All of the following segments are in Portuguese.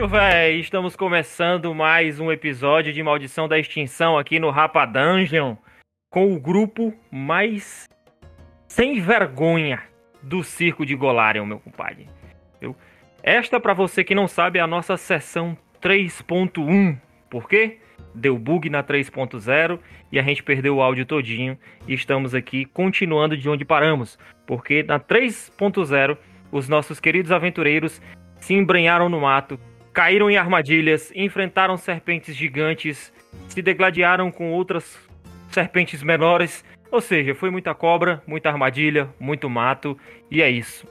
macho véi! Estamos começando mais um episódio de Maldição da Extinção aqui no Rapa Dungeon com o grupo mais sem vergonha do circo de Golarion, meu compadre. Eu... Esta, para você que não sabe, é a nossa sessão 3.1. Por quê? Deu bug na 3.0 e a gente perdeu o áudio todinho e estamos aqui continuando de onde paramos, porque na 3.0 os nossos queridos aventureiros se embrenharam no mato, caíram em armadilhas, enfrentaram serpentes gigantes, se degladiaram com outras serpentes menores. Ou seja, foi muita cobra, muita armadilha, muito mato, e é isso.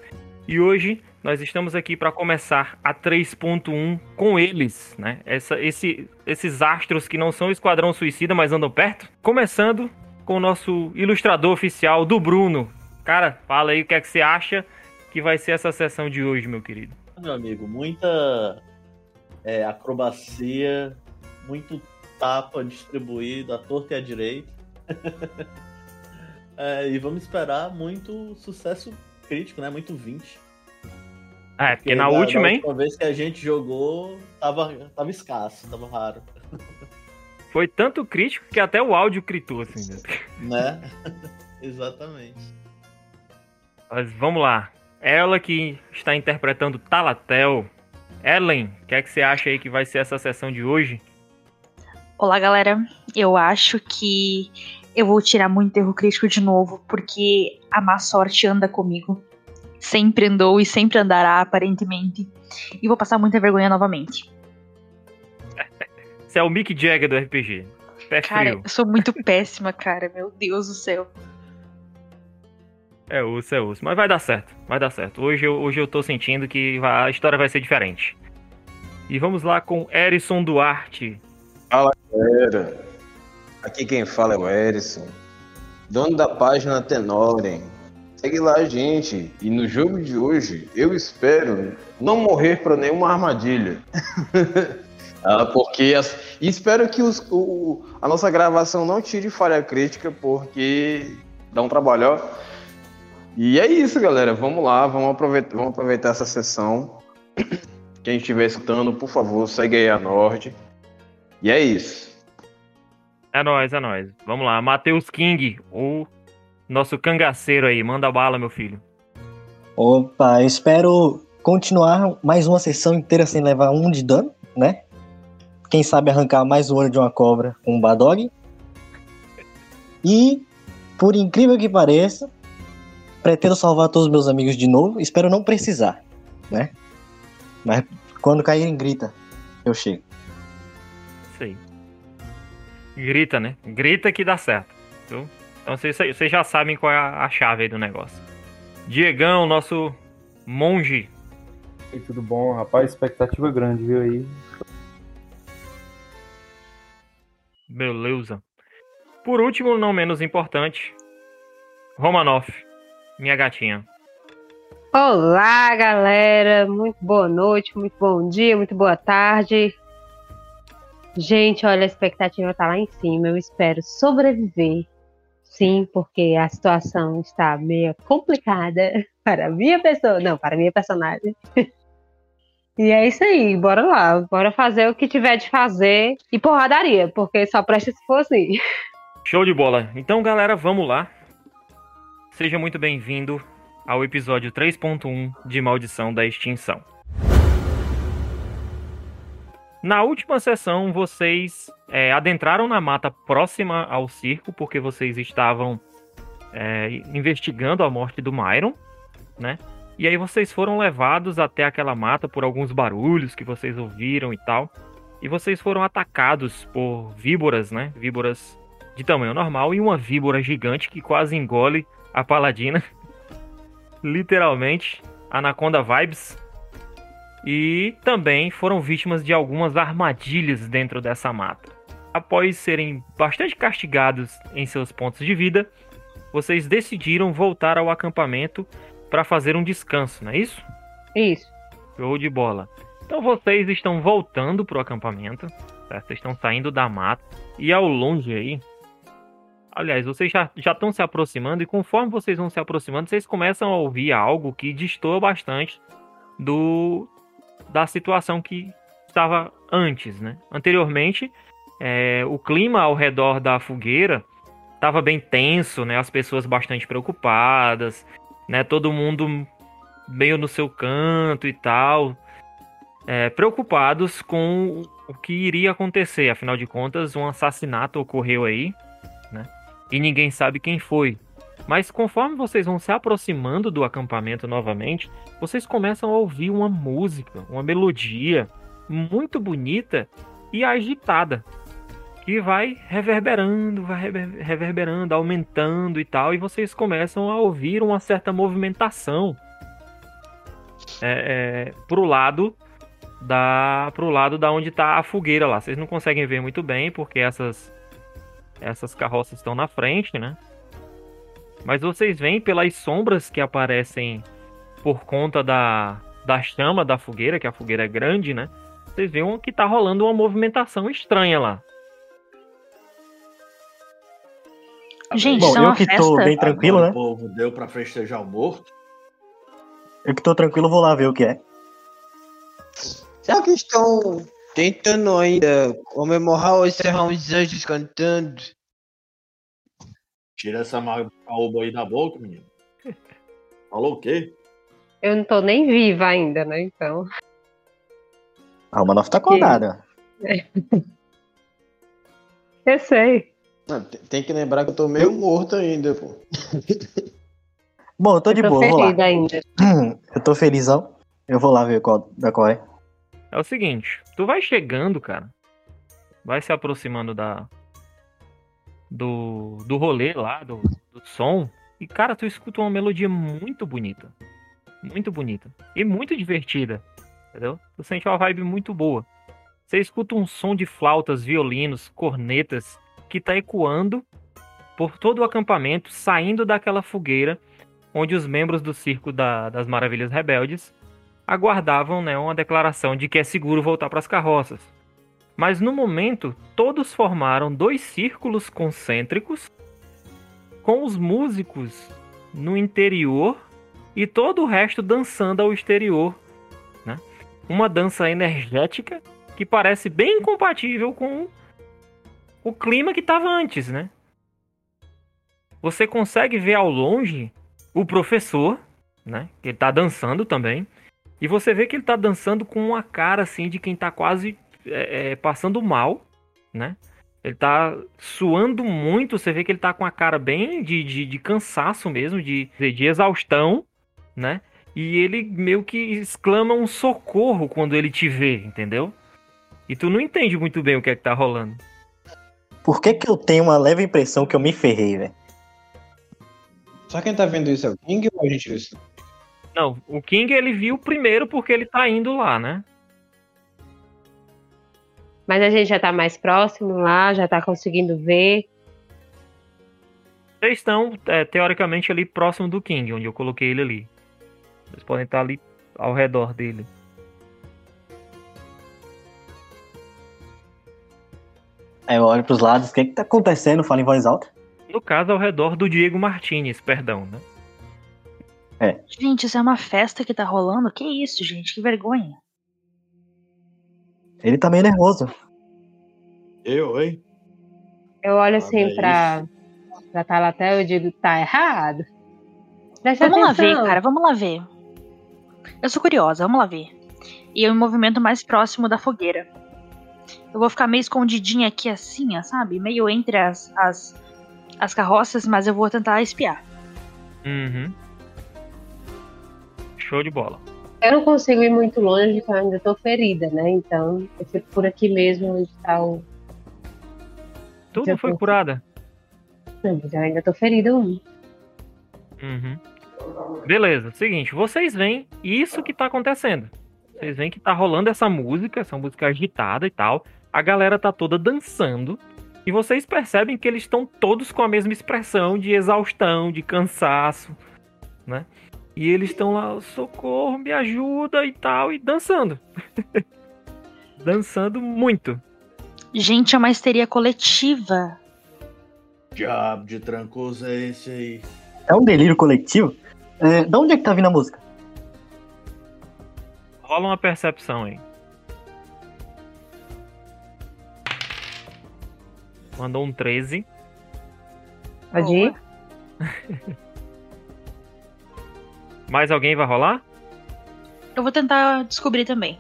E hoje nós estamos aqui para começar a 3.1 com eles, né? Essa, esse, esses astros que não são Esquadrão Suicida, mas andam perto. Começando com o nosso ilustrador oficial do Bruno. Cara, fala aí o que é que você acha que vai ser essa sessão de hoje, meu querido meu amigo, muita é, acrobacia, muito tapa distribuído à torta e à direita. é, e vamos esperar muito sucesso crítico, né? Muito 20. É, porque, porque na, última, na hein? última vez que a gente jogou, tava, tava escasso, tava raro. Foi tanto crítico que até o áudio critou, assim. Né? Exatamente. Mas vamos lá. Ela que está interpretando Talatel. Ellen, o que é que você acha aí que vai ser essa sessão de hoje? Olá, galera. Eu acho que eu vou tirar muito erro crítico de novo, porque a má sorte anda comigo. Sempre andou e sempre andará, aparentemente. E vou passar muita vergonha novamente. Você é o Mick Jagger do RPG. Pé cara, frio. eu sou muito péssima, cara. Meu Deus do céu. É osso, é osso. Mas vai dar certo, vai dar certo. Hoje eu, hoje eu tô sentindo que a história vai ser diferente. E vamos lá com Erison Duarte. Fala, galera. Aqui quem fala é o Erison, dono da página Tenorem. Segue lá, gente. E no jogo de hoje, eu espero não morrer para nenhuma armadilha. ah, porque as... E espero que os, o, a nossa gravação não tire falha crítica, porque dá um trabalho. E é isso, galera. Vamos lá, vamos aproveitar, vamos aproveitar essa sessão. Quem estiver escutando, por favor, segue aí a Nord. E é isso. É nóis, é nóis. Vamos lá, Matheus King, o nosso cangaceiro aí. Manda bala, meu filho. Opa, eu espero continuar mais uma sessão inteira sem levar um de dano, né? Quem sabe arrancar mais um olho de uma cobra com um Badog. E, por incrível que pareça, pretendo salvar todos os meus amigos de novo. Espero não precisar, né? Mas quando caírem, grita. Eu chego. Sei. Grita, né? Grita que dá certo. Viu? Então vocês, vocês já sabem qual é a chave aí do negócio. Diegão, nosso monge. E tudo bom, rapaz? Expectativa grande, viu aí? Beleza. Por último, não menos importante, Romanoff minha gatinha. Olá, galera. Muito boa noite, muito bom dia, muito boa tarde. Gente, olha, a expectativa tá lá em cima. Eu espero sobreviver. Sim, porque a situação está meio complicada para a minha pessoa. Não, para a minha personagem. E é isso aí, bora lá. Bora fazer o que tiver de fazer e porradaria, porque só presta se for assim. Show de bola. Então, galera, vamos lá. Seja muito bem-vindo ao episódio 3.1 de Maldição da Extinção. Na última sessão, vocês é, adentraram na mata próxima ao circo, porque vocês estavam é, investigando a morte do Myron, né? E aí vocês foram levados até aquela mata por alguns barulhos que vocês ouviram e tal. E vocês foram atacados por víboras, né? Víboras de tamanho normal e uma víbora gigante que quase engole a Paladina. Literalmente, Anaconda Vibes. E também foram vítimas de algumas armadilhas dentro dessa mata. Após serem bastante castigados em seus pontos de vida, vocês decidiram voltar ao acampamento para fazer um descanso, não é isso? Isso. Show de bola. Então vocês estão voltando pro acampamento, certo? Vocês estão saindo da mata e ao longe aí Aliás, vocês já estão se aproximando e conforme vocês vão se aproximando, vocês começam a ouvir algo que destoa bastante do da situação que estava antes, né? Anteriormente, é, o clima ao redor da fogueira estava bem tenso, né? As pessoas bastante preocupadas, né? Todo mundo meio no seu canto e tal, é, preocupados com o que iria acontecer. Afinal de contas, um assassinato ocorreu aí, né? E ninguém sabe quem foi. Mas conforme vocês vão se aproximando do acampamento novamente, vocês começam a ouvir uma música, uma melodia muito bonita e agitada, que vai reverberando, vai rever- reverberando, aumentando e tal, e vocês começam a ouvir uma certa movimentação é, é, pro lado da pro lado da onde tá a fogueira lá. Vocês não conseguem ver muito bem porque essas essas carroças estão na frente, né? Mas vocês veem pelas sombras que aparecem por conta da, da chama da fogueira, que a fogueira é grande, né? Vocês veem que tá rolando uma movimentação estranha lá. Gente, Bom, isso é eu que festa. tô bem tranquilo, Agora né? O povo deu pra festejar o morto. Eu que tô tranquilo, vou lá ver o que é. Será que estão tentando ainda comemorar ou encerrar os anjos cantando? Tira essa macaúba aí da boca, menino. Falou o quê? Eu não tô nem viva ainda, né? Então. A Alma Nova tá acordada. Eu sei. Tem- que lembrar que eu tô meio morto ainda, pô. Bom, eu tô de eu tô boa, vou lá. ainda. Eu tô felizão. Eu vou lá ver qual, da qual é. É o seguinte, tu vai chegando, cara. Vai se aproximando da do do rolê lá, do, do som, e cara, tu escuta uma melodia muito bonita. Muito bonita e muito divertida, entendeu? Tu sente uma vibe muito boa. Você escuta um som de flautas, violinos, cornetas que tá ecoando por todo o acampamento, saindo daquela fogueira onde os membros do Circo da- das Maravilhas Rebeldes aguardavam né, uma declaração de que é seguro voltar para as carroças. Mas no momento, todos formaram dois círculos concêntricos, com os músicos no interior e todo o resto dançando ao exterior. Né? Uma dança energética que parece bem compatível com o clima que estava antes. Né? Você consegue ver ao longe o professor, né? que está dançando também. E você vê que ele tá dançando com uma cara assim de quem tá quase é, é, passando mal, né? Ele tá suando muito, você vê que ele tá com a cara bem de, de, de cansaço mesmo, de, de exaustão, né? E ele meio que exclama um socorro quando ele te vê, entendeu? E tu não entende muito bem o que é que tá rolando. Por que que eu tenho uma leve impressão que eu me ferrei, velho? Só quem tá vendo isso é o King ou a gente isso? Não, o King ele viu primeiro porque ele tá indo lá, né? Mas a gente já tá mais próximo lá, já tá conseguindo ver. Vocês estão, é, teoricamente, ali próximo do King, onde eu coloquei ele ali. Vocês podem estar ali ao redor dele. Aí eu olho pros lados, o que que tá acontecendo? Falo em voz alta. No caso, ao redor do Diego Martinez, perdão, né? Gente, isso é uma festa que tá rolando? Que isso, gente? Que vergonha. Ele tá meio nervoso. Eu, hein? Eu olho assim Olha pra, pra Talatel e digo, tá errado. Presta Vamos lá atenção. ver, cara, vamos lá ver. Eu sou curiosa, vamos lá ver. E eu me movimento mais próximo da fogueira. Eu vou ficar meio escondidinha aqui assim, ó, sabe? Meio entre as, as, as carroças, mas eu vou tentar espiar. Uhum. Show de bola. Eu não consigo ir muito longe, porque eu ainda tô ferida, né? Então, eu fico por aqui mesmo onde tá o. Tu não foi curada? Não, mas eu ainda tô ferida. um. Uhum. Beleza, seguinte, vocês veem isso que tá acontecendo. Vocês veem que tá rolando essa música, essa música agitada e tal. A galera tá toda dançando. E vocês percebem que eles estão todos com a mesma expressão de exaustão, de cansaço, né? E eles estão lá, socorro, me ajuda e tal, e dançando. dançando muito. Gente, é uma histeria coletiva. Diabo de trancoso é esse aí. É um delírio coletivo? É, da onde é que tá vindo a música? Rola uma percepção aí. Mandou um 13. Pode ir? Mais alguém vai rolar? Eu vou tentar descobrir também.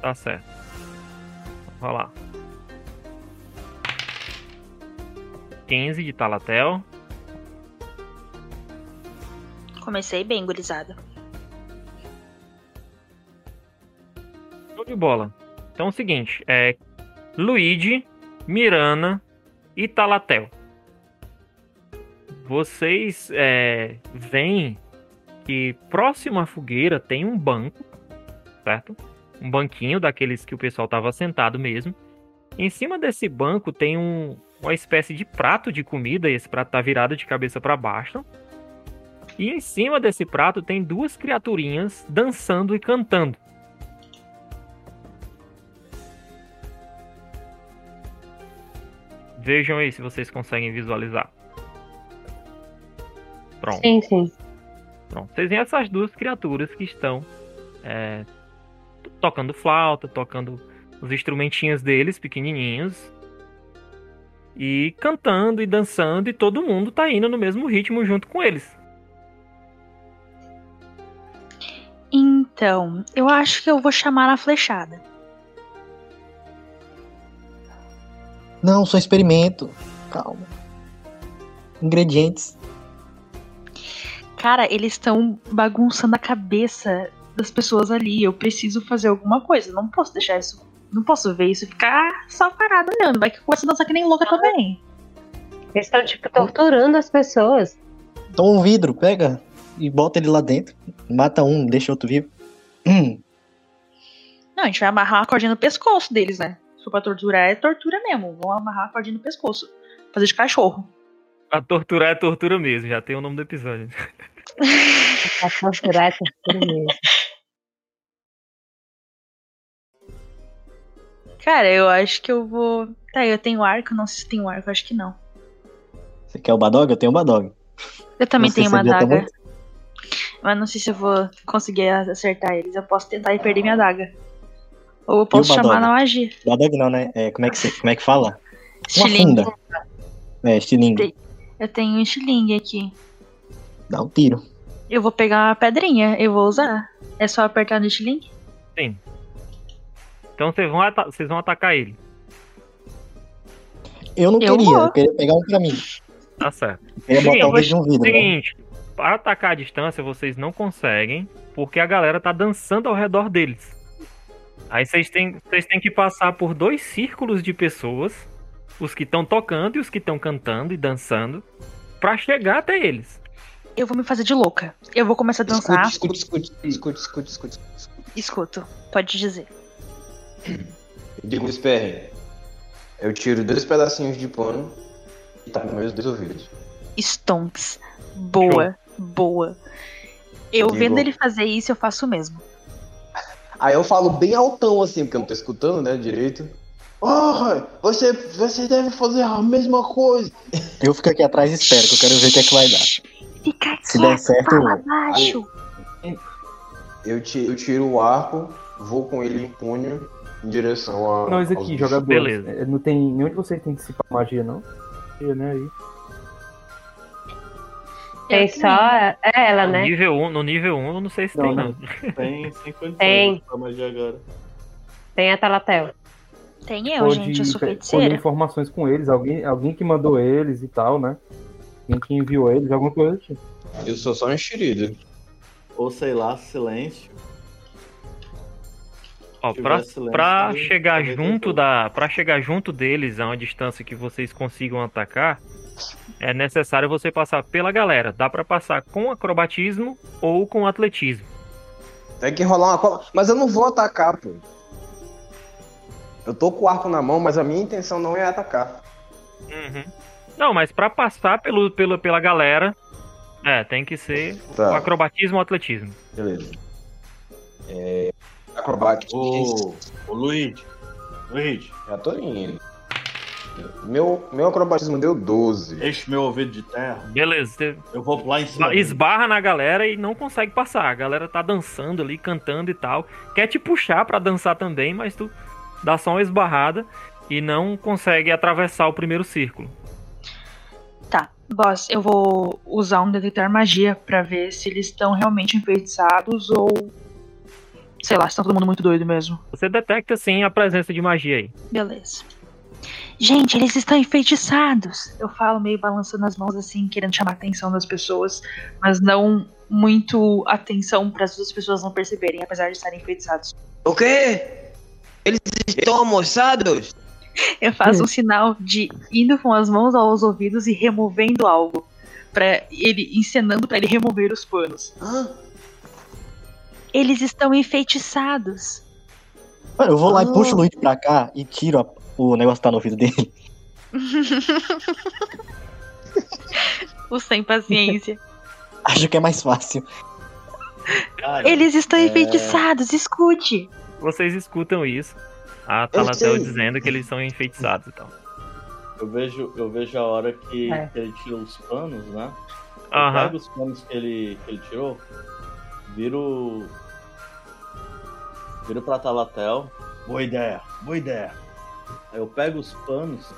Tá certo. Vai lá. 15 de Talatel. Comecei bem, gurizada. Show de bola. Então é o seguinte, é Luigi, Mirana e Talatel. Vocês é, veem que próximo à fogueira tem um banco, certo? Um banquinho daqueles que o pessoal tava sentado mesmo. Em cima desse banco tem um, uma espécie de prato de comida, e esse prato tá virado de cabeça para baixo. E em cima desse prato tem duas criaturinhas dançando e cantando. Vejam aí se vocês conseguem visualizar. Pronto. Sim, sim. Pronto. Vocês veem essas duas criaturas que estão é, tocando flauta, tocando os instrumentinhos deles, pequenininhos. E cantando e dançando, e todo mundo tá indo no mesmo ritmo junto com eles. Então, eu acho que eu vou chamar a flechada. Não, só experimento. Calma. Ingredientes. Cara, eles estão bagunçando a cabeça das pessoas ali. Eu preciso fazer alguma coisa. Não posso deixar isso. Não posso ver isso e ficar só parado olhando. Vai que começa a dançar que nem louca também. Eles estão, tipo, torturando as pessoas. Toma um vidro, pega e bota ele lá dentro. Mata um, deixa outro vivo. Hum, Não, a gente vai amarrar uma cordinha no pescoço deles, né? Se for pra torturar, é tortura mesmo. Vamos amarrar a cordinha no pescoço. Fazer de cachorro. A torturar é tortura mesmo, já tem o nome do episódio. Mesmo. Cara, eu acho que eu vou. Tá, eu tenho arco, não sei se tenho arco, acho que não. Você quer o Badog? Eu tenho o Badog. Eu também tenho se uma adaga. muito. Mas não sei se eu vou conseguir acertar eles. Eu posso tentar e perder minha adaga. Ou eu posso chamar na magia. Badog não, né? É, como, é que você, como é que fala? Uma Estilingue. funda. É, estilingue. Eu tenho um estilingue aqui. Dá um tiro. Eu vou pegar uma pedrinha, eu vou usar. É só apertar no estilingue? Sim. Então vocês vão, vocês vão atacar ele. Eu não Eu queria, vou. eu queria pegar um pra mim. Tá certo. Eu queria Sim, botar eu vou- de um vidro. né? Seguinte, para atacar à distância vocês não conseguem, porque a galera tá dançando ao redor deles. Aí vocês têm, vocês têm que passar por dois círculos de pessoas, os que estão tocando e os que estão cantando e dançando, pra chegar até eles. Eu vou me fazer de louca. Eu vou começar a dançar. Escute, escute, escute, escute, escute, escute. Escuto. Pode dizer. Digo, espere. Eu tiro dois pedacinhos de pano e tá nos meus dois ouvidos. Stonks. Boa. Boa. Eu Digo- vendo ele fazer isso, eu faço o mesmo. Aí eu falo bem altão assim, porque eu não tô escutando, né, direito. Oh, você, você deve fazer a mesma coisa. Eu fico aqui atrás e espero, que eu quero ver o que é que vai dar. Fica Se der certo, fala baixo. Eu tiro, eu tiro o arco, vou com ele em punho em direção a. Nós aqui, jogadores. Beleza. é, Não tem nenhum de vocês tem dissipar magia, não? Tem, né, aí. Tem só é ela, No né? nível 1, no nível 1 eu não sei se Não, tem não. não. Tem sem condições Tem. pra magia agora. Tem a Talatel. Tem eu, Pode gente. Eu sou feiticeira. informações com eles, alguém, alguém que mandou eles e tal, né? Alguém que enviou eles, alguma coisa tipo. Eu sou só um enxerido. Ou sei lá, silêncio. Ó, pra, silêncio, pra aí chegar junto da, para chegar junto deles a uma distância que vocês consigam atacar, é necessário você passar pela galera. Dá pra passar com acrobatismo ou com atletismo. Tem que rolar uma cola. Mas eu não vou atacar, pô. Eu tô com o arco na mão, mas a minha intenção não é atacar. Uhum. Não, mas pra passar pelo, pelo, pela galera, é, tem que ser o Tá, acrobatismo ou atletismo. beleza. É. Acrobático. Ô, ô Luigi. Luigi, Já tô indo. Meu, meu acrobatismo deu 12. enche meu ouvido de terra. Beleza, você Eu vou lá em cima. esbarra na galera e não consegue passar. A galera tá dançando ali, cantando e tal. Quer te puxar pra dançar também, mas tu dá só uma esbarrada e não consegue atravessar o primeiro círculo. Boss, eu vou usar um detectar magia pra ver se eles estão realmente enfeitiçados ou. Sei lá, se tá todo mundo muito doido mesmo. Você detecta sim a presença de magia aí. Beleza. Gente, eles estão enfeitiçados. Eu falo meio balançando as mãos assim, querendo chamar a atenção das pessoas, mas não muito atenção para as outras pessoas não perceberem, apesar de estarem enfeitiçados. O quê? Eles estão almoçados? Eu faço um sinal de indo com as mãos aos ouvidos e removendo algo. Para ele encenando para ele remover os panos. Eles estão enfeitiçados. Mano, eu vou lá e Ah. puxo o Luigi pra cá e tiro a- o negócio que tá no ouvido dele. o sem paciência. Acho que é mais fácil. Cara, Eles estão É. enfeitiçados, escute. Vocês escutam isso. A Talatel dizendo que eles são enfeitiçados e tal. eu vejo, eu vejo a hora que, É. que ele tira os panos, né? Eu Aham. pego os panos que ele, que ele tirou, viro. Viro pra Talatel. Boa ideia, boa ideia. Aí eu pego os panos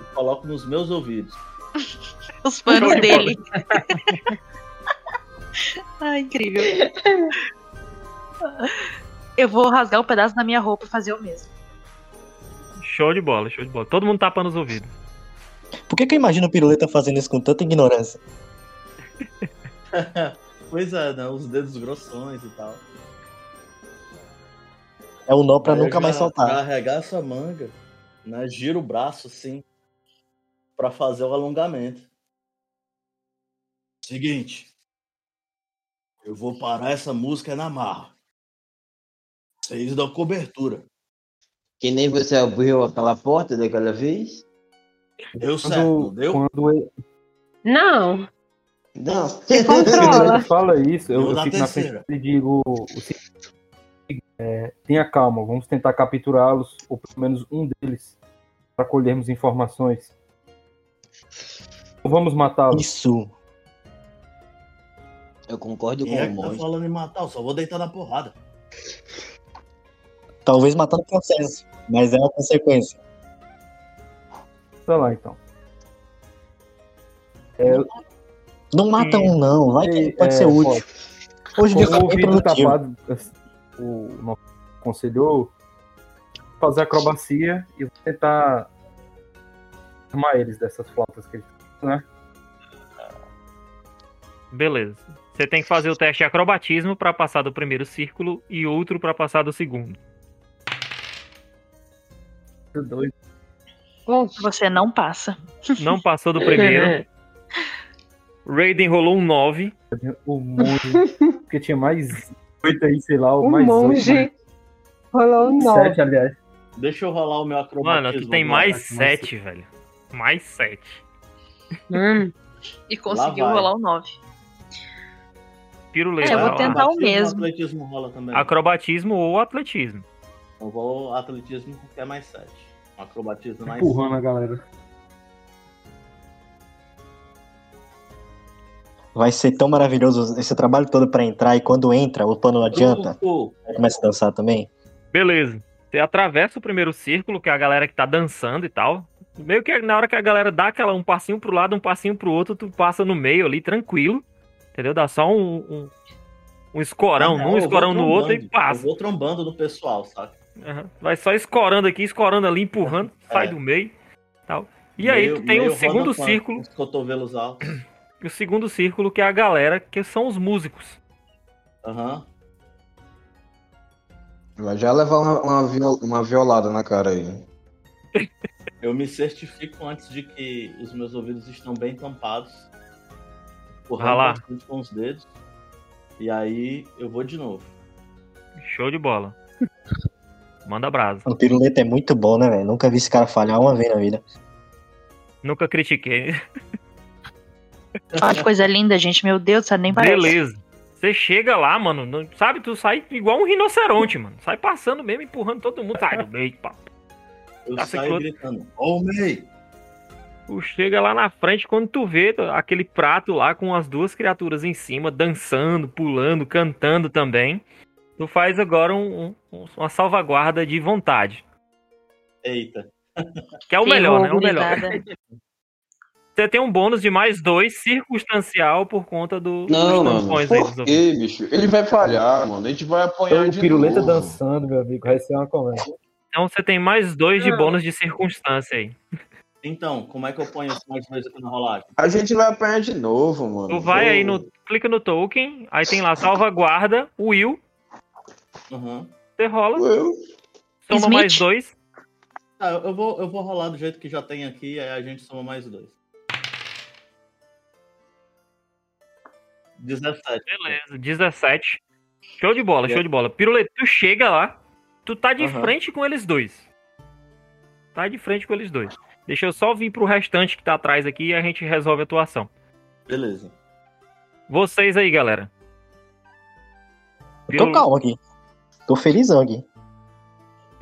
e coloco nos meus ouvidos. Os panos dele. Ai, incrível. Eu vou rasgar um pedaço da minha roupa e fazer o mesmo. Show de bola, show de bola. Todo mundo tapando os ouvidos. Por que, que eu imagino o Piruleta fazendo isso com tanta ignorância? Pois é, né? Os dedos grossões e tal. É um nó pra Aí nunca mais soltar. Já arregaço a manga, né? Giro o braço assim, pra fazer o alongamento. Seguinte. Eu vou parar essa música na marra. Vocês dão cobertura. Que nem você abriu aquela porta daquela vez? Deu certo, não Quando, deu? quando ele, Não, Não. controla. quando ele fala isso, eu, eu fico na frente e digo o seguinte, é, tenha calma, vamos tentar capturá-los, ou pelo menos um deles, para colhermos informações. Não vamos matá-los. Isso. Eu concordo Quem com é o que tá monge. falando em matar? Eu só vou deitar na porrada. Talvez matando o processo, mas é uma consequência. Sei lá, então. Não mata um, não. Vai que pode é, ser útil. Hoje em dia Com tá o ouvido produtivo. tapado, o nosso aconselhou fazer acrobacia e tentar armar eles dessas flautas que eles né? Beleza. Você tem que fazer o teste de acrobatismo pra passar do primeiro círculo e outro pra passar do segundo. Dois. Oxe. Você não passa. Não passou do primeiro. Raiden rolou um 9. O monge, porque tinha mais oito aí, sei lá, O mais monge oito, rolou um mais nove. sete, aliás. Deixa eu rolar o meu acrobatismo. Mano, tu tem mais mais 7, velho. Mais 7. Hum, E conseguiu rolar um 9. Piruleta. É, eu vou lá. tentar o Acrobatismo, mesmo. Atletismo rola também. Acrobatismo ou atletismo. Eu vou atletismo porque é mais 7. Acrobatismo mais Empurrando a galera. Vai ser tão maravilhoso esse trabalho todo pra entrar e quando entra, o pano não adianta. Começa a dançar também. Beleza. Você atravessa o primeiro círculo, que é a galera que tá dançando e tal. Meio que na hora que a galera dá aquela um passinho pro lado, um passinho pro outro, tu passa no meio ali, tranquilo. Entendeu? Dá só um, um, um escorão Na num, escorão no outro e passa. Eu vou trombando no pessoal, saca? Aham. Vai só escorando aqui, escorando ali, empurrando, sai É. do meio. Tal. E aí Meio- tu tem o segundo círculo, Os cotovelos altos. o segundo círculo que é a galera, que são os músicos. Aham. Vai já levar uma, uma, viol- uma violada na cara aí. Eu me certifico antes de que os meus ouvidos estão bem tampados. Empurrando bastante com os dedos. E aí eu vou de novo. Show de bola. Manda brasa. O piruleta é muito bom, né, velho? Nunca vi esse cara falhar uma vez na vida. Nunca critiquei. Olha que coisa linda, gente. Meu Deus, sabe nem parece. Beleza. Você chega lá, mano, não- sabe? Tu sai igual um rinoceronte, mano. Sai passando mesmo, empurrando todo mundo. Sai do meio, pá. Eu Tá, você saio cru- gritando, ô! Tu chega lá na frente, quando tu vê aquele prato lá com as duas criaturas em cima, dançando, pulando, cantando também, tu faz agora um- um- uma salvaguarda de vontade. Eita. Que é o Que melhor, né? É o melhor. Você tem um bônus de mais dois circunstancial por conta do, Não, dos mano. tampões aí dos Por ouvidos. quê, bicho? Ele vai falhar, mano. A gente vai apanhar O de piruleta novo. dançando, meu amigo, vai ser uma conversa. Então você tem mais dois de bônus de circunstância aí. Então, como é que eu ponho esse mais dois aqui na rolagem? A gente vai apanhar de novo, mano. Tu vai Pô. aí no. Clica no token, aí tem lá salvaguarda, Will, Uhum. você rola, Eu- soma Smith? mais dois. Tá, eu vou, eu vou rolar do jeito que já tem aqui, aí a gente soma mais dois. 17. Beleza, 17. Show de bola, show de bola. Piruleta, tu chega lá, tu tá de Aham. frente com eles dois. Tá de frente com eles dois. Deixa eu só vir pro restante que tá atrás aqui e a gente resolve a atuação. Beleza. Vocês aí, galera. Tô Piru- calmo aqui. Tô felizão aqui.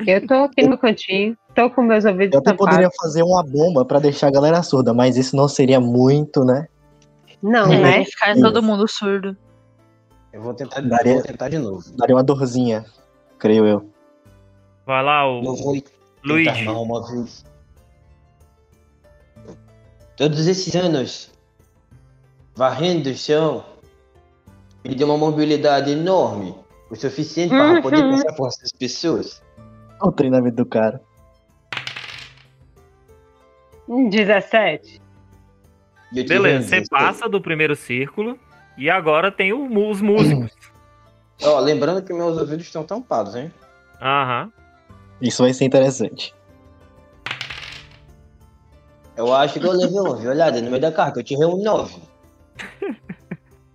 Eu tô aqui no cantinho, tô com meus ouvidos Eu até tampados. poderia fazer uma bomba pra deixar a galera surda, mas isso não seria muito, né? Não, É, né? vai ficar todo mundo surdo. Eu vou tentar, Daria- vou tentar de novo. Daria uma dorzinha, creio eu. Vai lá, o Eu vou tentar Luigi. mais uma vez. Todos esses anos varrendo o chão me deu uma mobilidade enorme, o suficiente para poder Uhum. passar por essas pessoas. Olha o treinamento do cara. 17. E eu tive Beleza, você passa do primeiro círculo e agora tem o os músicos. Ó, lembrando que meus ouvidos estão tampados, hein? Aham. Isso vai ser interessante. Eu acho que eu levei uma violada no meio da carga, eu tirei um 9.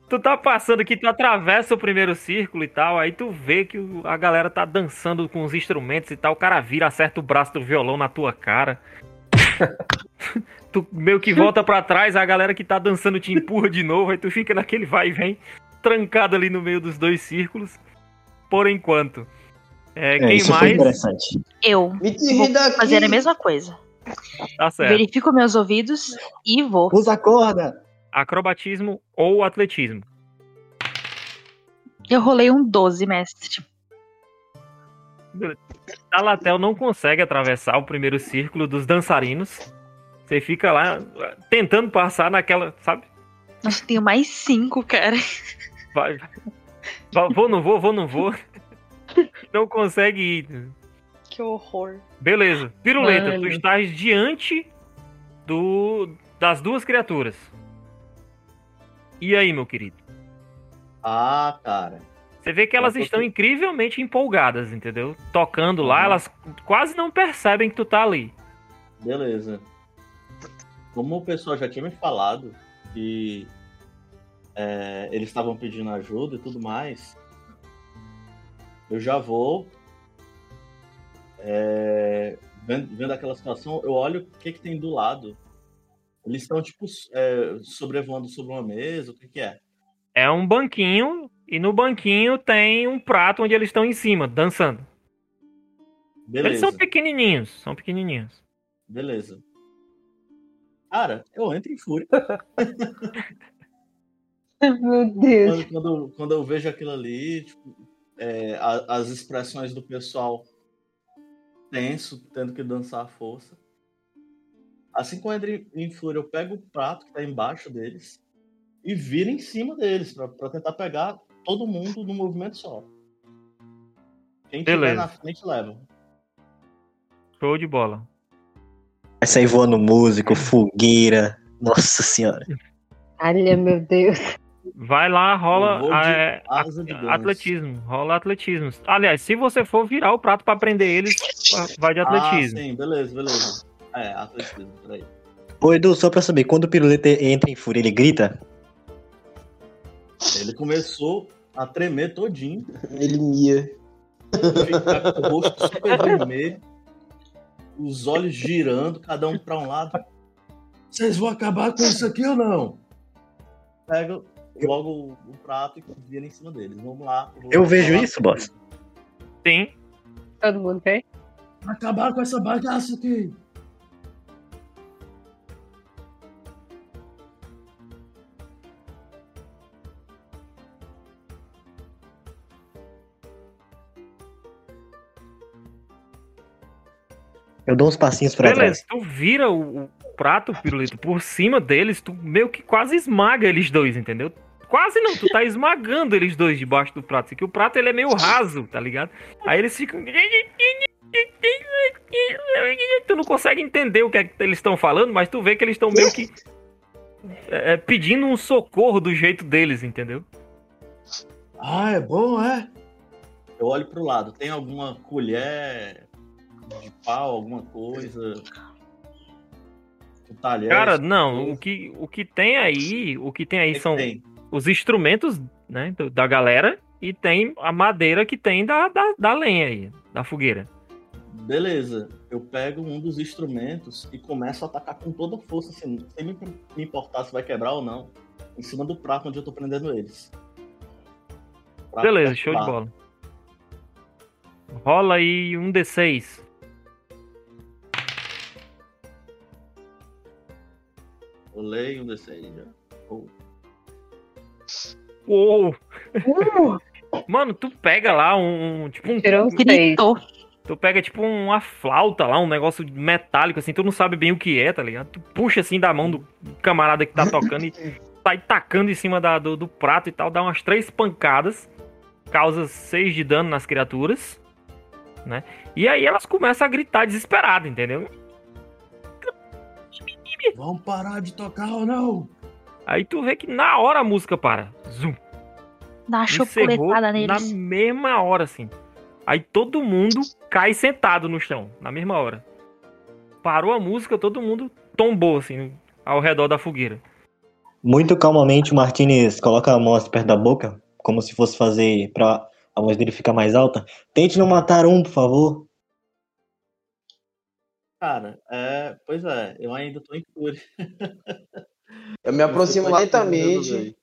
Tu tá passando aqui, tu atravessa o primeiro círculo e tal, aí tu vê que a galera tá dançando com os instrumentos e tal, o cara vira, acerta o braço do violão na tua cara. tu meio que volta pra trás, a galera que tá dançando te empurra de novo, aí tu fica naquele vai e vem, trancado ali no meio dos dois círculos, por enquanto. É, É, quem isso foi mais? interessante. Eu Me vou daqui! fazer a mesma coisa. Tá certo. Verifico meus ouvidos e vou. Usa a corda! Acrobatismo ou atletismo. Eu rolei um 12, mestre. Talatel não consegue atravessar o primeiro círculo dos dançarinos. Você fica lá tentando passar naquela, sabe? Nossa, tenho mais 5, cara. Vai, vai. Vou, não vou, vou, não vou. Não consegue ir. Que horror. Beleza. Piruleta, Mano. tu estás diante do das duas criaturas. E aí, meu querido? Ah, cara. Você vê que elas tô estão incrivelmente empolgadas, entendeu? Tocando lá, Uhum. elas quase não percebem que tu tá ali. Beleza. Como o pessoal já tinha me falado que é, eles estavam pedindo ajuda e tudo mais, eu já vou. é, vendo, vendo aquela situação, eu olho o que, que tem do lado. Eles estão, tipo, é, sobrevoando sobre uma mesa, o que, que é? É um banquinho e no banquinho tem um prato onde eles estão em cima, dançando. Eles Beleza. são pequenininhos, são pequenininhos. Beleza. Cara, eu entro em fúria. Meu Deus. quando, quando, quando eu vejo aquilo ali, tipo, é, a- as expressões do pessoal tenso, tendo que dançar à força. Assim que eu entro em- fúria, eu pego o prato que tá embaixo deles e viro em cima deles pra, pra tentar pegar todo mundo num movimento só. Quem tiver Beleza. na frente leva. Show de bola. Vai sair voando músico, fogueira. Nossa senhora. Olha, meu Deus. Vai lá, rola de é, atletismo. Rola atletismo. Aliás, se você for virar o prato pra prender eles, vai de atletismo. Ah, sim, beleza, beleza. É, atletismo, peraí. Ô Edu, só pra saber, quando o piruleta entra em fúria, ele grita? Ele começou a tremer todinho, Ele mia. ficar com o rosto super vermelho, os olhos girando, cada um pra um lado. Vocês vão acabar com isso aqui ou não? Pega logo o, o prato e vira em cima deles. Vamos lá. Eu vejo falar isso, boss. Sim. Todo mundo vê? Acabar com essa bagaça aqui. Eu dou uns passinhos pra Beleza, trás. tu vira o, o prato, pirulito, por cima deles, tu meio que quase esmaga eles dois, entendeu? Quase não, tu tá esmagando eles dois debaixo do prato. Assim, que o prato ele é meio raso, tá ligado? Aí eles ficam. Tu não consegue entender o que, é que eles estão falando, mas tu vê que eles estão meio que é, pedindo um socorro do jeito deles, entendeu? Ah, é bom, é? Eu olho pro lado. Tem alguma colher de pau, alguma coisa? Talher? Cara, não, o que, o que tem aí, o que tem aí que são tem? os instrumentos, né, da galera e tem a madeira que tem da, da, da lenha aí, da fogueira. Beleza, eu pego um dos instrumentos e começo a atacar com toda a força, assim, sem me me importar se vai quebrar ou não, em cima do prato onde eu tô prendendo eles. Prato Beleza, show de bola. Rola aí um D6. Rolei um D6 já. Oh. Uou! Mano, tu pega lá um, um- tipo um, Tirou um tu pega tipo uma flauta lá, um negócio metálico assim, tu não sabe bem o que é, tá ligado? Tu puxa assim da mão do camarada que tá tocando e sai tacando em cima da- do, do prato e tal, dá umas três pancadas, causa seis de dano nas criaturas, né? E aí elas começam a gritar desesperado, entendeu? Vamos parar de tocar ou não? Aí tu vê que na hora a música para. Zum. Dá uma chocoletada na neles. mesma hora, assim. Aí todo mundo cai sentado no chão, na mesma hora. Parou a música, todo mundo tombou, assim, ao redor da fogueira. Muito calmamente, o Martinez coloca a mão perto da boca, como se fosse fazer pra a voz dele ficar mais alta. Tente não matar um, por favor. Cara, é, pois é, eu ainda tô em fúria. Eu me aproximo Eu lentamente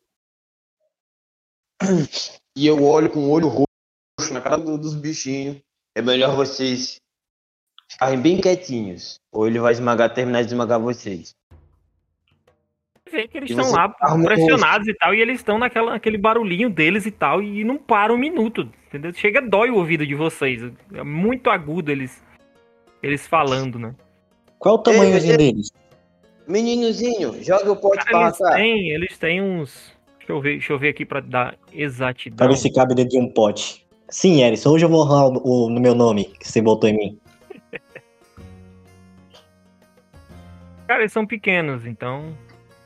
e eu olho com o olho roxo na cara do- dos bichinhos. É melhor vocês ficarem bem quietinhos. Ou ele vai esmagar, terminar de esmagar vocês. Vê que eles estão lá pressionados e tal, e eles estão naquela, naquele barulhinho deles e tal, e não para um minuto, entendeu? Chega, dói o ouvido de vocês. É muito agudo eles, eles falando, né? Qual o tamanhozinho você- deles? Meninozinho, joga o pote pra eles têm, eles têm uns. Deixa eu ver, deixa eu ver aqui pra dar exatidão. Pra ver se cabe dentro de um pote. Sim, Erison, hoje eu vou honrar o, o- no meu nome que você botou em mim. Cara, eles são pequenos, então.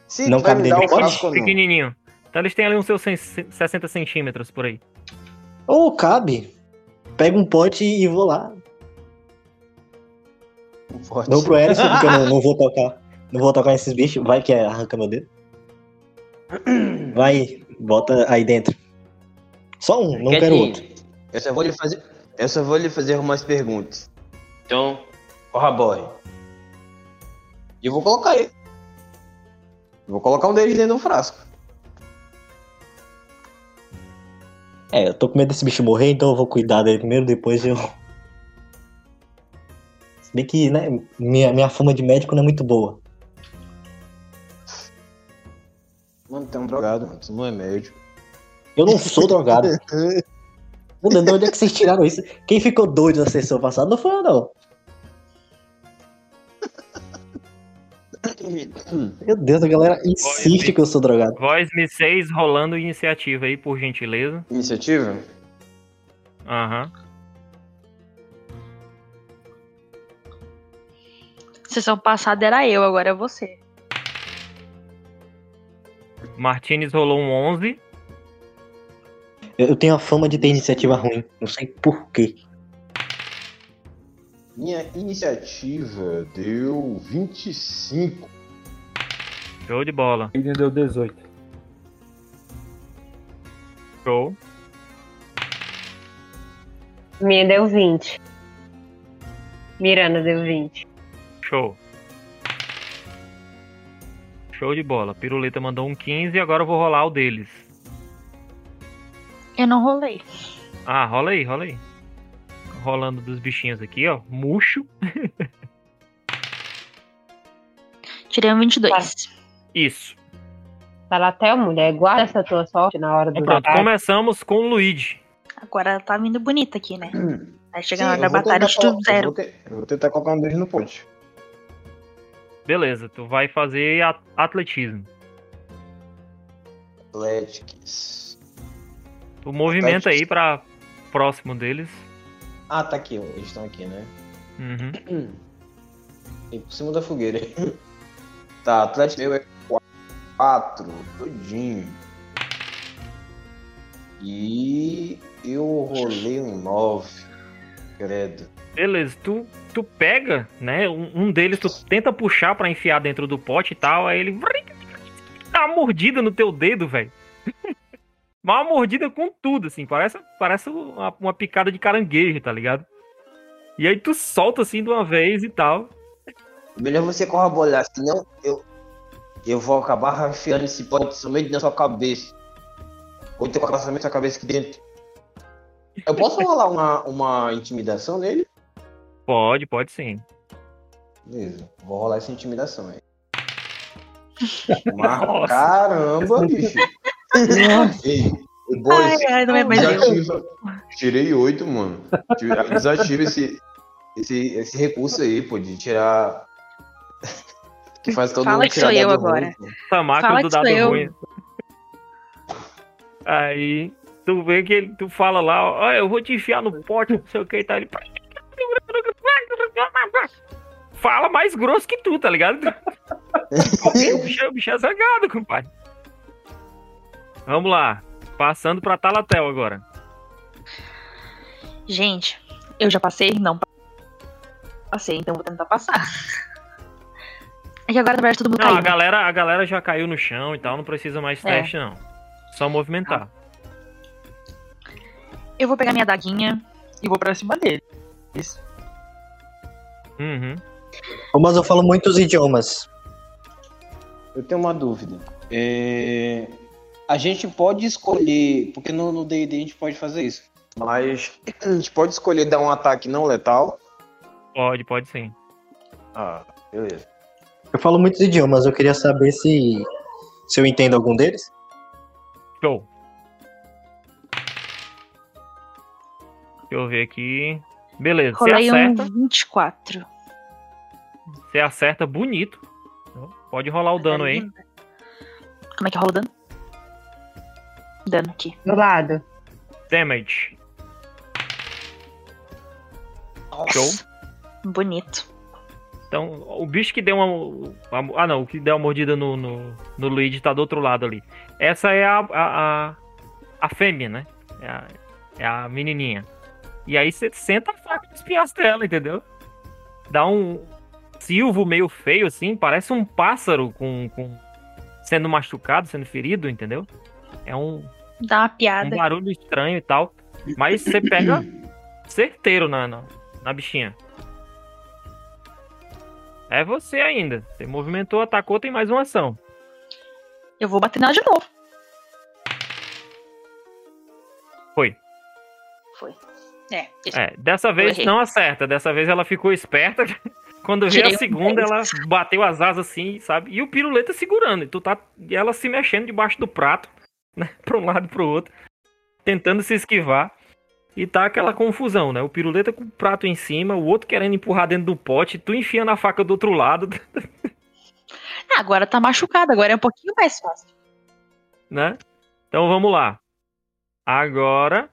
Se Não cabe dentro um do pote? Pequenininho. Então eles têm ali uns seus 100 60 centímetros por aí. Ou cabe. Pega um pote e vou lá. Dou pro Erison, porque eu não, não vou tocar. Não vou tocar nesses bichos. Vai que arranca meu dedo. Vai, bota aí dentro. Só um, não quero outro. Eu só vou lhe fazer, eu só vou lhe fazer umas perguntas. Então, corrobore. E eu vou colocar ele. Eu vou colocar um deles dentro do frasco. É, eu tô com medo desse bicho morrer, então eu vou cuidar dele primeiro, depois eu. Se bem que, né, minha, minha fama de médico não é muito boa. Mano, tem um drogado, mano. Tu não é médico. Eu não sou drogado. Mano, de onde é que vocês tiraram isso? Quem ficou doido na sessão passada não foi eu, não. Meu Deus, a galera insiste que eu sou drogado. Voz M6 rolando iniciativa aí, por gentileza. Iniciativa? Aham. Sessão passada era eu, agora é você. Martinez rolou um 11. Eu tenho a fama de ter iniciativa ruim. Não sei porquê. Minha iniciativa deu 25. Show de bola. Aiden deu 18. Show. Minha deu 20. Miranda deu 20. Show. Show de bola. Piruleta mandou um 15 e agora eu vou rolar o deles. Eu não rolei. Ah, rola aí, rola aí. Rolando dos bichinhos aqui, ó. Murcho. Tirei um 22. Isso. Fala até, mulher, guarda essa tua sorte na hora do pronto, começamos com o Luigi. Agora tá vindo bonita aqui, né? Aí chega Sim, na hora da batalha, tentar tiro colo- eu zero. vou te- Eu vou tentar colocar um deles no pote. Beleza, tu vai fazer atletismo. Athletics. Tu movimenta aí Athletics. pra próximo deles. Ah, tá aqui. Eles estão aqui, né? Uhum. E por cima da fogueira. tá, Atlético meu é 4, todinho. E eu rolei um 9. Credo. Beleza, tu, tu pega, né? Um, um deles tu tenta puxar pra enfiar dentro do pote e tal, aí ele dá uma mordida no teu dedo, velho. Uma mordida com tudo, assim, parece, parece uma, uma picada de caranguejo, tá ligado? E aí tu solta assim de uma vez e tal. Melhor você corroborar, senão eu, eu vou acabar enfiando esse pote somente na sua cabeça. Ou então colocar somente sua cabeça aqui dentro. Eu posso rolar uma, uma intimidação nele? Pode, pode sim. Beleza, vou rolar essa intimidação aí. Nossa. caramba, bicho. Ei, boys, Ai, ai, não é mais desativa. Tirei oito, mano. Tira- Desativa esse, esse, esse recurso aí, pô, de tirar. Que faz todo Fala mundo que sou eu dado agora. ruim. Essa máquina Fala do que sou dado eu. ruim. Aí tu vê que ele, tu fala lá, ó, eu vou te enfiar no pote, não sei o que e tal. Ele... Fala mais grosso que tu, tá ligado? o, bicho, o bicho é zangado, compadre. Vamos lá. Passando pra Talatel agora. Gente, eu já passei? Não passei, então vou tentar passar. É que agora, na verdade, todo mundo Não, a caiu. galera, a galera já caiu no chão e tal, não precisa mais É. teste, não. Só movimentar. Eu vou pegar minha daguinha e vou pra cima dele. Isso. Uhum. Mas eu falo muitos idiomas. Eu tenho uma dúvida. É, A gente pode escolher, porque no no D&D a gente pode fazer isso, mas a gente pode escolher dar um ataque não letal. Pode, pode sim. Ah, beleza. Eu falo muitos idiomas, eu queria saber se, se eu entendo algum deles. Show. Deixa eu ver aqui. Beleza, você Rolei um acerta. 24. Você acerta bonito. Pode rolar o dano aí. Como é que rola o dano? Dano aqui. Do lado. Damage. Show. Bonito. Então, o bicho que deu uma. Ah, não. O que deu uma mordida no, no, no Luigi tá do outro lado ali. Essa é a. A, a, a fêmea, né? É a, é a menininha. E aí você senta a faca nos pinhas dela, entendeu? Dá um silvo meio feio, assim. Parece um pássaro com, com sendo machucado, sendo ferido, entendeu? É um, Dá uma um piada. barulho estranho e tal. Mas você pega certeiro na, na, na bichinha. É você ainda. Você movimentou, atacou, tem mais uma ação. Eu vou bater nela de novo. Foi. Foi. É. É, dessa vez não acerta. Dessa vez ela ficou esperta. Quando veio Tirei a um segunda, ela bateu as asas assim, sabe? E o piruleta segurando. E tu tá. E ela se mexendo debaixo do prato, né? Pra um lado e pro outro. Tentando se esquivar. E tá aquela confusão, né? O piruleta com o prato em cima, o outro querendo empurrar dentro do pote, tu enfiando a faca do outro lado, Ah, agora tá machucada, agora é um pouquinho mais fácil. né? Então vamos lá. Agora.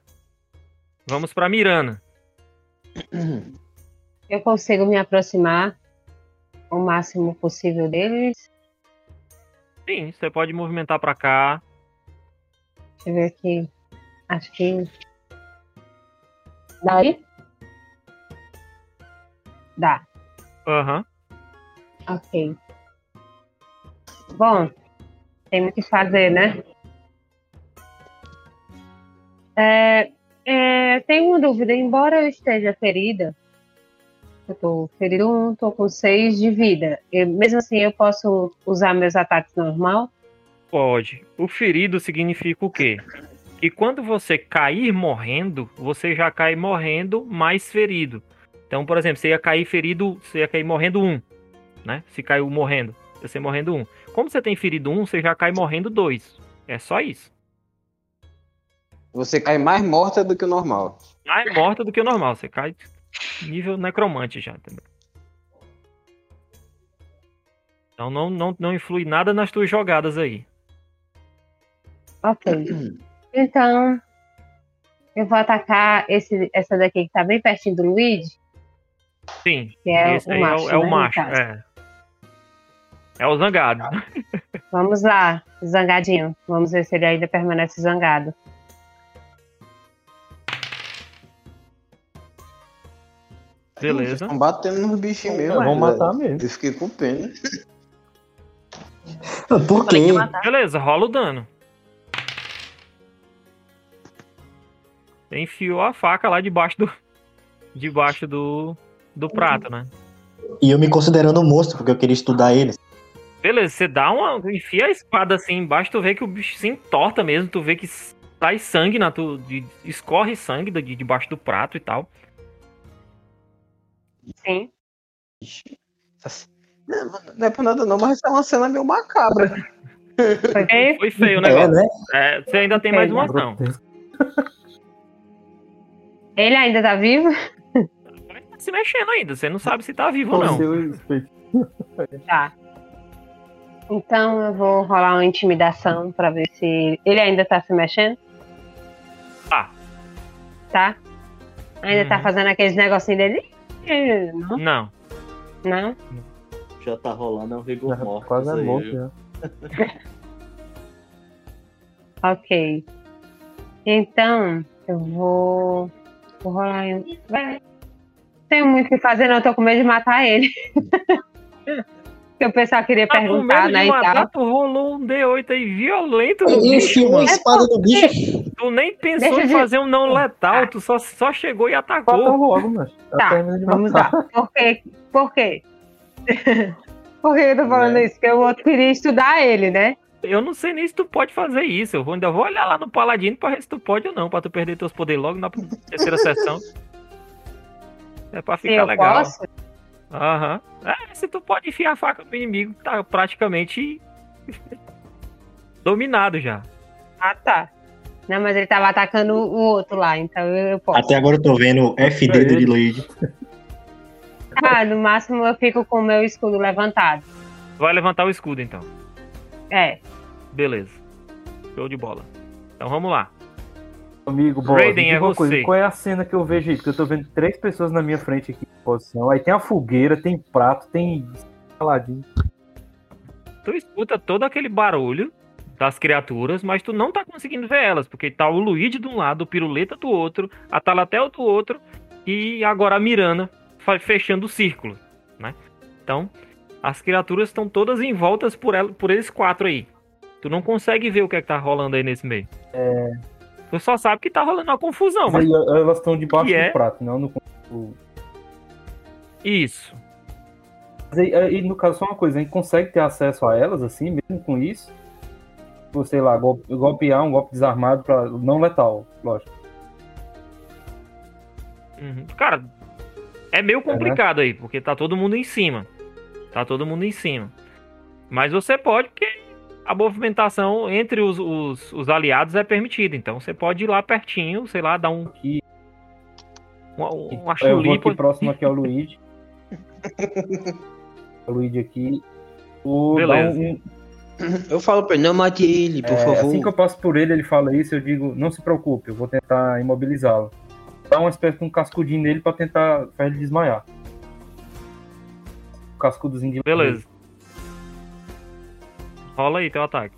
Vamos pra Mirana. Eu consigo me aproximar o máximo possível deles. Sim, você pode movimentar pra cá. Deixa eu ver aqui. Acho que. Daí? Dá. Aham. Ok. Bom, tem muito o que fazer, né? É, é, tenho uma dúvida. Embora eu esteja ferida, eu tô ferido um, tô com seis de vida. Eu- mesmo assim, eu posso usar meus ataques normal? Pode. O ferido significa o quê? Que quando você cair morrendo, você já cai morrendo mais ferido. Então, por exemplo, você ia cair ferido, você ia cair morrendo um, né? Se caiu morrendo, você morrendo um. Como você tem ferido um, você já cai morrendo dois. É só isso. Você cai mais morta do que o normal. Mais morta do que o normal. Você cai nível necromante já, entendeu? Então não, não, não influi nada nas tuas jogadas aí. Ok. Então, eu vou atacar esse, essa daqui que tá bem pertinho do Luigi, Sim. que é esse o aí macho. é, o- é né, o macho. É. É o zangado. Vamos lá, zangadinho. Vamos ver se ele ainda permanece zangado. Beleza. Estão batendo nos bichinhos mesmo. Vamos matar mesmo. Eu fiquei com pena. Por quê? Beleza, rola o dano. Enfiou a faca lá debaixo do. Debaixo do. Do prato, né? E eu me considerando um monstro, porque eu queria estudar eles. Beleza, você dá uma. Enfia a espada assim embaixo, tu vê que o bicho se entorta mesmo, tu vê que sai sangue na tu. de- escorre sangue de, debaixo do prato e tal. Sim. Não, não é por nada não, mas é uma cena meio macabra. Foi bem? Foi feio o É, negócio. né? É, você ainda tem mais uma ação. Ele ainda tá vivo? Vai se mexendo ainda, você não sabe se tá vivo ou não. Tá. Então eu vou rolar uma intimidação pra ver se ele ainda tá se mexendo. Tá. Tá? Ainda tá Uhum. fazendo aqueles negocinhos dele? Não? Não. Não? Já tá rolando, é um rigor Já mortis Quase é aí, morto já. Ok. Então, eu vou. Vou rolar em. Vai. Tenho muito o que fazer, não. Eu tô com medo de matar ele. Porque o pessoal queria Tá com perguntar, medo né? de E matar, tal. tu rolou um D8 aí violento no Ele bicho, enfiou a mano. espada no bicho. Tu nem pensou Deixa em de- fazer um não letal, tu só, só chegou e atacou. logo, mas. Tá, Vamos lá. Por quê? Por quê? Por que eu tô falando Né? isso? Porque o outro queria estudar ele, né? Eu não sei nem se tu pode fazer isso. Eu vou- ainda vou olhar lá no Paladino pra ver se tu pode ou não, pra tu perder teus poderes logo na terceira sessão. É pra ficar eu legal. posso. Aham. É, se tu pode enfiar a faca no inimigo, tá praticamente dominado já. Ah, tá. Não, mas ele tava atacando o outro lá, então eu, eu posso. Até agora eu tô vendo FD do Luigi. Ah, no máximo eu fico com o meu escudo levantado. Tu vai levantar o escudo então. É. Beleza. Show de bola. Então vamos lá. Amigo, Boss, Raiden, é uma coisa, você. qual é a cena que eu vejo aí? Porque eu tô vendo três pessoas na minha frente aqui em posição. Aí tem a fogueira, tem prato, tem saladinho. Tu escuta todo aquele barulho das criaturas, mas tu não tá conseguindo ver elas, porque tá o Luigi de um lado, o Piruleta do outro, a Talatel do outro e agora a Mirana fechando o círculo, né? Então, as criaturas estão todas em voltas por, ela, por eles quatro aí. Tu não consegue ver o que é que tá rolando aí nesse meio. É... Tu só sabe que tá rolando uma confusão, mas Mas elas estão debaixo do é? prato, não no. o- isso. Mas aí, aí, no caso, só uma coisa, a gente consegue ter acesso a elas assim, mesmo com isso? Ou sei lá, golpe, golpear um golpe desarmado pra. Não letal, lógico. Uhum. Cara, é meio complicado aí, porque tá todo mundo em cima. Tá todo mundo em cima. Mas você pode, porque a movimentação entre os, os, os aliados é permitida. Então você pode ir lá pertinho, sei lá, dar um. E- Uma, uma eu vou aqui próximo aqui ao Luigi. o Luigi aqui. O, Beleza. um- Eu falo pra ele, não mate ele, por É, favor. assim que eu passo por ele, ele fala isso, eu digo, não se preocupe, eu vou tentar imobilizá-lo. Dá uma espécie de um cascudinho nele pra tentar fazer ele desmaiar. Um cascudozinho de Beleza. Rola aí teu ataque.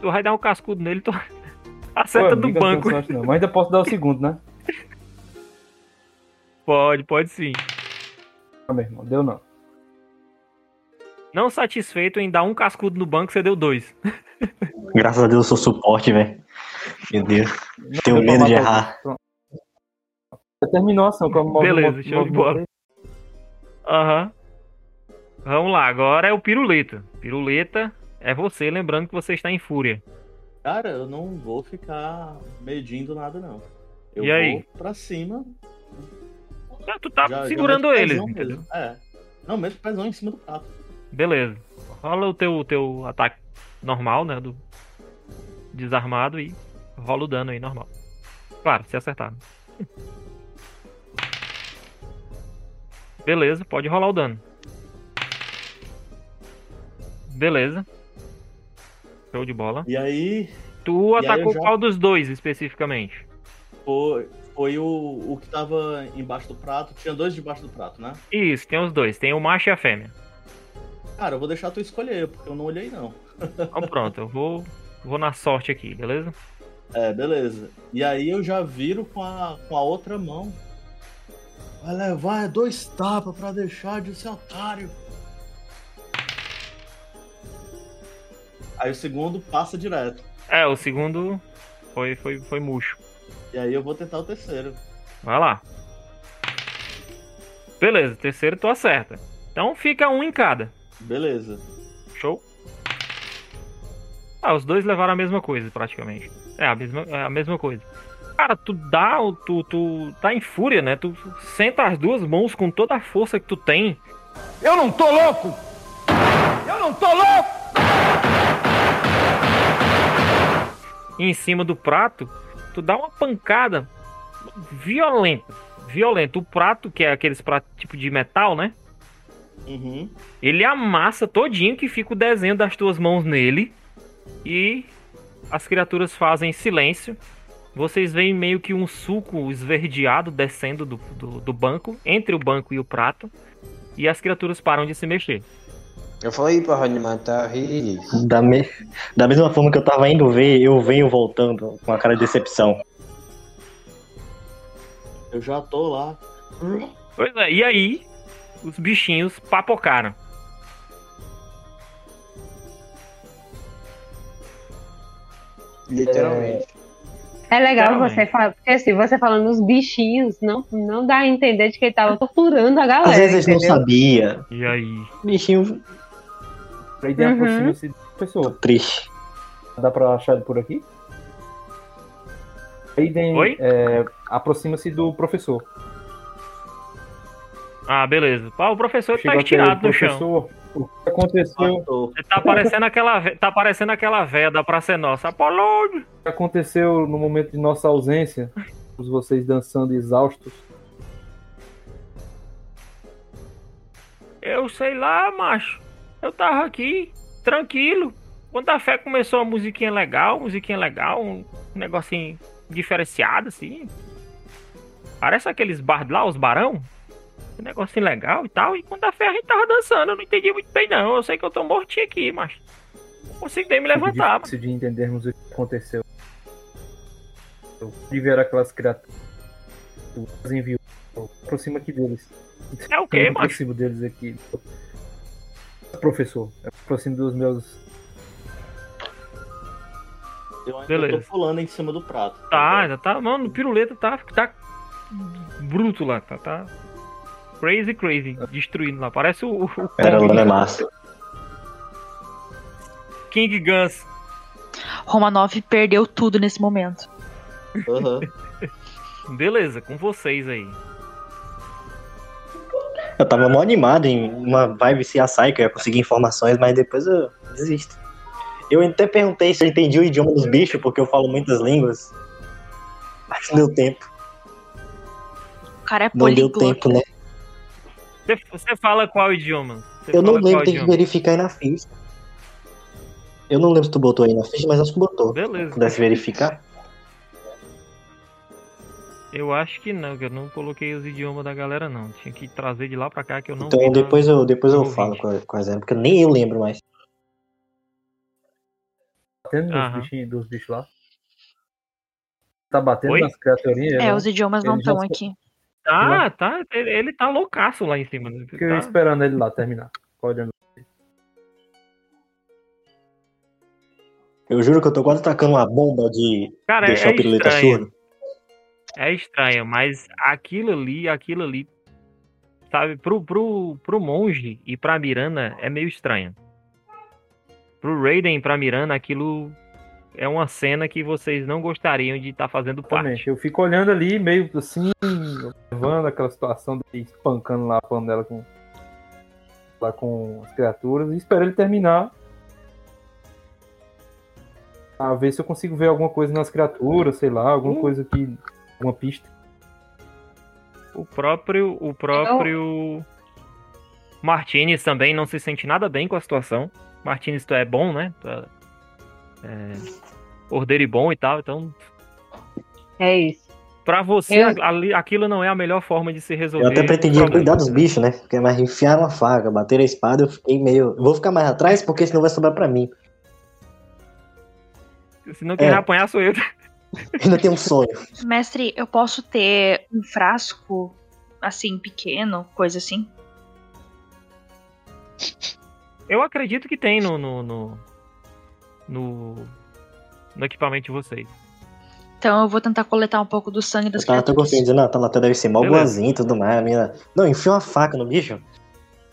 Tu vai dar um cascudo nele, tu acerta Pô, do banco. sorte não, Mas ainda posso dar o segundo, né? Pode, pode sim. Ah, meu irmão, deu não. Não satisfeito em dar um cascudo no banco, você deu dois. Graças a Deus eu sou suporte, velho. Meu Deus. Não Tenho medo de errar. Terminou a ação, como Beleza, show de bola. Aham. Vamos lá, agora é o Piruleta. Piruleta é você, lembrando que você está em fúria. Cara, eu não vou ficar medindo nada, não. Eu E vou aí? pra cima. Ah, tu tá já- já segurando meto eles, entendeu? mesmo. É. Não, mesmo pezão em cima do prato. Beleza. Rola o teu, teu ataque normal, né? Do... desarmado e rola o dano aí normal. Claro, se acertar. Beleza, pode rolar o dano. Beleza. Show de bola. E aí Tu E aí atacou eu já- qual dos dois especificamente? foi, foi o, o que tava embaixo do prato. Tinha dois debaixo do prato, né? Isso, tem os dois. Tem o macho e a fêmea. Cara, eu vou deixar tu escolher, porque eu não olhei não. Então pronto, eu vou, vou na sorte aqui, beleza? É, beleza. E aí eu já viro com a, com a outra mão. Vai levar dois tapas pra deixar de ser otário. Aí o segundo passa direto. É, o segundo foi, foi, foi murcho. E aí eu vou tentar o terceiro. Vai lá. Beleza, terceiro tu acerta. Então fica um em cada. Beleza. Show? Ah, os dois levaram a mesma coisa, praticamente. É a mesma, é a mesma coisa. Cara, tu dá, o- tu, tu tá em fúria, né? Tu senta as duas mãos com toda a força que tu tem. Eu não tô louco! Eu não tô louco! Em cima do prato, tu dá uma pancada violenta. Violenta. O prato, que é aqueles pratos tipo de metal, né? Uhum. Ele amassa todinho que fica o desenho das tuas mãos nele. E as criaturas fazem silêncio. Vocês veem meio que um suco esverdeado descendo do, do, do banco, entre o banco e o prato. E as criaturas param de se mexer. Eu falei pra matar eles. Da, me- da mesma forma que eu tava indo ver, eu venho voltando com a cara de decepção. Eu já tô lá. Pois é, e aí os bichinhos papocaram. Literalmente. É legal você falar, porque assim, você falando os bichinhos, não, não dá a entender de que ele tava torturando a galera. Às vezes eles não entendeu? sabia. E aí? Bichinho Raiden Uhum. aproxima-se da pessoa. triste. Dá pra achar ele por aqui? Raiden Oi? é, aproxima-se do professor. Ah, beleza. Ah, o professor tá Chega até estirado o no chão. O que aconteceu? Ele Tá parecendo aquela, tá parecendo aquela véia da Praça é Nossa. Apolônio! O que aconteceu no momento de nossa ausência? Os vocês dançando exaustos. Eu sei lá, macho. Eu tava aqui, tranquilo. Quando a fé começou a musiquinha legal, musiquinha legal, um negocinho diferenciado, assim. Parece aqueles bar lá, os barão. Um negocinho legal e tal. E quando a fé a gente tava dançando, eu não entendi muito bem, não. Eu sei que eu tô mortinho aqui, macho. Não consigo nem me levantar, mano. difícil de entendermos o que aconteceu. De ver aquelas criaturas. Enviou. Aproxima aqui deles. É o quê, Eu macho? aproximo deles aqui. Professor, eu aproximo dos meus. Eu ainda Beleza. tô pulando em cima do prato. Tá, ainda tá. Mano, o piruleta tá, tá bruto lá. Tá, tá crazy, crazy. Destruindo lá. Parece o, o Era Lana Massa. King Guns. Romanov perdeu tudo nesse momento. Aham. Beleza, com vocês aí. Eu tava mó animado em uma vibe CSI que eu ia conseguir informações, mas depois eu desisto. Eu até perguntei se eu entendi o idioma dos bichos, porque eu falo muitas línguas. Mas não deu tempo. O cara é Não deu poliglota. tempo, né? Você, fala qual idioma? Você Eu não lembro, tem que idioma? verificar aí na ficha. Eu não lembro se tu botou aí na ficha, mas acho que botou. Beleza. Pudesse verificar. Eu acho que não, que eu não coloquei os idiomas da galera, não. Tinha que trazer de lá pra cá que eu não Então depois eu, depois eu falo com, Zé, porque nem eu lembro mais. Batendo nos bichinhos, dos bichos lá. Tá batendo Oi? nas criaturinhas? É, né? os idiomas não estão aqui. Tá, tá. Ele, ele tá loucaço lá em cima. né? Fica eu Tá. esperando ele lá terminar. Olhando. Eu juro que eu tô quase tacando uma bomba de Cara, deixar é o piruleta estranho. surdo. É estranho, mas aquilo ali, aquilo ali, sabe, pro, pro, pro monge e pra Miranda é meio estranho. Pro Raiden e pra Miranda, aquilo é uma cena que vocês não gostariam de estar fazendo parte. Exatamente. Eu fico olhando ali, meio assim, observando aquela situação de espancando lá a panela com, lá com as criaturas e espero ele terminar. A ver se eu consigo ver alguma coisa nas criaturas, sei lá, alguma Hum. coisa que. Alguma pista. O próprio. O próprio. Martinez também não se sente nada bem com a situação. Martinez tu é bom, né? É, é, ordeiro e bom e tal, então. É isso. Pra você, Eu- ali- aquilo não é a melhor forma de se resolver. Eu até pretendia problemas, cuidar dos né? bichos, né? Porque mas enfiaram a faca, bateram a espada, eu fiquei meio. eu Vou ficar mais atrás porque senão vai sobrar pra mim. Se não quer É. apanhar, sou eu. Ainda tem um sonho. Mestre, eu posso ter um frasco, assim, pequeno, coisa assim? Eu acredito que tem no. no, no, no, no equipamento de vocês. Então eu vou tentar coletar um pouco do sangue das Eu tava até criaturas. gostando não, tá lá, deve ser mó Beleza. boazinha e tudo mais. A menina. Não, enfia uma faca no bicho.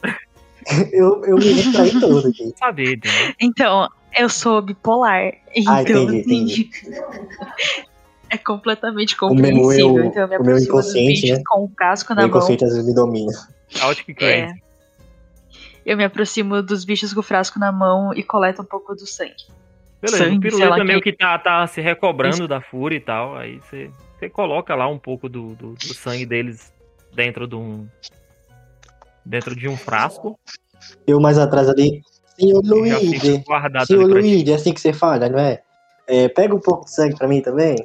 eu, eu me retraí todo aqui. Saber, entendeu? Então, eu sou bipolar. Então, Ah, entendi, é completamente O meu- compreensível. eu- então eu me o meu inconsciente, né? com o casco na mão. inconsciente às vezes me domina. É. Eu me aproximo dos bichos com o frasco na mão e coleto um pouco do sangue. Beleza, sangue, o piruleta lá meio que- que tá, tá se recobrando da fúria e tal. Aí você, você coloca lá um pouco do, do, do sangue deles dentro de um. Dentro de um frasco. Eu mais atrás ali. Senhor E Luigi, senhor. Luigi, é assim que você fala, não é? É, Pega um pouco de sangue pra mim também.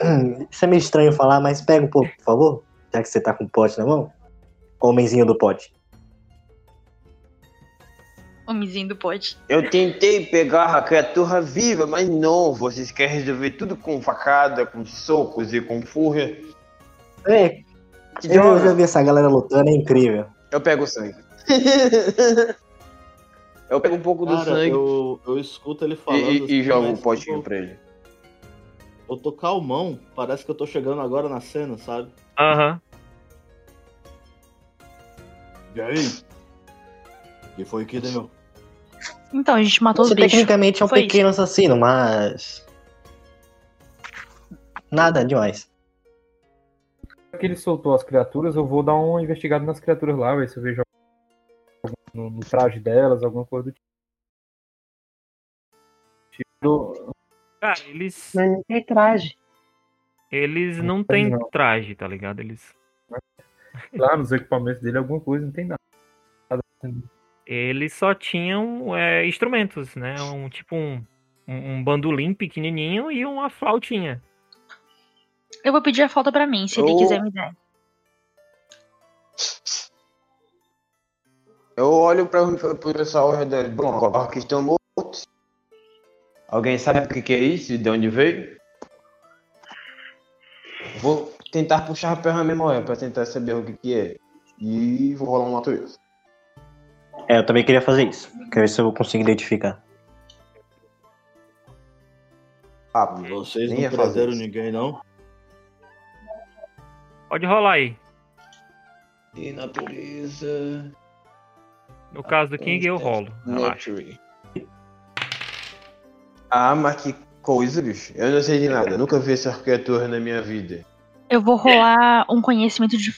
Isso é meio estranho falar, mas pega um pouco, por favor. Já que você tá com o pote na mão. Homenzinho do pote. Homenzinho do pote. Eu tentei pegar a criatura viva, mas não. Vocês querem resolver tudo com facada, com socos e com fúria. É, Que eu já vi essa galera lutando, é incrível. Eu pego o sangue. eu pego um pouco do Cara, sangue eu, eu escuto ele falando. e, e assim, jogo o potinho tipo, pra ele. Eu tô calmão, parece que eu tô chegando agora na cena, sabe? Aham. E aí? que foi que deu? Então, a gente matou Você os bichos. tecnicamente é um Foi pequeno assassino, mas. Nada demais. Já que ele soltou as criaturas, eu vou dar uma investigada nas criaturas lá, ver se eu vejo no, no traje delas, alguma coisa do tipo. Tipo, Cara, eles, Mas não tem traje. eles Não não tem têm não. traje, tá ligado? Eles, lá nos equipamentos dele, alguma coisa, não tem nada. eles só tinham é, instrumentos, né? Um tipo um, um, bandolim pequenininho e uma flautinha. Eu vou pedir a falta pra mim, se ele Eu- quiser me dar. Eu olho para o pessoal ao redor. Bom, agora que estão mortos. Alguém sabe o que, que é isso? e De onde veio? Vou tentar puxar pela memória para tentar saber o que, que é. E vou rolar um natureza. É, eu também queria fazer isso. Quero ver se eu consigo identificar. Rápido. Vocês Nem não isso. ninguém, não? Pode rolar aí. E natureza. No caso do King, eu rolo. Nature. Ah, mas que coisa, bicho. Eu não sei de nada. Nunca vi essa criatura na minha vida. Eu vou rolar um conhecimento de.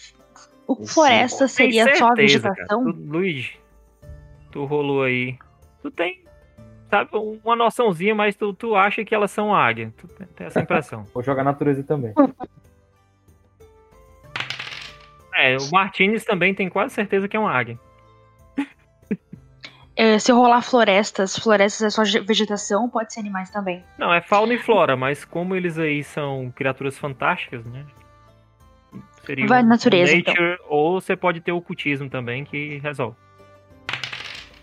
O Sim. floresta Tem seria só a certeza, cara. vegetação? Tu, Luigi, tu rolou aí. Tu tem, sabe, uma noçãozinha, mas tu, tu acha que elas são águia. Tu tem tem essa impressão. Vou jogar natureza também. é, o Martinez também tem quase certeza que é uma águia. É, se eu rolar florestas, florestas é só ge- vegetação, pode ser animais também. Não, é fauna e flora, mas como eles aí são criaturas fantásticas, né? Seria Vai natureza, então. nature, ou você pode ter o ocultismo também, que resolve.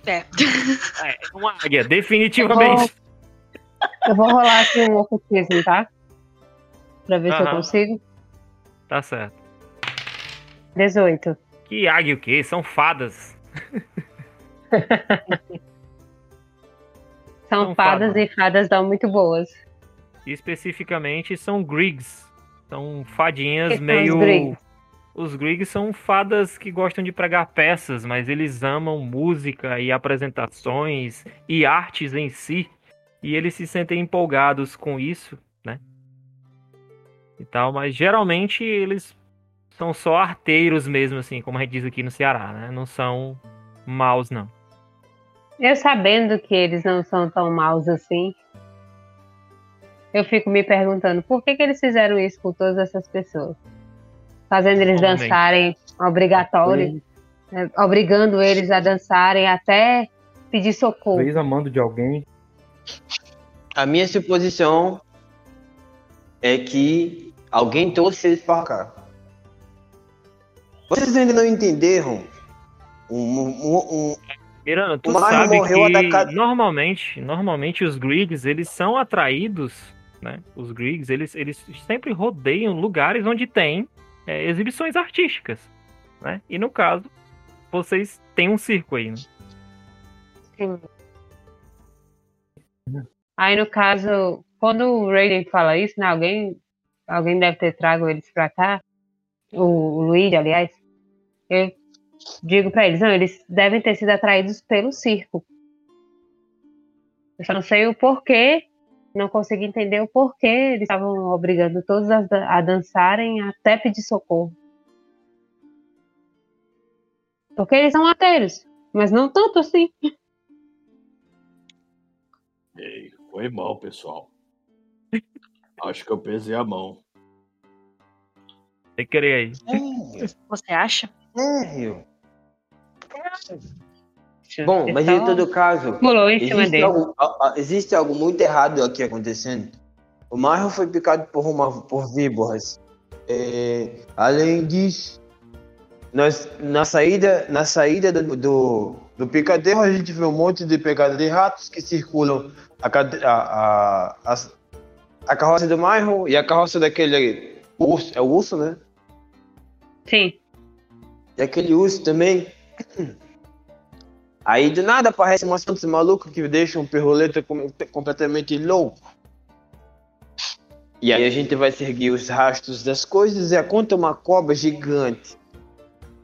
É. É, uma águia, definitivamente. Eu vou rolar aqui um ocultismo, tá? Pra ver se eu Aham. consigo. Tá certo. 18. Que águia o quê? São fadas. São São fadas fadas. e fadas dão muito boas. E especificamente são Griggs. São fadinhas Que são meio. os Griggs? Os Griggs são fadas que gostam de pregar peças, mas eles amam música e apresentações e artes em si. E eles se sentem empolgados com isso, né? E tal, mas geralmente eles são só arteiros mesmo, assim, como a gente diz aqui no Ceará, né? Não são maus, não. Eu sabendo que eles não são tão maus assim, eu fico me perguntando por que, que eles fizeram isso com todas essas pessoas? Fazendo eles dançarem obrigatório, né, obrigando eles a dançarem até pedir socorro. Talvez amando de alguém. A minha suposição é que alguém trouxe eles para cá. Vocês ainda não entenderam? Um, um, um, Miranda, tu Mario sabe morreu que atacado- normalmente, normalmente os Griggs, eles são atraídos, né? Os Griggs, eles, eles sempre rodeiam lugares onde tem é, exibições artísticas, né? E no caso, vocês têm um circo aí, né? Sim. Aí, no caso, quando o Raiden fala isso, né, alguém, alguém deve ter trago eles pra cá, o, o Luigi, aliás, eu digo pra eles, não, eles devem ter sido atraídos pelo circo. Eu só não sei o porquê, não consigo entender o porquê eles estavam obrigando todos a, a dançarem até pedir socorro. Porque eles são ateiros, mas não tanto assim. Ei, foi mal, pessoal. Acho que eu pesei a mão. Tem que querer aí. Você acha? Sério? Bom, mas em todo caso, Pulou em cima existe dele. algo, existe algo muito errado aqui acontecendo. O Mario foi picado por, uma, por víboras. É, além disso, nós, na saída, na saída do, do, do picadeiro, a gente vê um monte de pegadas de ratos que circulam a, a, a, a, a carroça do Mario e a carroça daquele urso. É o urso, né? Sim. E aquele urso também. Aí do nada aparece umas tantos malucos que deixam o perroleta com- completamente louco. E aí a gente vai seguir os rastros das coisas e aconta uma cobra gigante.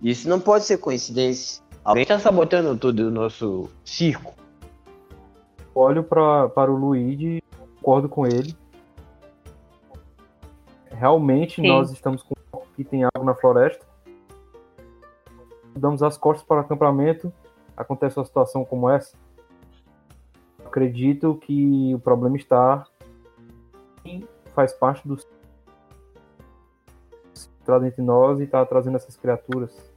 Isso não pode ser coincidência. Alguém tá sabotando todo o nosso circo. Olho pra, para o Luigi, concordo com ele. Realmente Sim. nós estamos com que tem algo na floresta. Damos as costas para o acampamento. Acontece uma situação como essa. Acredito que o problema está em faz parte do está entre nós e está trazendo essas criaturas.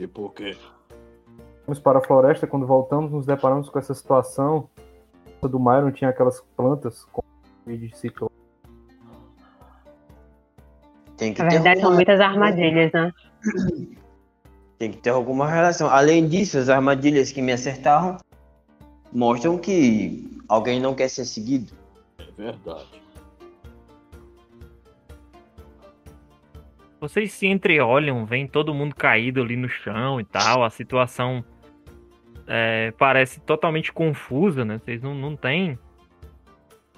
E por quê? Vamos para a floresta, quando voltamos, nos deparamos com essa situação. Do Myron tinha aquelas plantas com de ciclo. Tem que Na ter verdade, são muitas armadilhas, né? tem que ter alguma relação. Além disso, as armadilhas que me acertaram mostram que alguém não quer ser seguido. É verdade. Vocês se entreolham, vem todo mundo caído ali no chão e tal. A situação é, parece totalmente confusa, né? Vocês não, não têm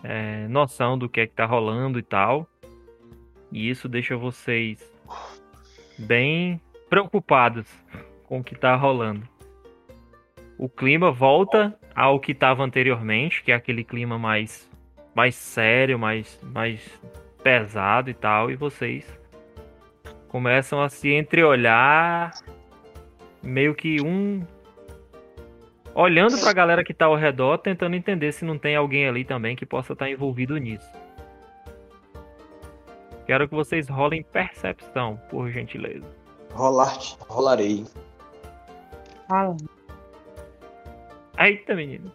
é, noção do que é que tá rolando e tal. E isso deixa vocês bem preocupados com o que tá rolando. O clima volta ao que estava anteriormente, que é aquele clima mais, mais sério, mais, mais pesado e tal. E vocês começam a se entreolhar, meio que um olhando pra galera que tá ao redor, tentando entender se não tem alguém ali também que possa estar envolvido nisso. Quero que vocês rolem percepção, por gentileza. Rolar, rolarei. Fala. Eita, menino.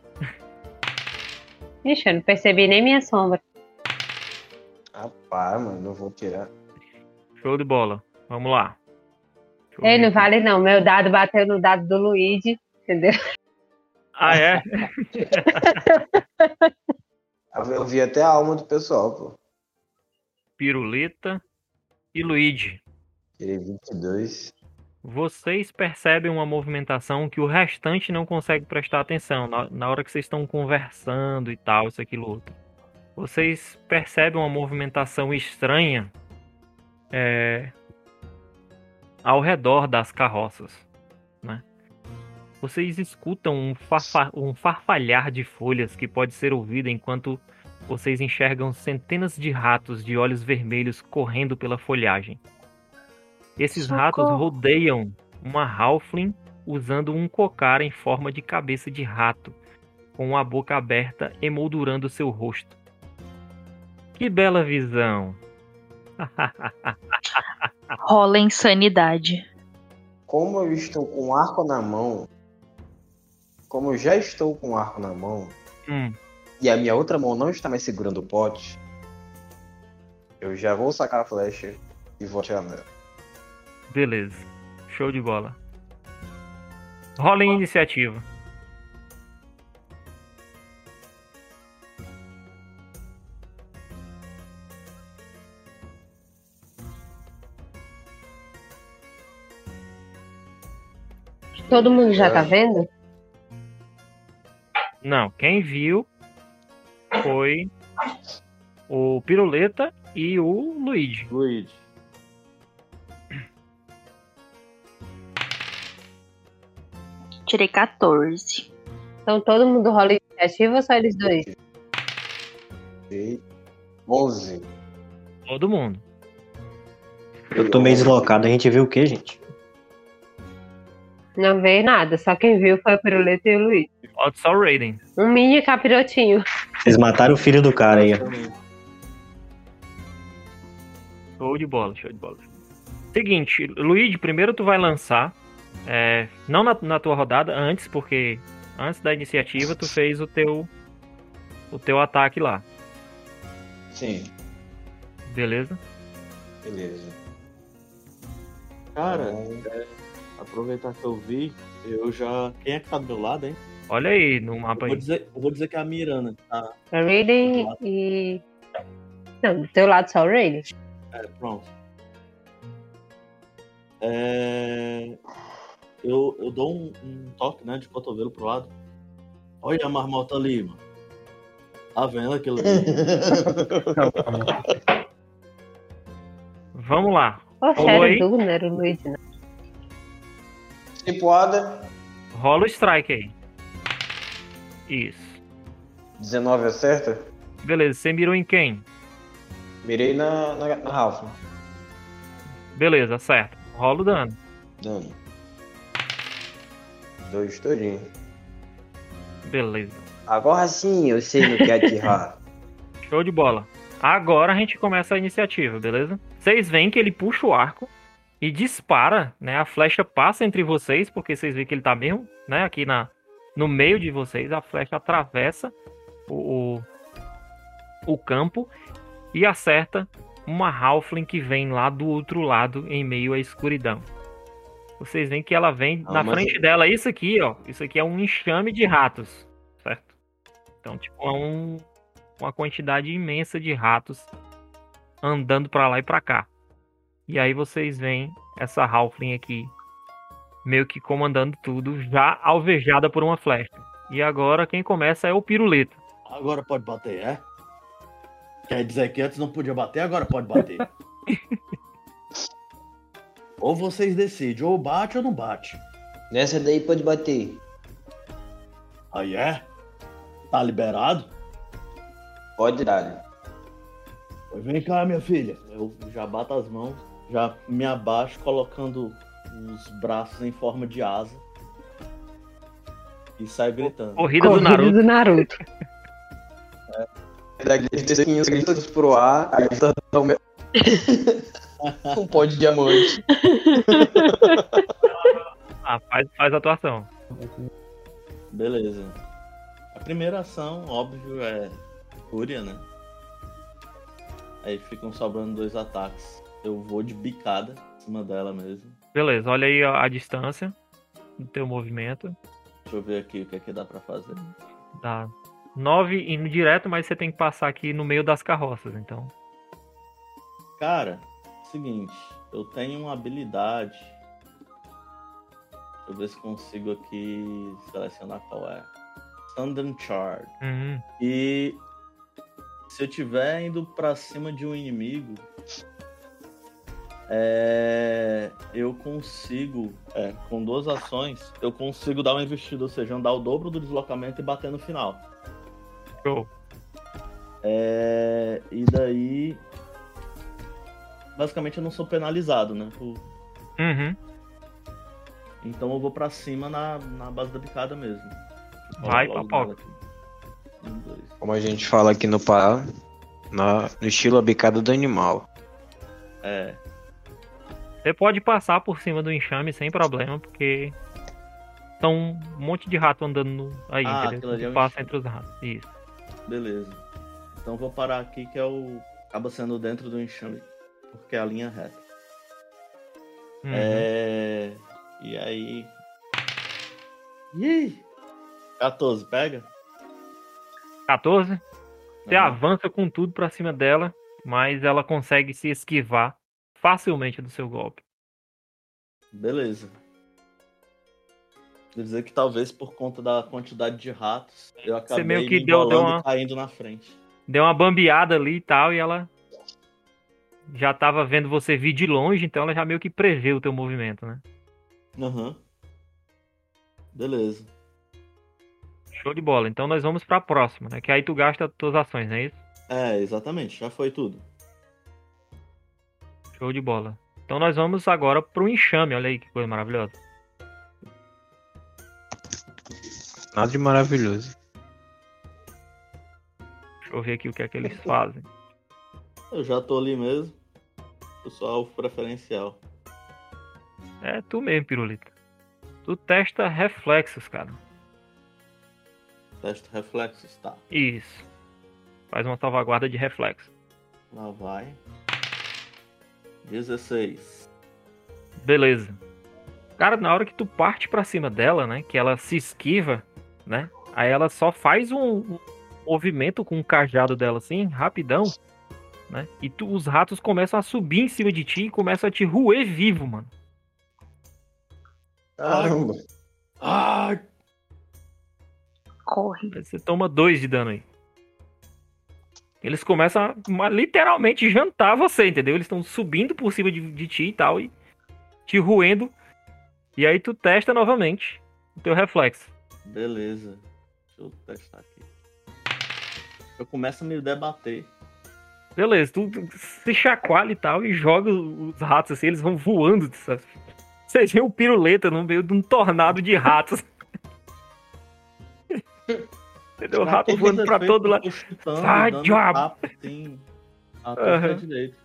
Ixi, eu não percebi nem minha sombra. Rapaz, mano, não vou tirar. Show de bola. Vamos lá. Ei, não vale não. Meu dado bateu no dado do Luigi, entendeu? Ah, é? Eu vi até a alma do pessoal, pô. Pirulita e Luigi. Tirei 22. Vocês percebem uma movimentação que o restante não consegue prestar atenção na, hora que vocês estão conversando e tal, isso, aquilo, outro. Vocês percebem uma movimentação estranha é, ao redor das carroças? Vocês escutam um, farfa- um farfalhar de folhas que pode ser ouvido enquanto vocês enxergam centenas de ratos de olhos vermelhos correndo pela folhagem. Esses ratos Socorro. rodeiam uma halfling usando um cocar em forma de cabeça de rato, com a boca aberta emoldurando seu rosto. Que bela visão! Rola insanidade. Como eu estou com um arco na mão, como eu já estou com um arco na mão, Hum, e a minha outra mão não está mais segurando o pote, eu já vou sacar a flecha e vou atirar nela. beleza. Show de bola. Rola em iniciativa. Todo mundo já tá vendo? Não, quem viu foi o Piruleta e o Luigi. Luigi. Tirei 14. Então todo mundo rola iniciativa ou só eles dois? E 11. Todo mundo. Eu tô meio deslocado. A gente viu o quê, gente? Não veio nada, só quem viu foi o Piruleta e o Luiz. Pode só o Raiden. Um mini capirotinho. Vocês mataram o filho do cara aí. Show de bola, show de bola. Seguinte, Luigi, primeiro tu vai lançar. é, não na, na tua rodada, antes, porque antes da iniciativa tu fez o teu. O teu ataque lá. Sim, Beleza? beleza. Cara, Então, é, aproveitar que eu vi, eu já. Quem é que tá do meu lado, hein? Olha aí no mapa Eu vou aí. dizer, eu vou dizer que é a Miranda. que Tá, A Raiden e. Não, do teu lado só o Raiden. é, pronto. É, eu, eu dou um, um toque, né, de cotovelo pro lado. Olha a marmota ali, mano. Tá vendo aquilo ali? Vamos lá. Poxa, Oi. era o Du, não era o Luiz, né? Cipoada, Rola o strike aí. Isso. 19 acerta? Beleza, você mirou em quem? Mirei na, na, na Ralph. Beleza, certo. Rola o dano. Dano. Dois todinho. Beleza. Agora sim eu sei no que atirar. Show de bola. Agora a gente começa a iniciativa, beleza? Vocês veem que ele puxa o arco e dispara, né? A flecha passa entre vocês, porque vocês veem que ele tá mesmo, né? Aqui na, no meio de vocês, a flecha atravessa o, o, o campo e acerta uma Halfling que vem lá do outro lado, em meio à escuridão. Vocês veem que ela vem Ah, na mas- frente dela, isso aqui, ó. Isso aqui é um enxame de ratos, certo? Então, tipo, é um, uma quantidade imensa de ratos andando pra lá e pra cá. E aí vocês veem essa Halfling aqui, meio que comandando tudo, já alvejada por uma flecha. E agora quem começa é o Piruleta. Agora pode bater, é? Quer dizer que antes não podia bater, agora pode bater. ou vocês decidem, ou bate ou não bate. Nessa daí pode bater. Aí é? Tá liberado? Pode dar. Pois vem cá, minha filha. Eu já bato as mãos, já me abaixo, colocando os braços em forma de asa. E saio gritando. Corrida do Corrida Naruto. do Naruto. Daqueles tecinhos gritos pro ar, aí tá um pó de diamante. Ah, faz, faz a atuação. Beleza. A primeira ação, óbvio, é fúria, né? Aí ficam sobrando dois ataques. Eu vou de bicada em cima dela mesmo. Beleza, olha aí a, a distância do teu movimento. Deixa eu ver aqui o que é que dá pra fazer. Dá 9 indo direto, mas você tem que passar aqui no meio das carroças, então. Cara, seguinte, eu tenho uma habilidade. Deixa eu ver se consigo aqui selecionar qual é. Sudden Charge. Uhum. E se eu tiver indo pra cima de um inimigo, é, eu consigo, é, com duas ações, eu consigo dar uma investida, ou seja, andar o dobro do deslocamento e bater no final. Show. É, e daí, basicamente, eu não sou penalizado, né? por- Uhum. Então eu vou pra cima na, na base da picada mesmo. Vai, aqui. Um. Como a gente fala aqui no Pará, na, no estilo a bicada do animal. É, Você pode passar por cima do enxame sem problema, porque são um monte de rato andando no- aí, Ah, entendeu? é um passa enxame. entre os ratos. Isso. beleza. Então vou parar aqui que é o. Acaba sendo dentro do enxame. Porque é a linha reta. Uhum. É. E aí. Ih! 14, pega? 14. Você Uhum. avança com tudo pra cima dela, mas ela consegue se esquivar facilmente do seu golpe. Beleza. Quer dizer que talvez por conta da quantidade de ratos, eu acabei meio que me deu- deu uma- caindo na frente. Deu uma bambeada ali e tal, e ela já tava vendo você vir de longe, então ela já meio que prevê o teu movimento, né? Aham. Beleza. Show de bola. Então nós vamos pra próxima, né? Que aí tu gasta tuas ações, não é isso? É, exatamente, já foi tudo. Show de bola. Então nós vamos agora pro enxame, olha aí que coisa maravilhosa. Nada de maravilhoso. Deixa eu ver aqui o que é que eles fazem. Eu já tô ali mesmo. Eu sou alvo preferencial. É tu mesmo, pirulita. Tu testa reflexos, cara. Teste reflexos, tá. Isso. Faz uma salvaguarda de reflexo. Lá vai. 16. Beleza. Cara, na hora que tu parte pra cima dela, né? Que ela se esquiva, né? Aí ela só faz um, movimento com o cajado dela assim, rapidão, né? E tu- os ratos começam a subir em cima de ti e começam a te roer vivo, mano. Caramba. Ah! Corre. Aí Você toma dois de dano aí. Eles começam a ma- literalmente jantar você, entendeu? Eles estão subindo por cima de, de ti e tal, e te roendo. E aí tu testa novamente o teu reflexo. Beleza. Deixa eu testar aqui. Eu começo a me debater. Beleza, tu, tu se chacoalha e tal e joga os ratos assim, eles vão voando. sabe? Você vê um piruleta no meio de um tornado de ratos. Entendeu? O rato voando pra todo lado. dando diabo! até pra direita.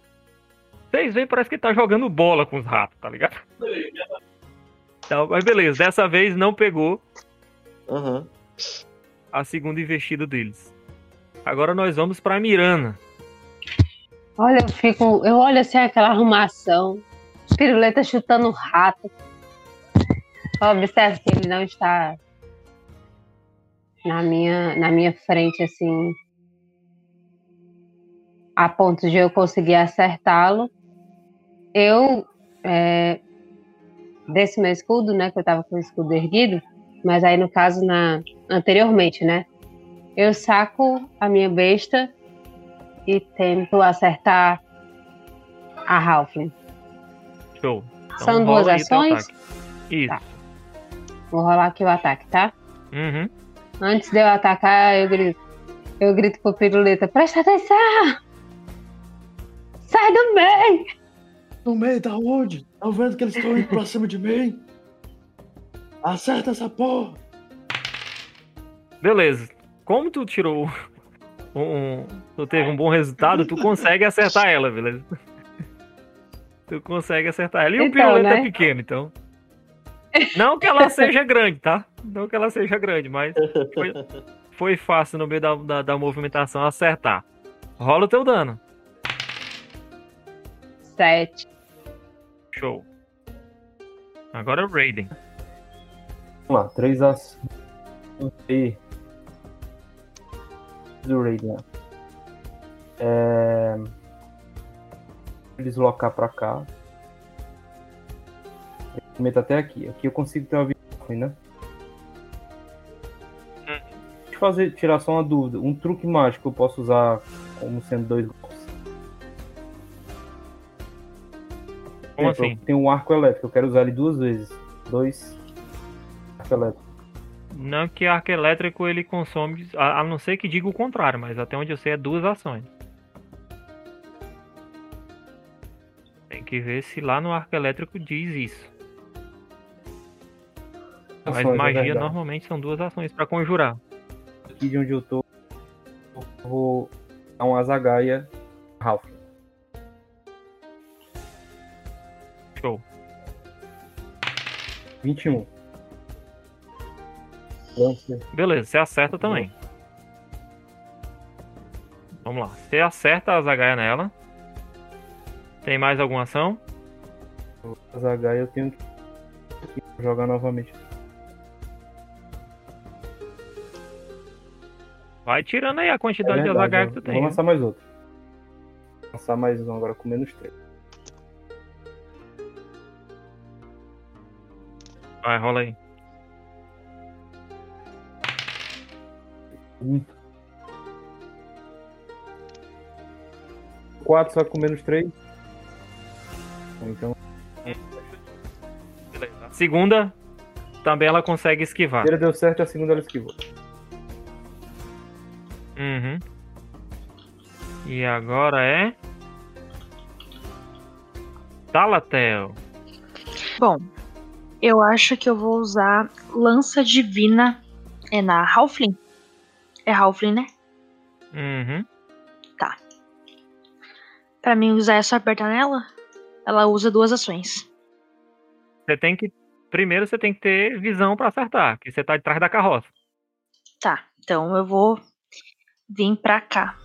Vocês veem, parece que ele tá jogando bola com os ratos, tá ligado? Então, mas beleza, dessa vez não pegou Aham. a segunda investida deles. Agora nós vamos pra Mirana. Olha, eu fico. Eu olho assim aquela arrumação. Piruleta chutando um rato. Observe que ele não está na minha, na minha frente, assim. A ponto de eu conseguir acertá-lo. Eu. É, desse meu escudo, né? Que eu tava com o escudo erguido. Mas aí, no caso, na, anteriormente, né? Eu saco a minha besta e tento acertar a Halfling. Show. Então São duas ações? Isso. Tá. Vou rolar aqui o ataque, tá? Uhum. Antes de eu atacar, eu grito. Eu grito pro piruleta, presta atenção! Sai do meio! No meio da onde? Tá vendo que eles estão indo pra cima de mim? Acerta essa porra! Beleza. Como tu tirou um, um- Tu teve um bom resultado, tu consegue acertar ela, beleza? Tu consegue acertar ela. E o Então, piruleta é né? pequeno, então. Não que ela seja grande, tá? Não que ela seja grande, mas foi, foi fácil no meio da, da, da movimentação acertar. Rola o teu dano. Sete. Show. Agora é o Raiden. Vamos lá, três ações. E... Do Raiden. É... Deslocar pra cá. Eu meto até aqui. Aqui eu consigo ter uma visão, né? Deixa eu fazer, tirar só uma dúvida. Um truque mágico eu posso usar como sendo dois golpes. Como Exemplo, assim? Tenho um arco elétrico, eu quero usar ele duas vezes. Dois arco elétrico. Não que arco elétrico ele consome, a, a não ser que diga o contrário, mas até onde eu sei é duas ações. Tem que ver se lá no arco elétrico diz isso. Mas ações, é magia verdade. normalmente são duas ações pra conjurar. Aqui de onde eu tô, eu vou dar uma zagaia Ralph. Show. 21. Lança. Beleza, você acerta também. Vamos lá. Você acerta a zagaia nela. Tem mais alguma ação? A zagaia eu tenho que jogar novamente. Vai tirando aí a É quantidade de verdade, azagaia eu que tu Vou tem. lançar mais outro. Vou lançar mais um agora com menos 3. Vai, rola aí. Um. 4 só com menos 3. Então, Beleza. A segunda, também ela consegue a esquivar. primeira deu certo e a segunda ela esquivou. Uhum. E agora é. Talatel. Bom, eu acho que eu vou usar lança divina. É na Halfling? É Halfling, né? Uhum. Pra mim usar é só apertar nela? Ela usa duas ações. Você tem que. Primeiro você tem que ter visão pra acertar, que você tá de trás da carroça. Tá, então eu vou vir pra cá.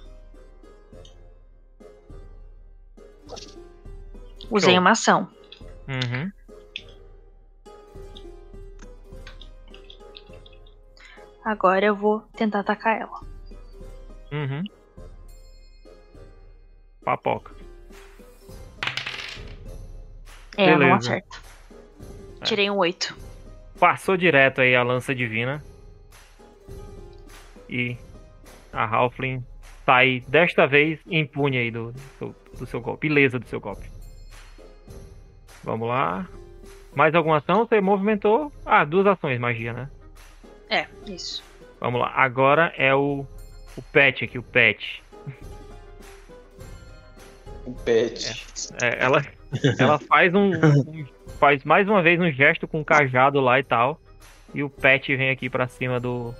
Usei Show. uma ação. Uhum. Agora eu vou tentar atacar ela. Uhum. Papoca. É, eu não Beleza. acerto. Tirei um 8. Passou direto aí a lança divina. E a Halfling sai desta vez impune aí do, do, do seu golpe. Beleza do seu golpe. Vamos lá. Mais alguma ação? Você movimentou. Ah, duas ações, magia, né? É, isso. Vamos lá. Agora é o, o pet aqui, o pet. O pet. É, ela, ela faz um, um- faz mais uma vez um gesto com o cajado lá e tal. E o pet vem aqui pra cima do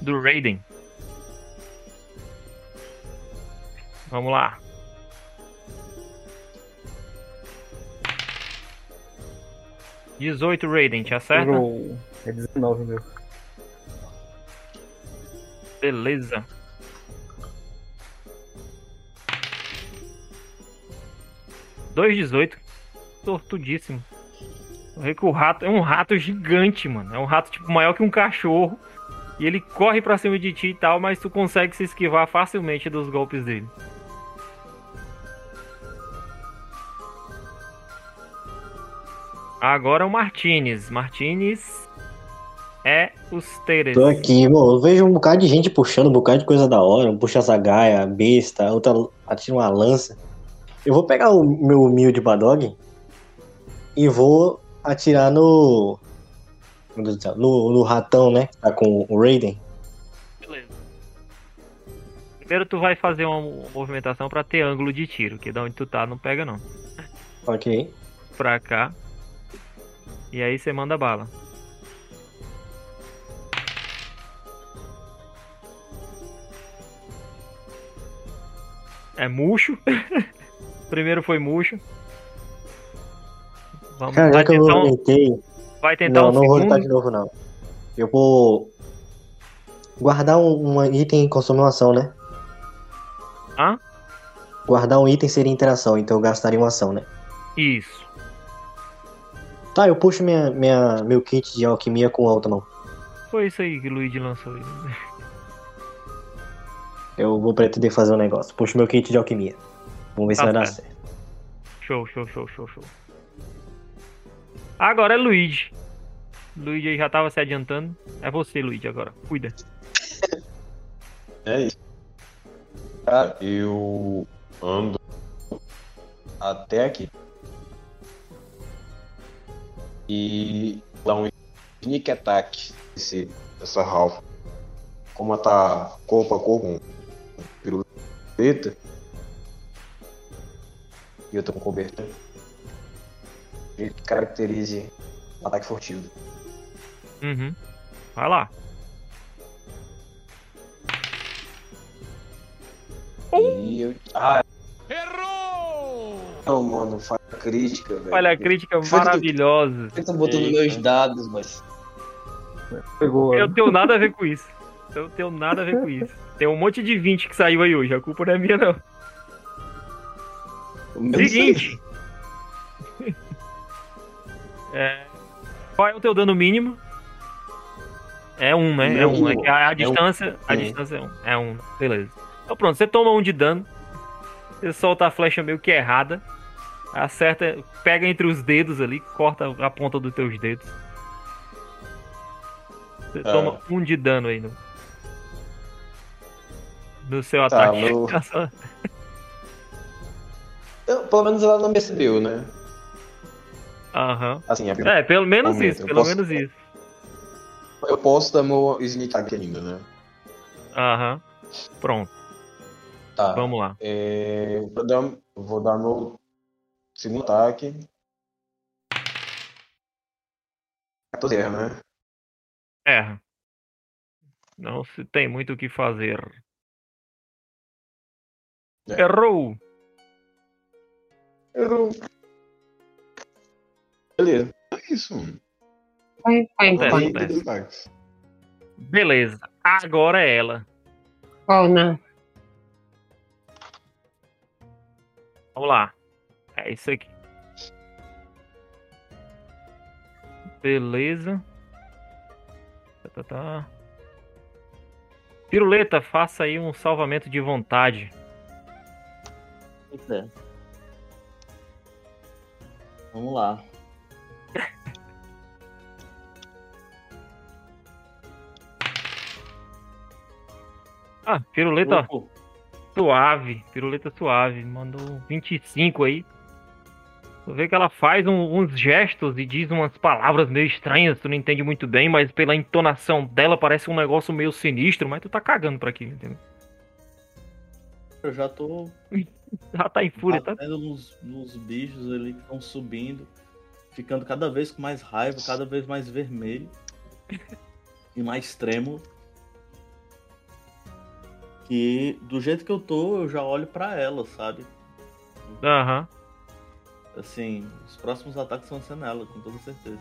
do Raiden. Vamos lá. Dezoito Raiden, te acerta? É 19 meu. Beleza. Dois 18. Tortudíssimo. Eu que o rato é um rato gigante, mano. É um rato tipo maior que um cachorro. E ele corre pra cima de ti e tal, mas tu consegue se esquivar facilmente dos golpes dele. Agora o Martinez. Martinez é os Teres. Tô aqui, bom, eu vejo um bocado de gente puxando um bocado de coisa da hora. Um puxa zagaia, besta, outra atira uma lança. Eu vou pegar o meu mil de Badog e vou atirar no. Meu Deus do céu, no, no ratão, né? Tá com o Raiden. Beleza. Primeiro tu vai fazer uma movimentação pra ter ângulo de tiro, que da onde tu tá não pega não. Ok. Pra cá. E aí você manda bala. É murcho. Primeiro foi murcho. Vamos Cara, vai já que eu tentar, um, tentei. Vai tentar Não, um não vou tentar segundo. de novo, não. Eu vou guardar um, um item e consumir uma ação, né? Hã? Guardar um item seria interação, então eu gastaria uma ação, né? Isso. Tá, eu puxo minha, minha, meu kit de alquimia com a outra mão. Foi isso aí que o Luigi lançou. aí. Eu vou pretender fazer um negócio. Puxo meu kit de alquimia. Vamos ver se Tá vai dar certo. Show, show, show, show, show. Agora é Luigi. Luigi já tava se adiantando. É você, Luigi, agora. Cuida. É isso. Cara, eu ando até aqui. E dá um sneak attack esse, essa Ralph. Como ela tá corpo a corpo com piruleta. E eu tô com cobertura. Que caracterize Ataque furtivo. Uhum. Vai lá. E eu. Ah, Errou! não, mano, falha crítica, velho. Olha a crítica maravilhosa. Eu tô botando Eita. meus dados, mas. Pegou. Eu não tenho nada a ver com isso. Eu não tenho nada a ver com isso. Tem um monte de 20 que saiu aí hoje. A culpa não é minha, não. Seguinte. É, Qual é o teu dano mínimo? É um, né? É Meu um. É um. que a, a É um. distância. A É. distância é um. É um. Beleza. Então pronto, você toma um de dano. Você solta a flecha meio que errada. Acerta, pega entre os dedos ali, corta a ponta dos teus dedos. Você Ah. toma um de dano aí no. No seu Tá, ataque. meu- Eu- pelo menos ela não percebeu, né? Aham. Assim, a- É, pelo menos Momento, isso, pelo posso- menos isso. eu posso dar meu sneak attack ainda, né? Aham. Pronto, Tá. vamos lá. É, vou dar, vou dar meu segundo ataque. 14 erra, né? Erra. Não se tem muito o que fazer. É. Errou! Eu... Beleza. É isso. foi. É, Tem acontece. dois ataques. Beleza, agora é ela. Qual não? Vamos lá. É isso aqui. Beleza. Tá, tá, tá. Piruleta, faça aí um salvamento de vontade. Pois é. Vamos lá. Ah, piruleta Opa, suave. Piruleta suave. Mandou 25 aí. Tu vê que ela faz um- uns gestos e diz umas palavras meio estranhas, tu não entende muito bem, mas pela entonação dela parece um negócio meio sinistro, mas tu tá cagando pra aquilo, entendeu? Eu já tô Já tá em fúria, tá? nos, nos bichos ali que estão subindo, ficando cada vez com mais raiva, cada vez mais vermelho e mais trêmulo. Que do jeito que eu tô, eu já olho pra ela, sabe? Aham. Assim, os próximos ataques vão ser nela, com toda certeza.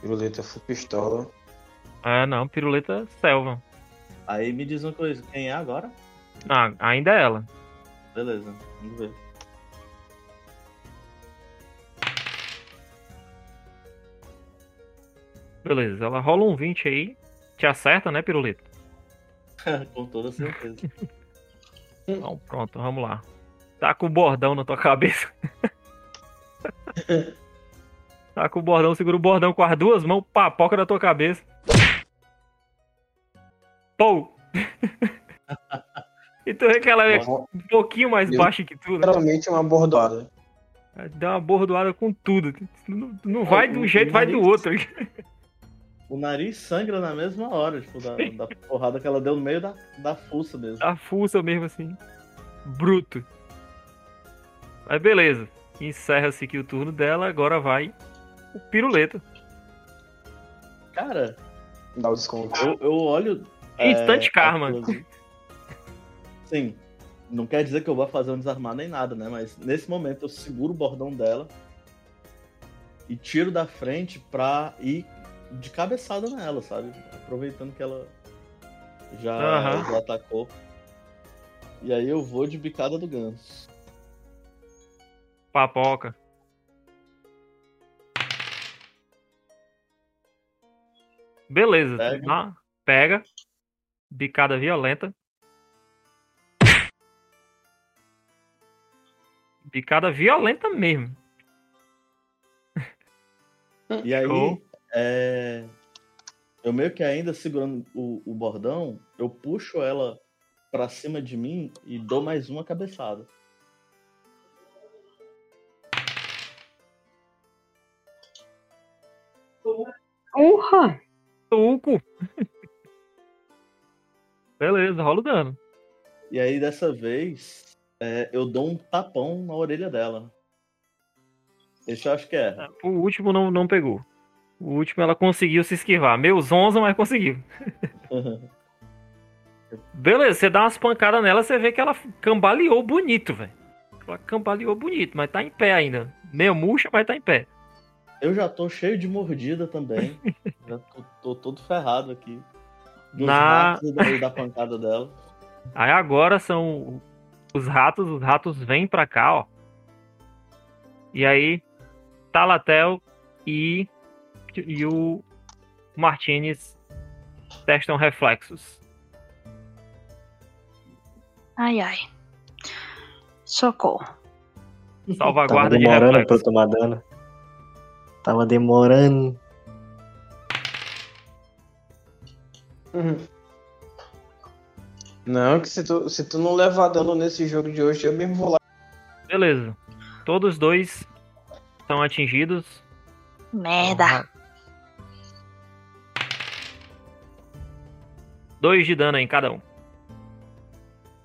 Piruleta full pistola. Ah, não, piruleta selva. Aí me diz uma coisa, quem é agora? Ah, ainda é ela. Beleza, vamos ver. Beleza, ela rola um 20 aí. Te acerta, né, piruleta? com toda certeza. Então, pronto, vamos lá. Tá com o bordão na tua cabeça. tá com o bordão, segura o bordão com as duas mãos, papoca na tua cabeça. Pou! e tu vê que ela é um pouquinho mais Eu- baixa que tu, né? Literalmente uma bordoada. Dá uma bordoada com tudo. Não, não vai de um jeito, vai do outro. O nariz sangra na mesma hora, tipo, da, da porrada que ela deu no meio da, da fuça mesmo. A fuça mesmo assim. Bruto. Mas beleza. Encerra-se aqui o turno dela. Agora vai o piruleta. Cara, Dá o desconto. eu, eu olho. É, karma. aquilo ali. Sim. Não quer dizer que eu vou fazer um desarmar nem nada, né? Mas nesse momento eu seguro o bordão dela e tiro da frente pra ir de cabeçada nela, sabe? Aproveitando que ela já, Aham. já atacou. E aí eu vou de bicada do ganso. Papoca. Beleza. Pega. dá- Pega. Bicada violenta. Bicada violenta mesmo. E aí, Show. É, eu meio que ainda segurando o, o bordão, eu puxo ela pra cima de mim e dou mais uma cabeçada. Urra! Tuco. Beleza, rola o dano. E aí, dessa vez, é, eu dou um tapão na orelha dela. Esse eu acho que é. O último não, não pegou. O último ela conseguiu se esquivar. Meus 11, mas conseguiu. Beleza, você dá umas pancadas nela, você vê que ela cambaleou bonito, velho. Ela cambaleou bonito, mas tá em pé ainda. Meio murcha, mas tá em pé. Eu já tô cheio de mordida também. já tô, tô todo ferrado aqui. Dos Na- ratos da, da pancada dela. Aí agora são os ratos, os ratos vêm pra cá, ó. E aí, Talatel e, e o Martinez testam reflexos. Ai, ai. Socorro. Tava Salvaguarda de demorando pra eu reflexos. tomar dano. Tava demorando. Não, que se tu, se tu não levar dano nesse jogo de hoje, eu mesmo vou lá. Beleza. Todos dois são atingidos. Merda. Dois de dano em cada um.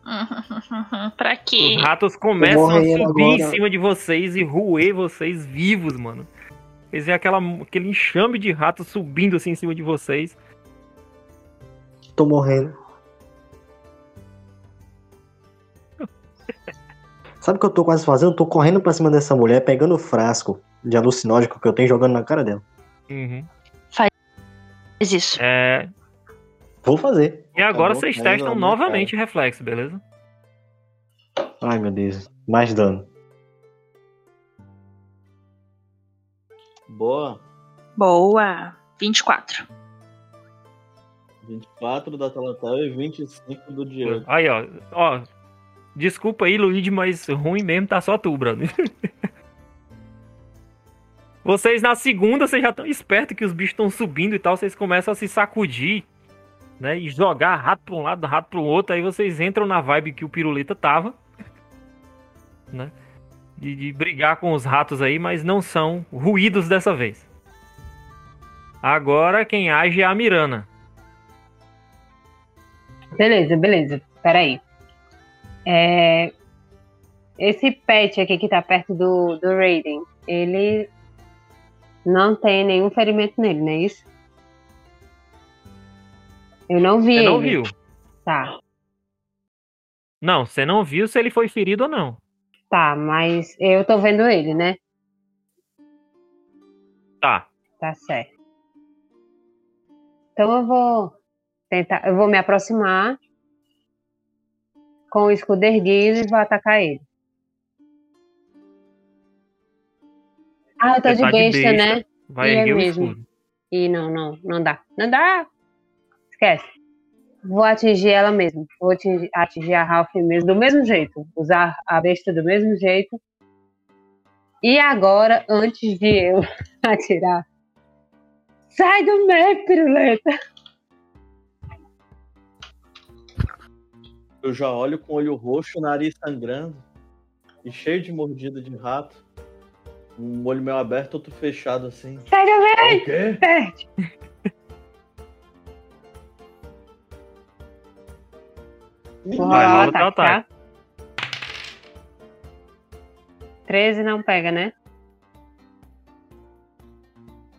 pra quê? Os ratos começam a subir em agora. cima de vocês e roer vocês vivos, mano. Quer dizer, aquela, aquele enxame de ratos subindo assim em cima de vocês. Tô morrendo. Sabe o que eu tô quase fazendo? Eu tô correndo pra cima dessa mulher, pegando o frasco de alucinógeno que eu tenho jogando na cara dela. Uhum. Faz isso. É, Vou fazer. e agora bom, vocês tá testam novamente reflexo, beleza? Ai, meu Deus. Mais dano. Boa. Boa. 24. 24 da Talatel e 25 do Diego. Aí, ó. ó desculpa aí, Luigi, mas ruim mesmo tá só tu, brother. Vocês na segunda, vocês já estão espertos que os bichos estão subindo e tal, vocês começam a se sacudir, né? E jogar rato pra um lado, rato pro outro, aí vocês entram na vibe que o Piruleta tava, né? De, de brigar com os ratos aí, mas não são ruídos dessa vez. Agora quem age é a Mirana. Beleza, beleza. Peraí. É... Esse pet aqui que tá perto do, do Raiden, ele não tem nenhum ferimento nele, não é isso? Eu não vi Você não viu? Tá, Não, você não viu se ele foi ferido ou não. tá, mas eu tô vendo ele, né? Tá. Tá certo. Então eu vou tentar, eu vou me aproximar com o escudo erguido e vou atacar ele. Ah, eu tô de tá de besta, besta. né? Vai E é erguer o mesmo. escudo. E não, não, não dá. Não dá! Esquece. Vou atingir ela mesmo. Vou atingir, atingir a Ralph mesmo, do mesmo jeito. Usar a besta do mesmo jeito. E agora, antes de eu atirar. Sai do meio, piruleta! Eu já olho com o olho roxo, nariz sangrando e cheio de mordida de rato. Um olho meio aberto, outro fechado assim. Sai do meio! O quê? Perde! Vai, o rola teu ataque, tá? 13 não pega, né?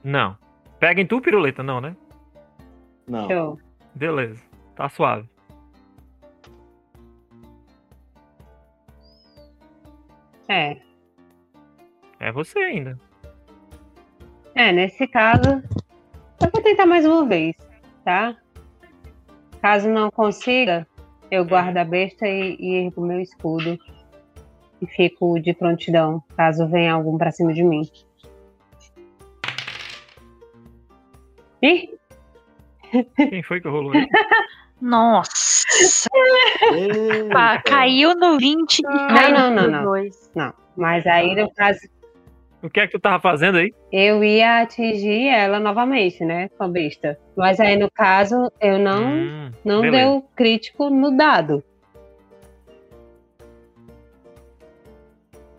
Não. Pega em tu, piruleta, não, né? Não. Show. Beleza. Tá suave. É. É você ainda. É, nesse caso, eu vou tentar mais uma vez, tá? Caso não consiga, eu guardo a besta e, e ergo meu escudo. E fico de prontidão, caso venha algum pra cima de mim. Ih, Quem foi que rolou aí? Nossa. Pá, caiu no 20 e caiu não, não, no não. 2. não. Mas aí, no caso, O que é que tu tava fazendo aí? eu ia atingir ela novamente, né? Com a besta. Mas aí, no caso, eu não, Hum, não beleza. deu crítico no dado.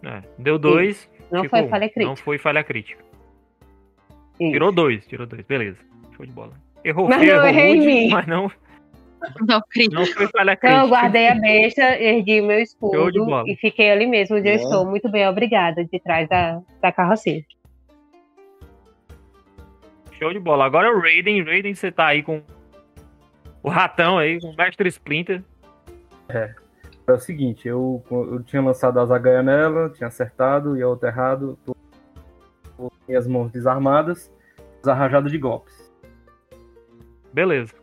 É, deu dois. Não ficou foi um. falha Não crítica. foi falha crítica. Isso. Tirou dois, tirou dois. Beleza. Show de bola. Errou Mas feio, não errou rude, mas não. Não. Não foi falha Então eu crítica. guardei a besta, ergui meu Show de escudo bola. e fiquei ali mesmo onde eu É. estou. Muito bem, obrigada, de trás da, da carrocinha. Show de bola. Agora é o Raiden. Raiden, você tá aí com o ratão aí, com o Mestre Splinter. É o seguinte, eu, eu tinha lançado a zagaia nela, tinha acertado e a outra errado. Tô com minhas mãos desarmadas, desarrajado de golpes. Beleza.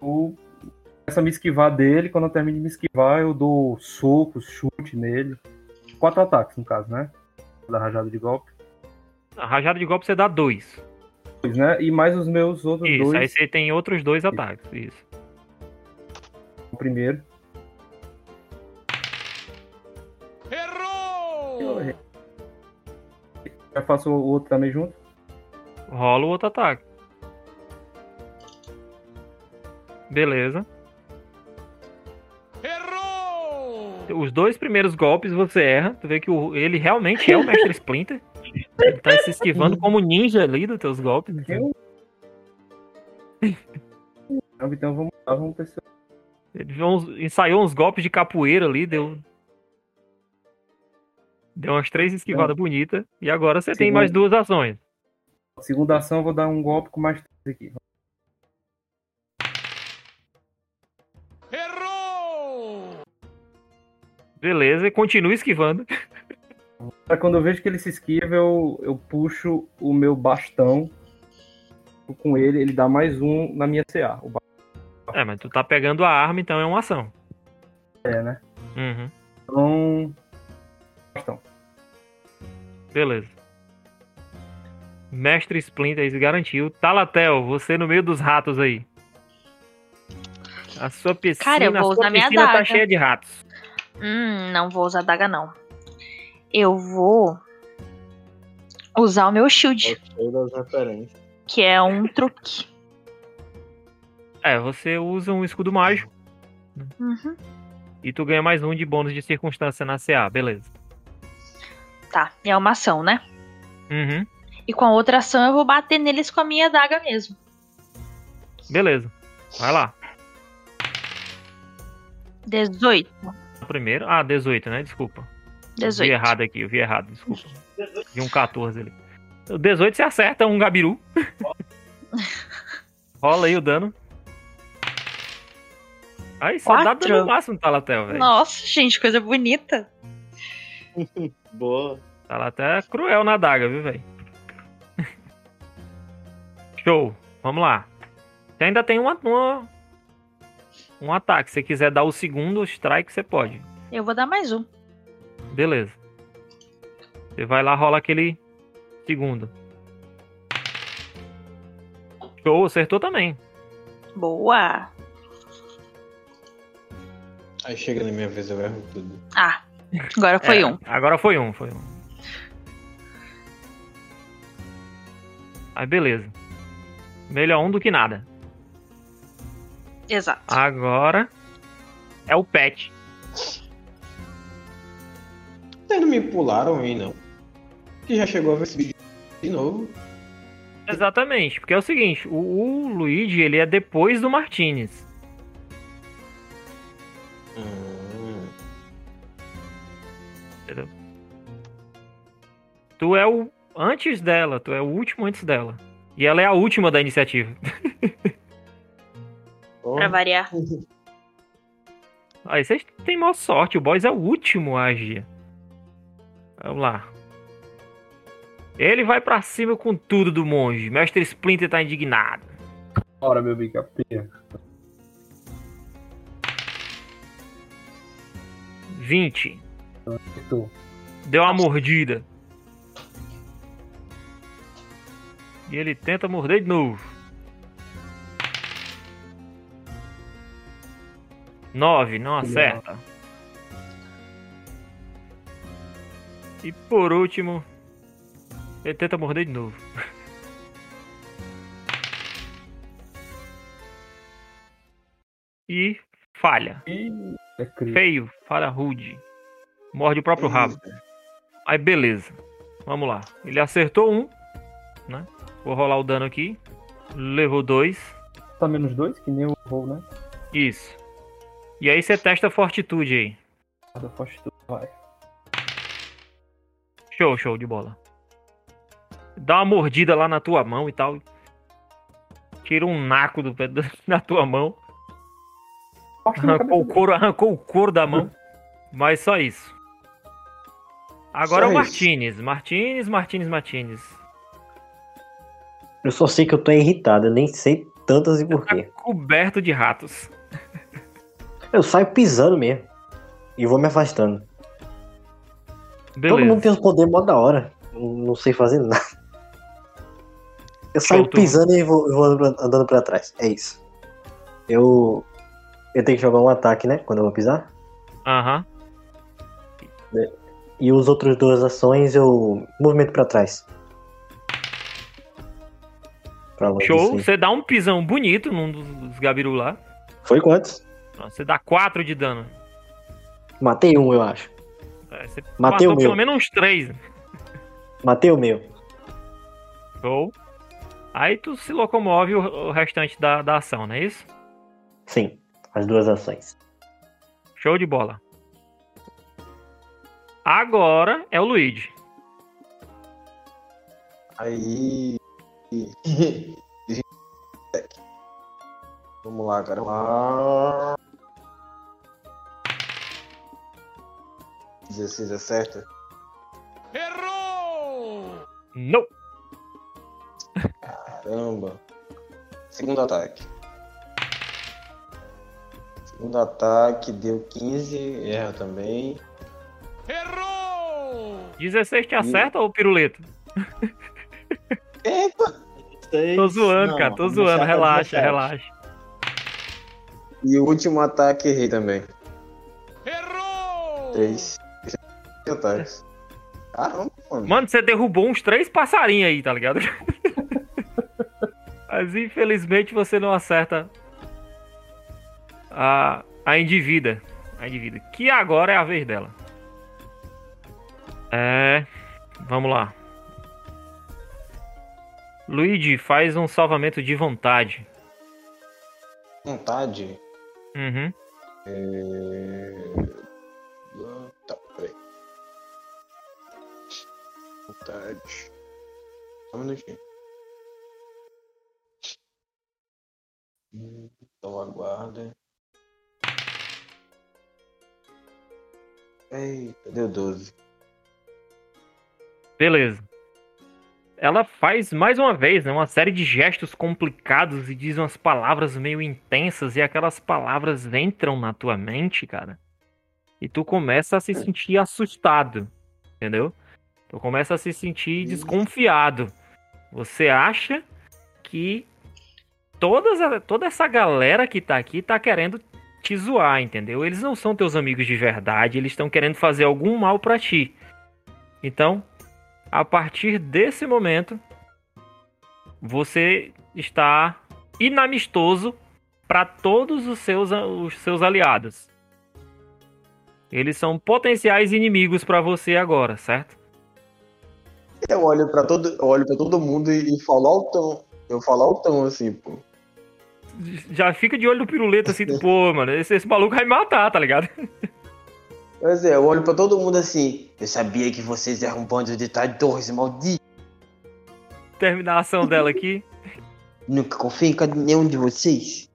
Eu começo a me esquivar dele, quando eu termino de me esquivar, eu dou socos, chute nele. Quatro ataques, no caso, né? Da rajada de golpe. A rajada de golpe você dá dois. Dois, né? E mais os meus outros Isso, aí dois. você tem outros dois ataques. Isso. O primeiro. Errou! Já faço o outro também junto. Rola o outro ataque. Beleza. Errou! Os dois primeiros golpes você erra. Tu vê que o- ele realmente é o Mestre Splinter. Ele tá se esquivando como ninja ali dos teus golpes. Eu... Então vamos lá, vamos eu Ele ensaiou uns golpes de capoeira ali, deu. Deu umas três esquivadas bonitas. E agora você tem Segundo. mais duas ações. Segunda ação, eu vou dar um golpe com mais três aqui. Beleza, e continua esquivando. Quando eu vejo que ele se esquiva, eu, eu puxo o meu bastão com ele, ele dá mais um na minha CA. O É, mas tu tá pegando a arma, então é uma ação. é, né? Uhum. Então. Bastão. Beleza. Mestre Splinter se garantiu. Talatel, você no meio dos ratos aí. A sua piscina, Cara, eu vou a sua usar minha piscina tá cheia de ratos. Hum, não vou usar daga, não. Eu vou usar o meu shield, que é um truque. É, você usa um escudo mágico Uhum. e tu ganha mais um de bônus de circunstância na CA, beleza. Tá, é uma ação, né? Uhum, E com a outra ação eu vou bater neles com a minha daga mesmo. beleza. Vai lá. 18. Primeiro. Ah, 18, né? Desculpa. Eu 18. vi errado aqui, eu vi errado, desculpa. Vi um 14 ali. O 18 você acerta um gabiru. Rola aí o dano. Aí só dá dano máximo, Talatel, velho. Nossa, gente, coisa bonita. Boa. Talatel é cruel na daga, viu, velho? Show. Vamos lá. Você ainda tem uma, uma- um ataque. Se você quiser dar o segundo strike, você pode. Eu vou dar mais um. Beleza. Você vai lá, rola aquele segundo. Show, acertou também. Boa. Aí chega na minha vez, eu erro tudo. Ah, agora foi É, um. Agora foi um, foi um. Aí beleza. Melhor um do que nada. Exato. Agora é o pet. Vocês não me pularam aí, não. Que já chegou a ver esse vídeo de novo. Exatamente, porque é o seguinte, o, o Luigi ele é depois do Martinez. Hum, Entendeu? Tu é o antes dela, tu é o último antes dela. E ela é a última da iniciativa. Pra variar. Aí vocês têm maior sorte, o Boys é o último a agir. Vamos lá. Ele vai pra cima com tudo do monge. Mestre Splinter tá indignado. Bora, meu bica pia. 20. Acertou. Deu uma mordida. E ele tenta morder de novo. 9, não acerta. E por último, ele tenta morder de novo. E falha. É. Feio, falha rude. Morde o próprio rabo. Aí beleza. Vamos lá. Ele acertou um, né? Vou rolar o dano aqui. Levou dois. Tá menos dois, que nem o voo, né? Isso. E aí você testa fortitude aí. Fortitude vai. Show, show de bola. Dá uma mordida lá na tua mão e tal. Tira um naco do pé da na tua mão. Arrancou o couro, arrancou o couro da mão. Mas só isso. Agora Só é o isso. Martinez. Martinez, Martinez, Martinez. Eu só sei que eu tô irritado, eu nem sei tantas e Tá porquê. coberto de ratos. Eu saio pisando mesmo. E vou me afastando. Todo mundo Beleza. tem os poderes mó da hora. Não sei fazer nada. Eu saio Show, pisando e vou, vou andando pra- trás. É isso. Eu. Eu tenho que jogar um ataque, né? Quando eu vou pisar. Aham. E os outros duas ações eu movimento pra trás. Pra longe. Show. assim. Você dá um pisão bonito num dos gabiru lá. Foi quantos? Você dá 4 de dano. Matei um, eu acho. É, Você Matei o pelo meu. menos uns 3. Matei o meu. Show. Aí tu se locomove o, o restante da, da ação, não é isso? Sim, as duas ações. Show de bola. Agora é o Luigi. Aí. Vamos lá, cara. Vamos lá. 16 acerta? É Errou! Não! Caramba! Segundo ataque. Segundo ataque deu 15, erra também. Errou! 16 te acerta e... ou piruleta? Epa! Tô zoando, não, cara, tô zoando, relaxa, relaxa. E o último ataque errei também. Errou! 3. Tentax. Caramba, mano. Mano, você derrubou uns três passarinhos aí, tá ligado? Mas infelizmente você não acerta a, a endivida. A endivida. Que agora é a vez dela. É. Vamos lá. Luigi, faz um salvamento de vontade. Vontade? Uhum. É... Vontade. Só um minutinho. Então aguarda. Eita, deu 12. Beleza. Ela faz mais uma vez, né, uma série de gestos complicados e diz umas palavras meio intensas e aquelas palavras entram na tua mente, cara. E tu começa a se sentir assustado, entendeu? Tu começa a se sentir desconfiado. Você acha que todas, a- toda essa galera que tá aqui tá querendo te zoar, entendeu? Eles não são teus amigos de verdade, eles estão querendo fazer algum mal pra ti. Então, a partir desse momento, você está inamistoso para todos os seus, os seus aliados. Eles são potenciais inimigos para você agora, certo? Eu olho pra todo, eu olho pra todo mundo e, e falo altão. Eu falo altão assim, pô. Já fica de olho no piruleta assim, pô, mano, esse, esse maluco vai me matar, tá ligado? Pois é, eu olho pra todo mundo assim. Eu sabia que vocês eram um bando de traidores, maldito. Terminar a ação dela aqui. Nunca confiei em cada nenhum de vocês.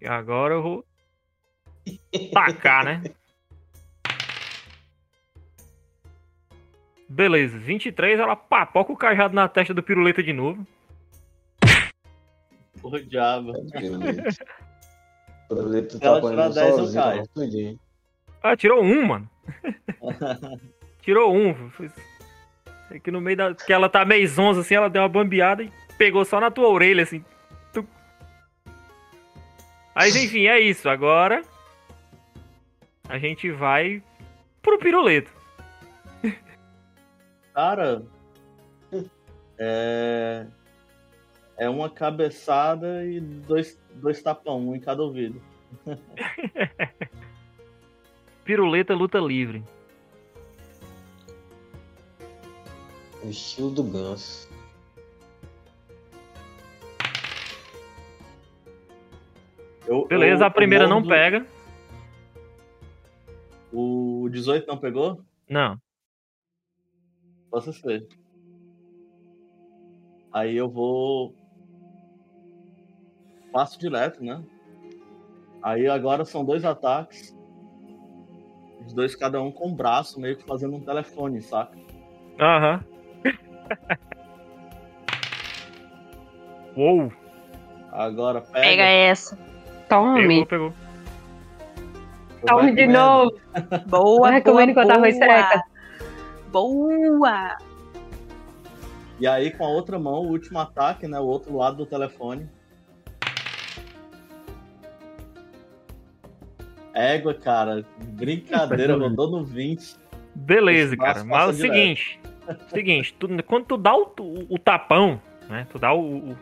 E agora eu vou tacar, né? Beleza, 23, ela papoca o cajado na testa do piruleta de novo. O diabo. Ela tá com tirar ele 10 não sozinho. Ah, tirou um, mano. Tirou um. Foi- É que no meio da. Que ela tá meio zonza assim, ela deu uma bambeada e pegou só na tua orelha, assim. Tu- Mas enfim, é isso. Agora. A gente vai pro piruleto. Cara, é, é uma cabeçada e dois, dois tapão, um em cada ouvido. Piruleta luta livre. O estilo do ganso. Eu- Beleza, eu- a primeira não pega. O 18 não pegou? Não. Posso ser. Aí eu vou. Passo direto, né? Aí agora são dois ataques. Os dois, cada um com o braço, meio que fazendo um telefone, saca? Aham. Uou. Agora pega. Pega essa. Tome. Pegou, pegou. eu Tome de novo. Boa, boa, comendo enquanto a arroz boa. seca. Boa. E aí, com a outra mão, o último ataque, né? O outro lado do telefone. Égua, cara. Brincadeira, rodou no 20. Beleza, cara. Mas é o seguinte. seguinte, tu- quando tu dá o, o- o tapão, né? Tu dá o, o,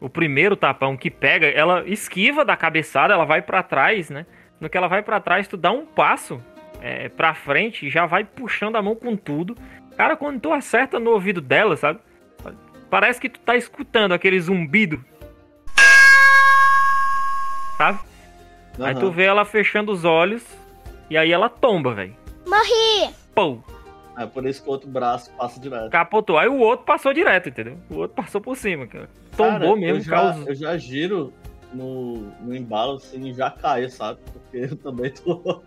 o primeiro tapão que pega, ela esquiva da cabeçada, ela vai pra trás, né? No que ela vai pra trás, tu dá um passo é, pra frente e já vai puxando a mão com tudo. Cara, quando tu acerta no ouvido dela, sabe? Parece que tu tá escutando aquele zumbido. Sabe? Aí tu vê ela fechando os olhos e aí ela tomba, velho. Morri! Pô, É por isso que o outro braço passa direto. capotou. Aí o outro passou direto, entendeu? O outro passou por cima, cara. Cara, Tombou mesmo, eu já, causou. eu já giro no, no embalo assim e já caio, sabe? Porque eu também tô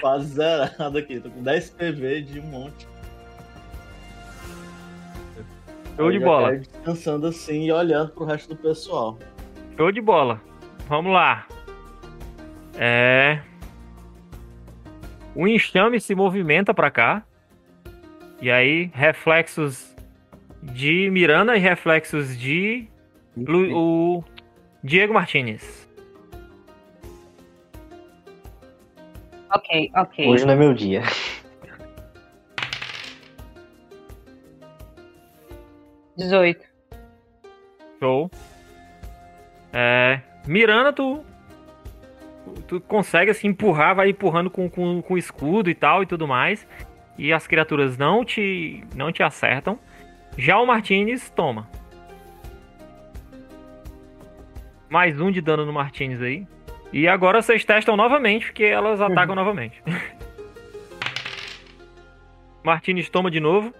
quase zerado aqui. Tô com 10 PV de um monte. Show de bola. Descansando assim e olhando pro resto do pessoal. Show de bola. Vamos lá. É. O enxame se movimenta pra cá. E aí, reflexos de Miranda e reflexos de Lu- o Diego Martinez. Ok, ok. Hoje não é meu dia. Dezoito. Show. É, Miranda, tu. Tu consegue assim empurrar, vai empurrando com, com, com escudo e tal e tudo mais. E as criaturas não te, não te acertam. Já o Martinez toma. Mais um de dano no Martinez aí. E agora vocês testam novamente, porque elas atacam novamente. Martinez toma de novo.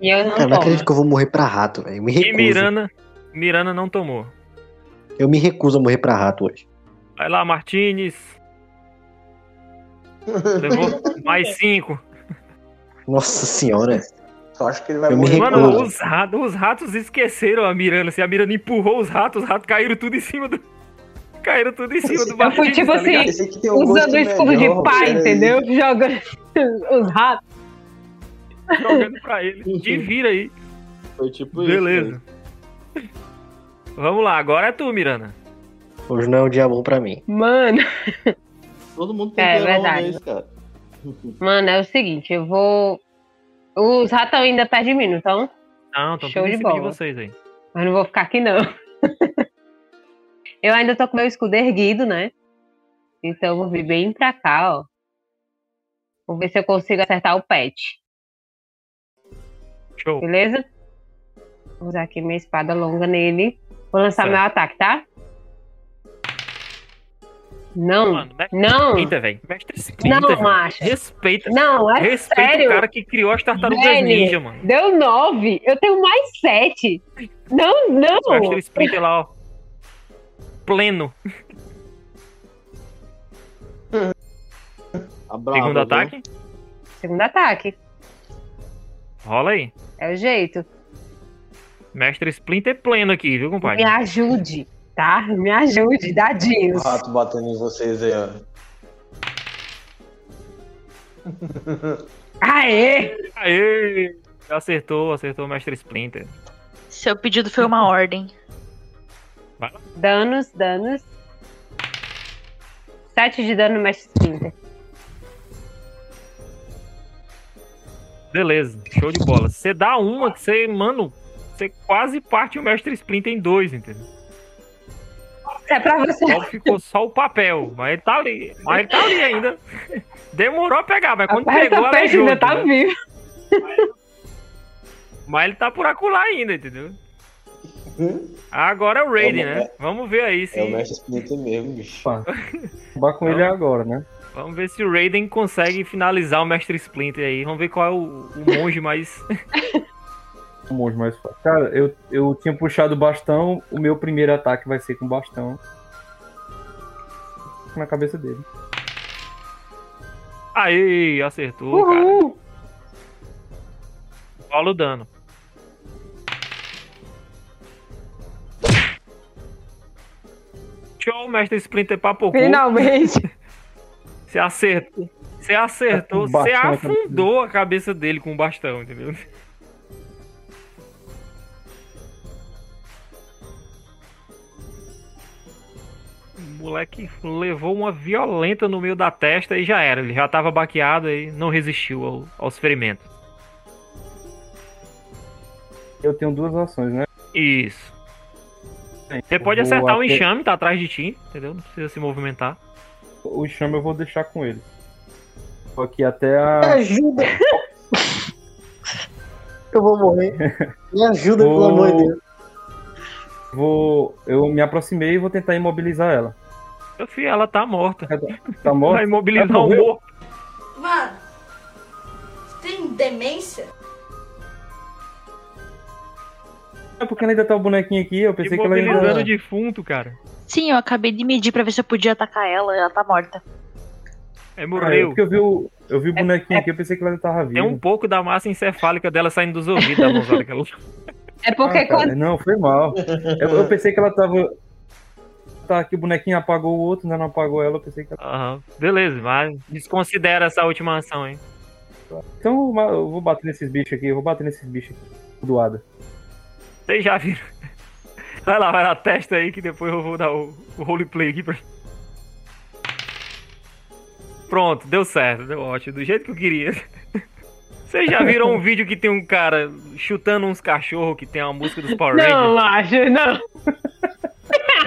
E eu não Cara, não acredito que eu vou morrer pra rato, velho. Eu E recuso. Miranda. Miranda não tomou. Eu me recuso a morrer pra rato hoje. Vai lá, Martinez. Levou mais cinco. Nossa senhora. Só acho que ele vai Eu morrer. Mano, os ratos, os ratos esqueceram a Miranda. Se a Miranda empurrou os ratos, os ratos caíram tudo em cima do. Caíram tudo em cima do Eu fui tipo tá assim, um Usando o escudo melhor, de pai, entendeu? Jogando os ratos. Jogando pra ele. Te vira aí. Foi tipo Beleza. isso. Vamos lá, agora é tu, Miranda. Hoje não é um dia bom pra mim. Mano, né? Todo mundo tem É, que verdade. vez, cara. mano, é o seguinte, eu vou. Os ratos estão ainda perto de mim, não estão? Não, tô Show de bola. vocês aí. Mas não vou ficar aqui, não. Eu ainda tô com meu escudo erguido, né? Então eu vou vir bem pra cá, ó. Vou ver se eu consigo acertar o pet. Show. Beleza? Vou usar aqui minha espada longa nele. Vou lançar Certo. meu ataque, tá? Não, Mano, mestre não, Splinter, velho. Mestre Splinter. não, velho. macho. Respeita. Não, é Respeita sério. o cara que criou as tartarugas Velho. ninja, mano. Deu nove. Eu tenho mais sete. Não, não. Mestre Splinter lá, ó. Pleno. A brava, Segundo viu? ataque. Segundo ataque. Rola aí. É o jeito. Mestre Splinter pleno aqui, viu, compadre? Me ajude, tá? Me ajude, O dadinhos. rato batendo em vocês aí, ó. Aê! Aê! Acertou, acertou o Mestre Splinter. Seu pedido foi uma ordem. Danos, danos. Sete de dano no Mestre Splinter. Beleza, show de bola. Você dá uma que você, mano, você quase parte o Mestre Splinter em dois, entendeu? É pra você. Só ficou só o papel, mas ele tá ali. Mas ele tá ali ainda. Demorou a pegar, mas quando Rapaz, pegou, essa peixe aleijou. ainda tá entendeu? vivo. Mas ele tá por acular ainda, entendeu? Agora é o Raiden, É né? Vamos ver aí se. É o Mestre Splinter mesmo, bicho. Acabar com ele agora, né? Vamos ver se o Raiden consegue finalizar o Mestre Splinter aí. Vamos ver qual é o, o monge mais. O monge mais forte. Cara, eu, eu tinha puxado o bastão, o meu primeiro ataque vai ser com o bastão. Na cabeça dele. Aí, acertou, cara. Rola o dano. Show, Mestre Splinter papocou. Finalmente. Você acertou. Você acertou. Você afundou a cabeça dele com o bastão, entendeu? O moleque levou uma violenta no meio da testa e já era. Ele já tava baqueado e não resistiu ao- aos ferimentos. Eu tenho duas ações, né? Isso. Você pode vou acertar o até- enxame, tá atrás de ti, entendeu? Não precisa se movimentar. O chame eu vou deixar com ele. Tô aqui até a. Me ajuda! Eu vou morrer. Me ajuda, pelo Vou- amor de Deus. Vou. Eu me aproximei e vou tentar imobilizar ela. Meu filho, ela tá morta. Tá Vai morta? imobilizar Ela o morto. Mano, você tem demência? Porque ela ainda tá o bonequinho aqui, eu pensei que ela ainda. o defunto, cara. Sim, eu acabei de medir pra ver se eu podia atacar ela. Ela tá morta. É, Ah, é morreu. porque eu vi o, eu vi o bonequinho aqui, eu pensei que ela ainda tava viva. Tem um pouco da massa encefálica dela saindo dos ouvidos da mãozada que ela. É porque Ah, cara, quando. Não, foi mal. Eu, eu pensei que ela tava. Tá, aqui o bonequinho apagou o outro, né? Não apagou ela, eu pensei que ela. Aham. Beleza, mas desconsidera essa última ação, hein? Então eu vou- eu vou bater nesses bichos aqui, eu vou bater nesses bichos aqui. Doada. Vocês já viram. Vai lá, vai na testa aí que depois eu vou dar o, o roleplay aqui pra. Pronto, deu certo, deu ótimo, do jeito que eu queria. Vocês já viram um vídeo que tem um cara chutando uns cachorros que tem uma música dos Power Rangers? Não, acho, não.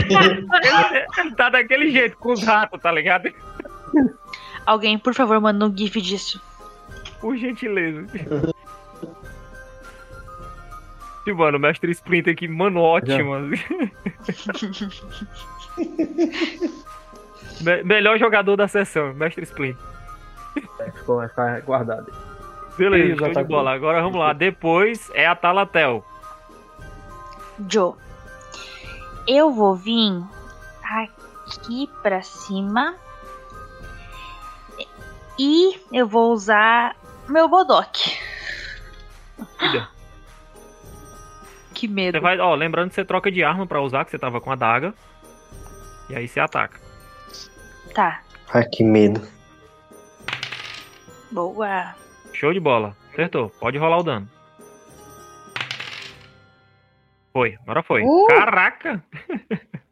Ele, ele tá daquele jeito, com os ratos, tá ligado? Alguém, por favor, manda um gif disso. Por gentileza. E, mano, o mestre Splinter aqui, mano, ótimo. Me- melhor jogador da sessão, mestre Splinter. Ficou, vai ficar guardado. Beleza, show de atacou. bola. Agora vamos lá. Depois é a Talatel. Joe. Eu vou vir aqui pra cima. E eu vou usar meu Bodok. Cuida. Que Você medo. vai, ó, lembrando que você troca de arma pra usar, que você tava com a daga. E aí você ataca. Tá, Ai, que medo. boa. Show de bola. Acertou. Pode rolar o dano. Foi, agora foi. Uh! Caraca!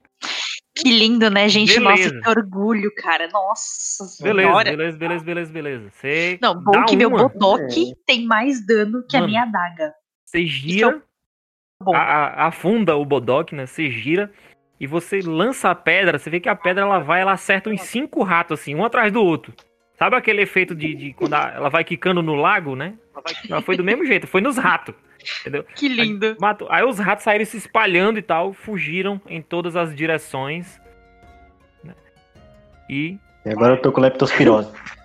Que lindo, né, gente? Beleza. Nossa, que orgulho, cara. Nossa Beleza, senhora. beleza, beleza, beleza, beleza. Você Não, bom que meu uma, Bodok tem mais dano que a Mano. minha adaga. Você gira, Bom, a- a- afunda o Bodok, né? Você gira e você lança a pedra. Você vê que a pedra ela vai, ela acerta uns cinco ratos, assim, um atrás do outro. Sabe aquele efeito de, de quando a- ela vai quicando no lago, né? Ela foi do mesmo jeito, foi nos ratos. Entendeu? que lindo. Matou. Aí os ratos saíram se espalhando e tal, fugiram em todas as direções. né? E E agora eu tô com leptospirose.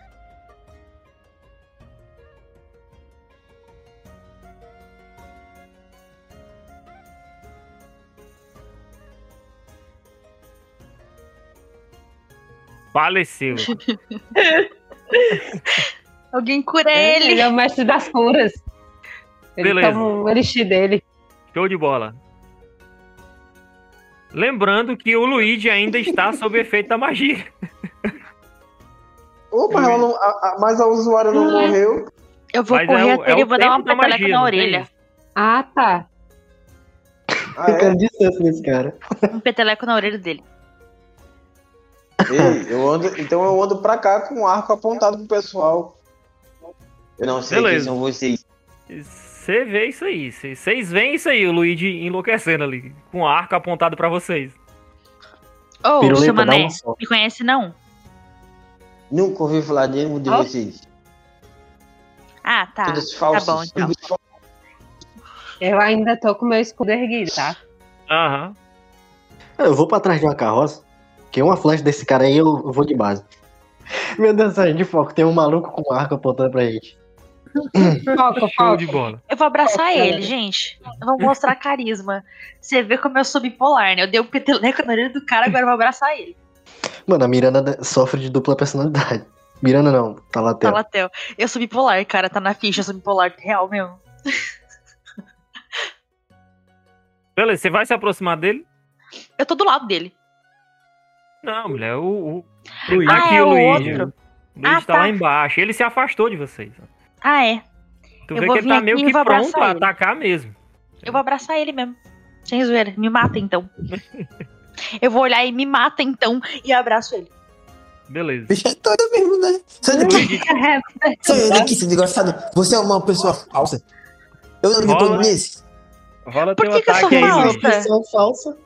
faleceu. Alguém cura Ele ele. é o mestre das curas. Ele Beleza. toma o elixir dele. Show de bola. Lembrando que o Luigi ainda está sob efeito da magia. Opa, ela não, a- a- mas a usuária não morreu. Eu vou Mas correr é o- até é ele e vou dar uma peteleca magia, na orelha. Ah, tá. Ah, é? Ficando distância desse cara. Um peteleco na orelha dele. Ei, eu ando, então eu ando pra cá com o arco apontado pro pessoal. Eu não sei Beleza. quem são vocês. Você vê isso aí. Vocês veem isso aí, o Luigi enlouquecendo ali, com a arco apontado pra vocês. Ô, Piruleta, seu mané, um me conhece não? Nunca ouvi falar de nenhum de Ó. vocês. Ah, tá. Todos falsos. bom, então. Eu ainda tô com meu escudo erguido, tá? Aham. Eu vou pra trás de uma carroça, que uma flecha desse cara aí eu vou de base. Meu Deus do céu, de foco, tem um maluco com um arco apontando pra gente. De bola. Eu vou abraçar ele, cara? gente. Eu vou mostrar carisma. Você vê como eu sou bipolar, né? Eu dei um peteleco na orelha do cara, agora eu vou abraçar ele. Mano, a Miranda sofre de dupla personalidade. Miranda não, tá lá Tá, Latel. Eu sou bipolar, cara. Tá na ficha, eu sou bipolar real mesmo. Beleza, você vai se aproximar dele? Eu tô do lado dele. Não, mulher, o, o, Luiz, Ah, aqui é o outro. O Luigi Ah, tá tá. lá embaixo. Ele se afastou de vocês. Ah, é. Tu Eu vê que ele tá meio que pronto a ele. atacar mesmo. Eu vou abraçar ele mesmo. Sem zoeira. Me mata então. eu vou olhar e me mata então e abraço ele. Beleza. Bicho é doido mesmo, né? Sai daqui, sai daqui, seu desgraçado. Você é uma pessoa falsa. Eu não Rola. nisso. rola Por teu que que eu ataque sou aí, falsa? Pessoa falsa.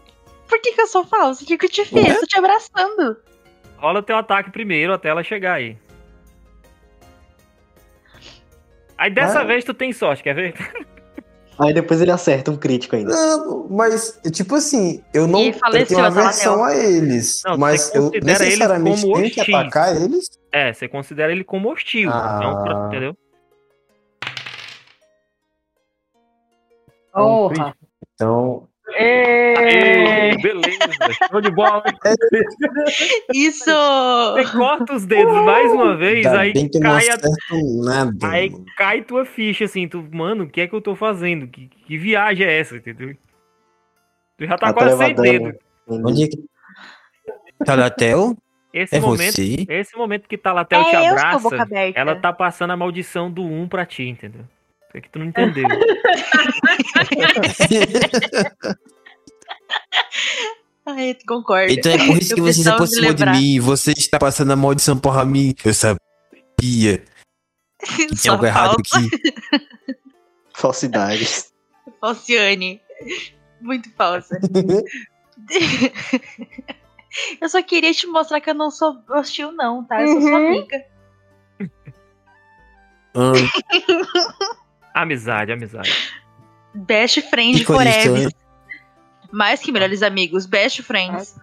Por que, que eu sou falsa? O que, que eu te fiz? Tô te abraçando. Rola teu ataque primeiro até ela chegar aí. Aí dessa Ah. vez tu tem sorte, quer ver? Aí depois ele acerta um crítico ainda. Não, mas, tipo assim, eu não eu faleceu tenho aversão a eles. Não, mas você eu necessariamente como tenho que atacar eles. É, você considera ele como hostil. Ah. Então, pra- entendeu? Porra. Então, Ê, beleza, show de bola. Isso! Você corta os dedos mais uma vez, ainda aí cai, a- nada. aí mano. cai tua ficha, assim, tu, mano, o que é que eu tô fazendo? Que, que viagem é essa, entendeu? Tu já tá Até quase levar sem dedo. Onde é que. Talatel? Esse É momento, você? esse momento que Talatel te é tô abraça, ela tá passando a maldição do 1 pra ti, entendeu? É que tu não entendeu. Ai, concordo. Então é por isso Eu que você se aproximou de mim. Você está passando a maldição para mim. Eu sabia que tinha algo errado aqui. Falsidades. Falciane. Muito falsa. eu só queria te mostrar que eu não sou hostil, não, tá? Eu sou sua Uhum. amiga. Ah, amizade, amizade. Best friend isso, forever. né? Mais que melhores amigos. Best friends.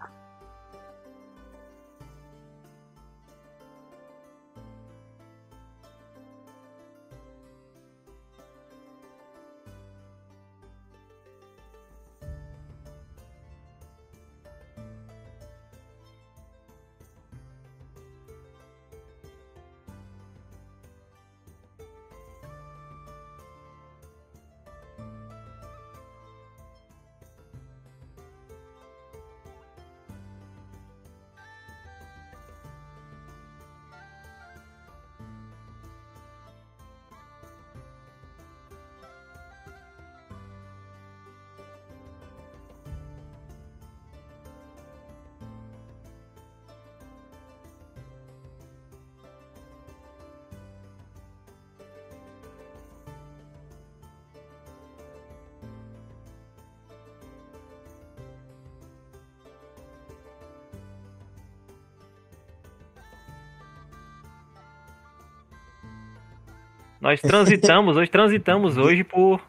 Nós transitamos, hoje transitamos hoje por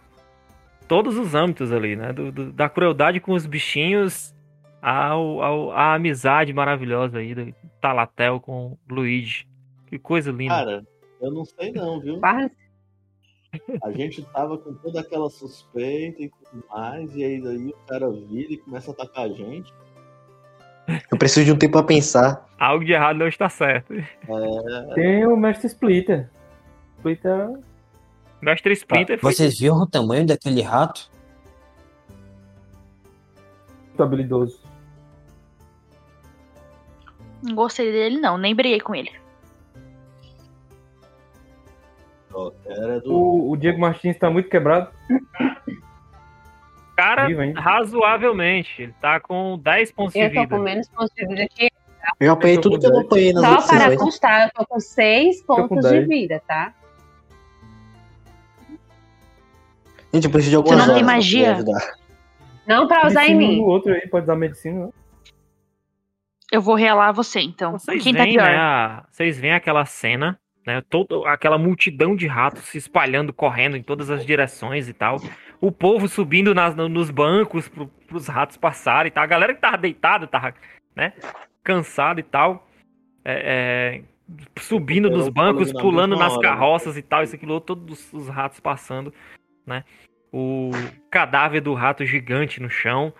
todos os âmbitos ali, né? Do- do- da crueldade com os bichinhos ao, ao- à amizade maravilhosa aí do Talatel com o Luigi. Que coisa linda. Cara, eu não sei não, viu? A gente tava com toda aquela suspeita e tudo mais, e aí daí o cara vira e começa a atacar a gente. Eu preciso de um tempo pra pensar. Algo de errado não está certo. É, Tem o Mestre Splitter. Splitter Mestre Splinter foi Vocês viram o tamanho daquele rato? muito habilidoso. Não gostei dele, não. Nem briguei com ele. do. O, o Diego Martins tá muito quebrado. cara razoavelmente. Ele tá com 10 pontos de Eu tô vida. com menos pontos de vida que Eu apanhei Eu tudo com que eu apanhei nas Só para constar, eu tô com 6 com pontos de 10. vida, tá? Gente, eu preciso de algumas não tem magia? Não pra usar em Medicina mim. no outro aí, pode usar medicina. né? Eu vou relar você, então. Vocês Quem tá veem, pior? né? a- Vocês veem aquela cena, né? Toda aquela multidão de ratos se espalhando, correndo em todas as direções e tal. o povo subindo nas, no- nos bancos pro, pros ratos passarem e tal. A galera que tava deitada, tava, né? Cansada e tal. é, é, subindo nos bancos, pulando nas né? carroças e tal, isso aquilo, todos os ratos passando, né? O cadáver do rato gigante no chão.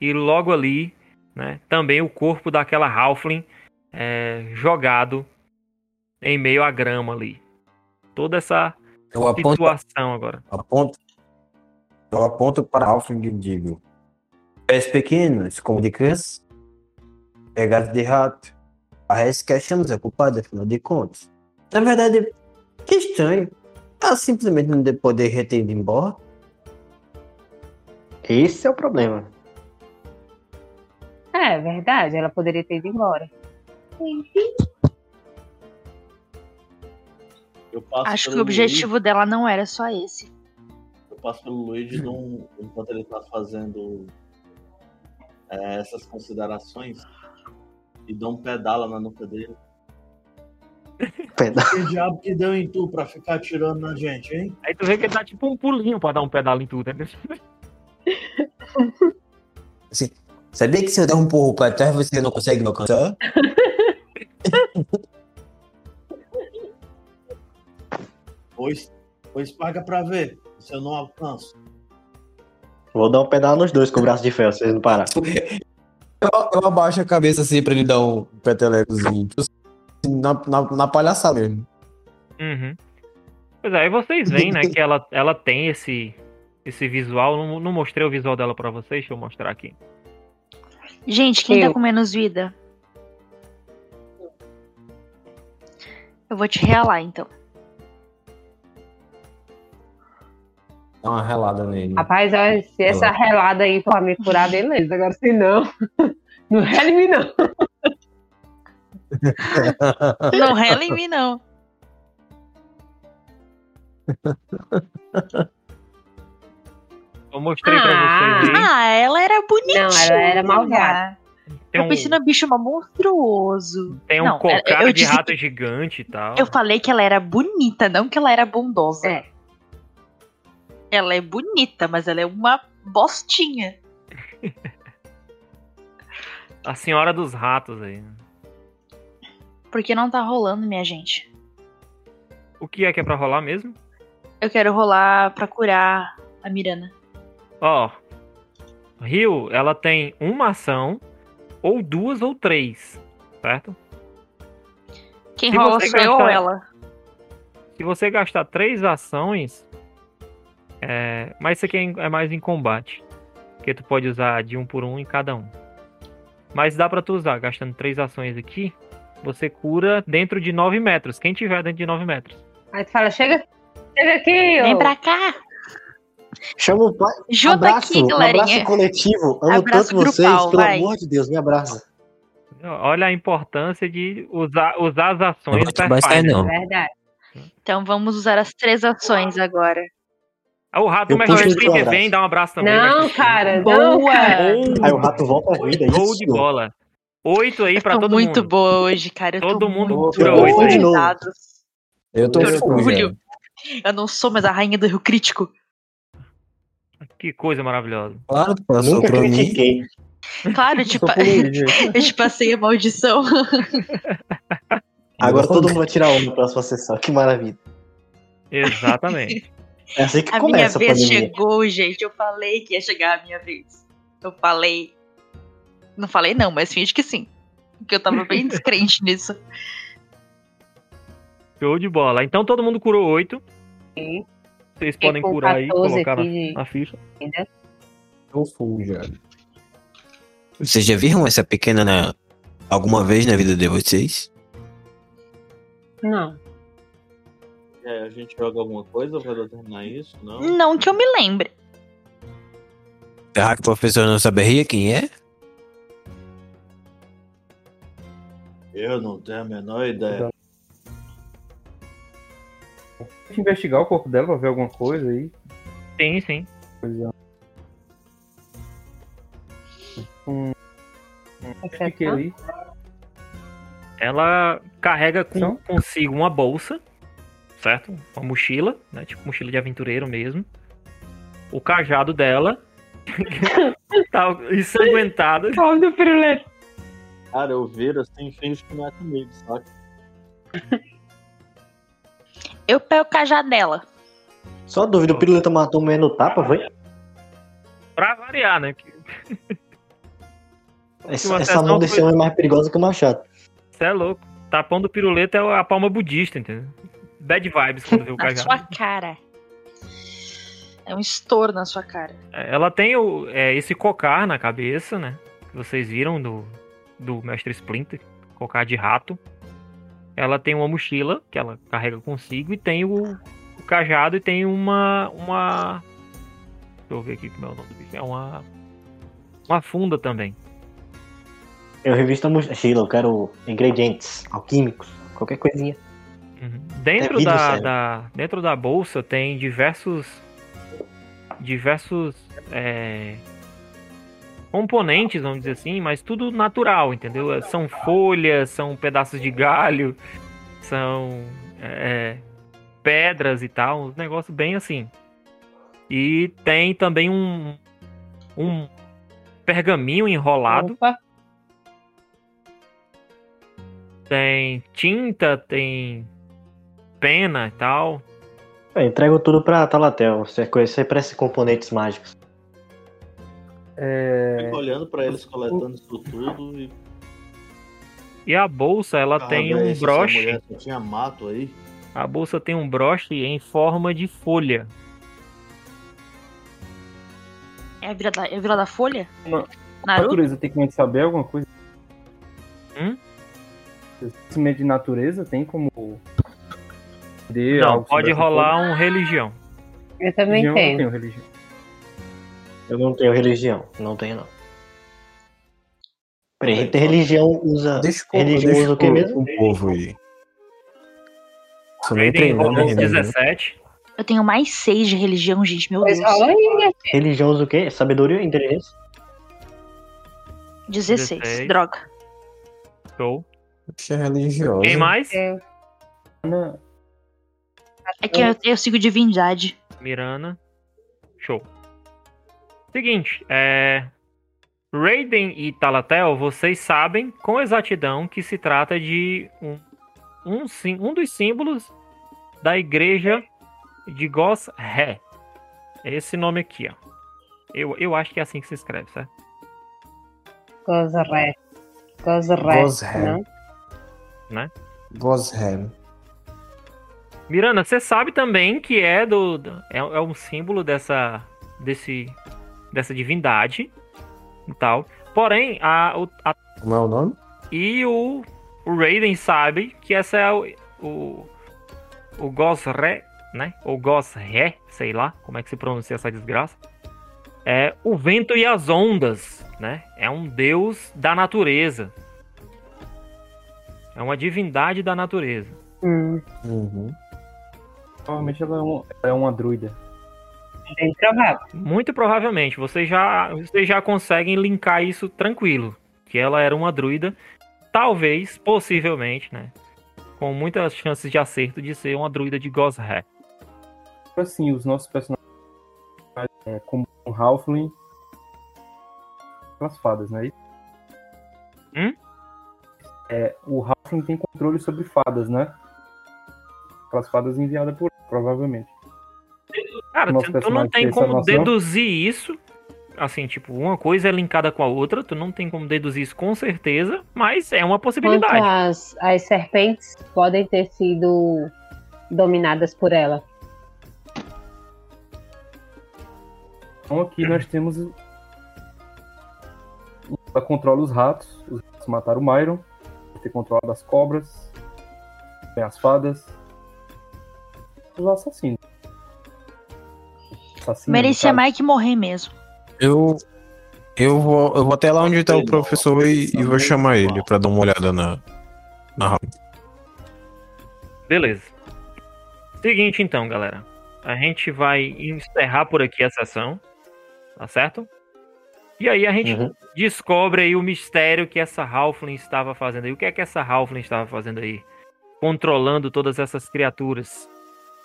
E logo ali, né? Também o corpo daquela Halfling é, jogado em meio à grama ali. Toda essa Eu aponto, situação agora. aponto, eu aponto para Alfred e digo: Pés pequenos, como de criança, pegados de rato. Parece que achamos a culpada, afinal de contas. Na verdade, que estranho. Ela simplesmente não poder reter ido embora. Esse é o problema. É verdade, ela poderia ter ido embora. Eu passo Acho que o objetivo dela não era só esse. Eu passo pelo Luigi num- enquanto ele tá fazendo é, essas considerações e dou um pedala na nuca dele. Pedala. Que diabo que deu em tu pra ficar atirando na gente, hein? Aí tu vê que ele dá tipo um pulinho pra dar um pedal em tudo, né? Assim, sabia que se eu der um porro para trás você não consegue me alcançar? Pois, pois paga pra ver, se eu não alcanço. Vou dar um pedal nos dois com o braço de ferro, vocês não parar. Eu, eu abaixo a cabeça assim pra ele dar um petelecozinho. Na, na, na palhaçada mesmo. Uhum. Pois é, aí vocês veem, né, que ela, ela tem esse, esse visual. Não, não mostrei o visual dela pra vocês, deixa eu mostrar aqui. Gente, quem Eu. tá com menos vida? Eu vou te realar, então. Dá uma relada nele. Rapaz, olha, se essa relada aí for me curar, beleza. Agora se não, não rela em mim, não. Não rela em mim, não. Eu mostrei pra Ah. vocês aí. Ah, ela era bonitinha. Não, ela era malvada. Tem Eu um, pensei no bicho monstruoso. tem um Não, cocado eu de rato gigante e tal. Eu falei que ela era bonita, não que ela era bondosa. É. Ela é bonita, mas ela é uma bostinha. A senhora dos ratos aí. Porque não tá rolando, minha gente. O que é que é pra rolar mesmo? Eu quero rolar pra curar a Mirana. Ó, Rio, ela tem uma ação, ou duas ou três, certo? Quem Se rola você sou eu ou gastar- ela? Se você gastar três ações, é, mas isso aqui é é mais em combate, porque tu pode usar de um por um em cada um. Mas dá pra tu usar, gastando três ações aqui, você cura dentro de 9 metros. Quem tiver dentro de 9 metros. Aí tu fala, chega, chega aqui, Vem ô. pra cá. Chama o pai. Junta abraço, aqui, um galerinha. abraço coletivo. Amo Abraço tanto vocês, pelo vai. amor de Deus, me abraça. Olha a importância de usar, usar as ações Não vai Pathfinder. não. Verdade. Então vamos usar as três ações agora. Ah, O rato abraço. vem dar um abraço também. Não, cara, Splinter. não, Boa! cara. Aí o rato volta à vida, é Show isso. de bola. Oito aí Eu pra todo muito mundo. boa hoje, cara. Eu Todo tô mundo muito cura boa oito com de novo. dados. Eu tô Eu orgulho. já. Eu não sou mais a rainha do Rio Crítico. Que coisa maravilhosa. Claro que passou Nunca pra mim. Claro, tipo, Só por Luigi. eu te passei a maldição. Agora todo mundo vai tirar um na próxima sessão. Que maravilha. Exatamente. É assim que A minha começa a vez pandemia. chegou, gente. Eu falei que ia chegar a minha vez. Eu falei. Não falei não, mas finge que sim. Porque eu tava bem descrente nisso. Show de bola. Então todo mundo curou oito. Sim. Vocês podem curar aí, 14 colocar na, na ficha. Entendeu? Tô full, já. Vocês já viram essa pequena na... alguma vez na vida de vocês? Não. É, a gente joga alguma coisa pra determinar isso? Não? Não que eu me lembre. Será que o professor não saberia quem é? Eu não tenho a menor ideia. Deixa eu investigar o corpo dela pra ver alguma coisa aí. Sim, sim. Coisa. Um, Percepção? fiquei ali. Ela carrega com, Então? consigo uma bolsa, certo? Uma mochila, né? Tipo mochila de aventureiro mesmo. o cajado dela. tá ensanguentado. Pobre do pirulito. Cara, eu viro assim, finge que não é comigo, saca? Eu pego o cajado dela. Só dúvida, o Piruleta matou o meio no tapa, foi? Pra variar, né? Que- Essa, essa mão desse foi- homem é mais perigosa que o machado. Você é louco. Tapão do piruleta é a palma budista, entendeu? Bad vibes quando vê o Na cajado. sua cara. É um estouro na sua cara. É, Ela tem o, é, esse cocar na cabeça, né? Que vocês viram do, do Mestre Splinter. Cocar de rato. Ela tem uma mochila que ela carrega consigo e tem o, o cajado e tem uma. uma. Deixa eu ver aqui como é o nome do bicho. É uma. Uma funda também. Eu revisto a mochila, eu quero ingredientes alquímicos, qualquer coisinha. Uhum. Dentro, vídeo da, da- dentro da bolsa tem diversos diversos é, componentes, vamos dizer assim, mas tudo natural, entendeu? São folhas, são pedaços de galho, são é, pedras e tal, um negócio bem assim. E tem também um um pergaminho enrolado, Opa, tem tinta, tem pena e tal. Eu entrego tudo pra Talatel, você conhecer para esses componentes mágicos. É, Fico olhando pra eles coletando isso tudo e. E a bolsa, ela Ah, tem um essa broche. mulher tinha mato aí. A bolsa tem um broche em forma de folha. É a Vila da, é a Vila da Folha? Não. Naruto? natureza tem como saber alguma coisa? Hum? Conhecimento de natureza tem como. entender Não, pode rolar um religião. eu também Religião, eu tenho. tenho religião. Eu não tenho religião, não tenho não. Peraí, ter religião usa. O religião deixa usa o que mesmo? o povo aí. Sou nem religião. 17. Eu tenho mais seis de religião, gente. Meu Pois Deus. aí. Religião usa o quê? Sabedoria e inteligência? 16. 16. Droga. Show. Você é religiosa. Quem mais? Ana, É que eu, eu sigo divindade. Mirana. Show. Seguinte, é. Raiden e Talatel, vocês sabem com exatidão que se trata de um, um, sim- um dos símbolos da igreja de Gos-Ré. É esse nome aqui, ó. Eu, eu acho que é assim que se escreve, certo? Gozeré. Gozeré. Gozré. não? Goshem. Miranda, você sabe também que é do, do- é, é um símbolo dessa desse dessa divindade e tal. Porém, a, o- a- Como é o nome? e o, o Raiden sabe que essa é o o, o Gosré, né? Ou Gosré, sei lá como é que se pronuncia essa desgraça. É o vento e as ondas, né? É um deus da natureza. É uma divindade da natureza. Hum, Uhum. provavelmente ela é, um- ela é uma druida. Bem provável. Muito provavelmente, vocês já, vocês já conseguem linkar isso tranquilo. Que ela era uma druida, talvez, possivelmente, né? Com muitas chances de acerto de ser uma druida de Gosré. Assim, os nossos personagens, é, como um Halfling, as fadas, né? Hum? É, o Halfling tem controle sobre fadas, né? Aquelas fadas enviadas por provavelmente. Cara, tu, não tem como noção? deduzir isso. Assim, tipo, uma coisa é linkada com a outra, tu não tem como deduzir isso com certeza, mas é uma possibilidade. as, as serpentes podem ter sido dominadas por ela. Então aqui nós temos. Ela controla os ratos. Os ratos mataram o Myron. Tem controle das cobras. Tem as fadas. Os assassinos. Assassinos, Merecia mais que morrer mesmo. Eu. Eu vou, eu vou até lá onde tá o professor e, e vou chamar ele pra dar uma olhada na. na Beleza. Seguinte então, galera. A gente vai encerrar por aqui a sessão. Tá certo? E aí a gente Uhum. descobre aí o mistério que essa Halfling estava fazendo aí. O que é que essa Halfling estava fazendo aí? Controlando todas essas criaturas.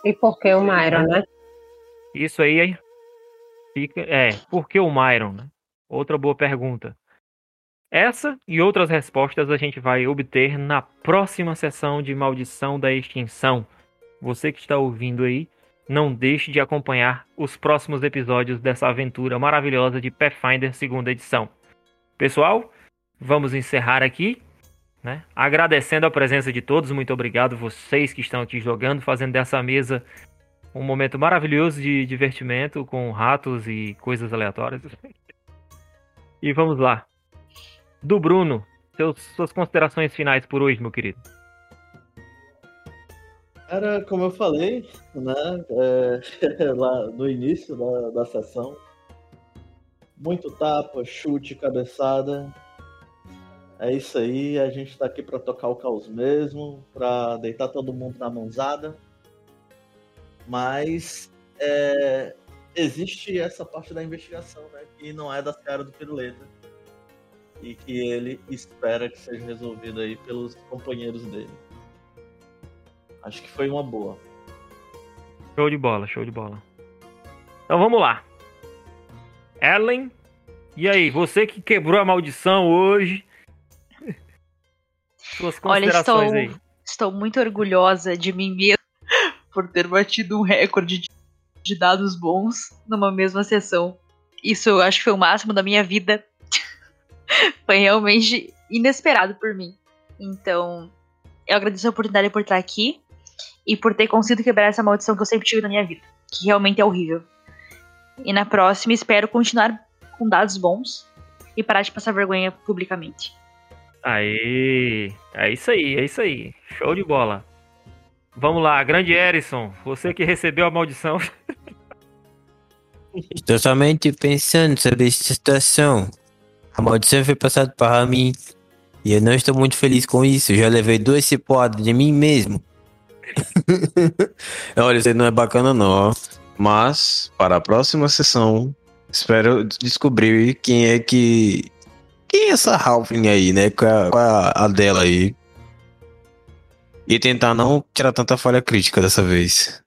E por que o Myron, né? Isso aí Fica, é, por que o Myron, né? Outra boa pergunta. Essa e outras respostas a gente vai obter na próxima sessão de Maldição da Extinção. Você que está ouvindo aí, não deixe de acompanhar os próximos episódios dessa aventura maravilhosa de Pathfinder segunda edição. Pessoal, vamos encerrar aqui, né? Agradecendo a presença de todos, muito obrigado vocês que estão aqui jogando, fazendo dessa mesa um momento maravilhoso de divertimento com ratos e coisas aleatórias. E vamos lá. Do Bruno, seus, suas considerações finais por hoje, meu querido. Era como eu falei, né? é, lá no início da, da sessão. Muito tapa, chute, cabeçada. É isso aí, a gente tá aqui pra tocar o caos mesmo, pra deitar todo mundo na mãozada. Mas é, existe essa parte da investigação, né? Que não é da cara do Piruleta. E que ele espera que seja resolvida aí pelos companheiros dele. Acho que foi uma boa. Show de bola, show de bola. Então vamos lá. Ellen, e aí, você que quebrou a maldição hoje. Suas Olha, considerações estou, aí. estou muito orgulhosa de mim mesma por ter batido um recorde de, dados bons numa mesma sessão. Isso eu acho que foi o máximo da minha vida. foi realmente inesperado por mim. Então, eu agradeço a oportunidade por estar aqui e por ter conseguido quebrar essa maldição que eu sempre tive na minha vida, que realmente é horrível. E na próxima, espero continuar com dados bons e parar de passar vergonha publicamente. Aí, é isso aí, é isso aí. Show de bola. Vamos lá, grande Erison, você que recebeu a maldição. Estou somente pensando sobre esta situação. A maldição foi passada para mim. E eu não estou muito feliz com isso. Já levei duas cipoadas de mim mesmo. Olha, isso aí não é bacana não. Mas, para a próxima sessão, espero descobrir quem é que... Quem é essa Halfling aí, né? Qual é, qual é a dela aí? E tentar não tirar tanta falha crítica dessa vez.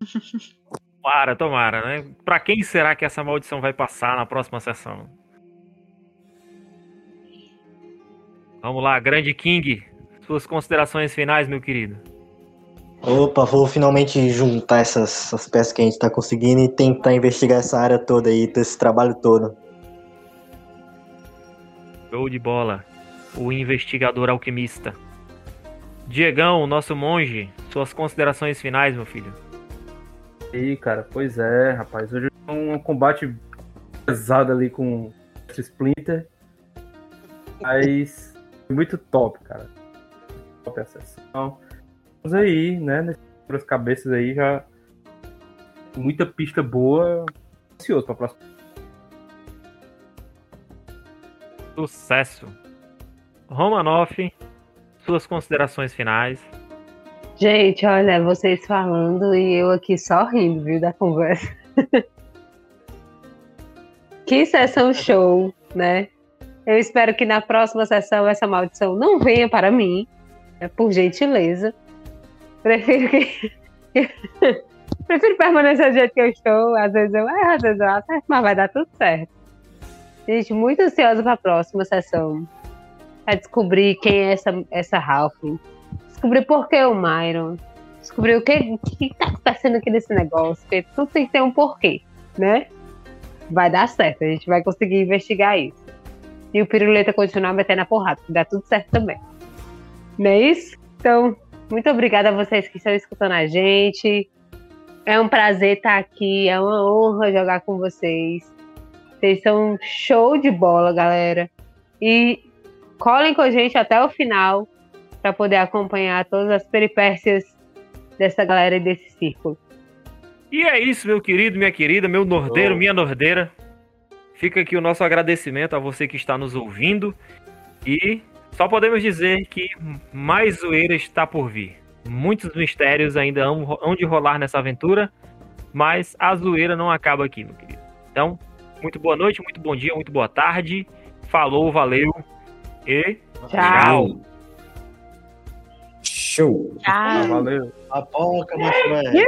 Tomara, tomara, né? Pra quem será que essa maldição vai passar na próxima sessão? Vamos lá, grande King, suas considerações finais, meu querido. Opa, vou finalmente juntar essas, essas peças que a gente tá conseguindo e tentar investigar essa área toda aí, esse trabalho todo. Show de bola. O investigador alquimista. Diegão, nosso monge, suas considerações finais, meu filho. E aí, cara, pois é, rapaz. Hoje é um combate pesado ali com Splinter. Mas muito top, cara. Top a sessão. Mas aí, né, nas cabeças aí já. Muita pista boa. Ansioso pra próxima. Sucesso. Romanoff, suas considerações finais. Gente, olha, vocês falando e eu aqui só rindo, viu, da conversa. que sessão show, né? Eu espero que na próxima sessão essa maldição não venha para mim, né, por gentileza. Prefiro que. Prefiro permanecer do jeito que eu estou. Às vezes eu erro, às vezes eu acerto, mas vai dar tudo certo. Gente, muito ansiosa para a próxima sessão. Pra descobrir quem é essa, essa Halfling. Descobrir por que o Myron. Descobrir o que, que tá acontecendo aqui nesse negócio. Porque tudo tem que ter um porquê, né? Vai dar certo, a gente vai conseguir investigar isso. E o Piruleta continuar metendo a porrada, dá tudo certo também. Não é isso? Então, muito obrigada a vocês que estão escutando a gente. É um prazer estar aqui, é uma honra jogar com vocês. Vocês são show de bola, galera. E colhem com a gente até o final para poder acompanhar todas as peripécias dessa galera e desse círculo. E é isso, meu querido, minha querida, meu nordeiro, Oh. minha nordeira. Fica aqui o nosso agradecimento a você que está nos ouvindo. E só podemos dizer que mais zoeira está por vir. Muitos mistérios ainda hão hão de rolar nessa aventura, mas a zoeira não acaba aqui, meu querido. Então, muito boa noite, muito bom dia, muito boa tarde. Falou, valeu e Tchau. Show! Tchau. Valeu. A boca, macho velho.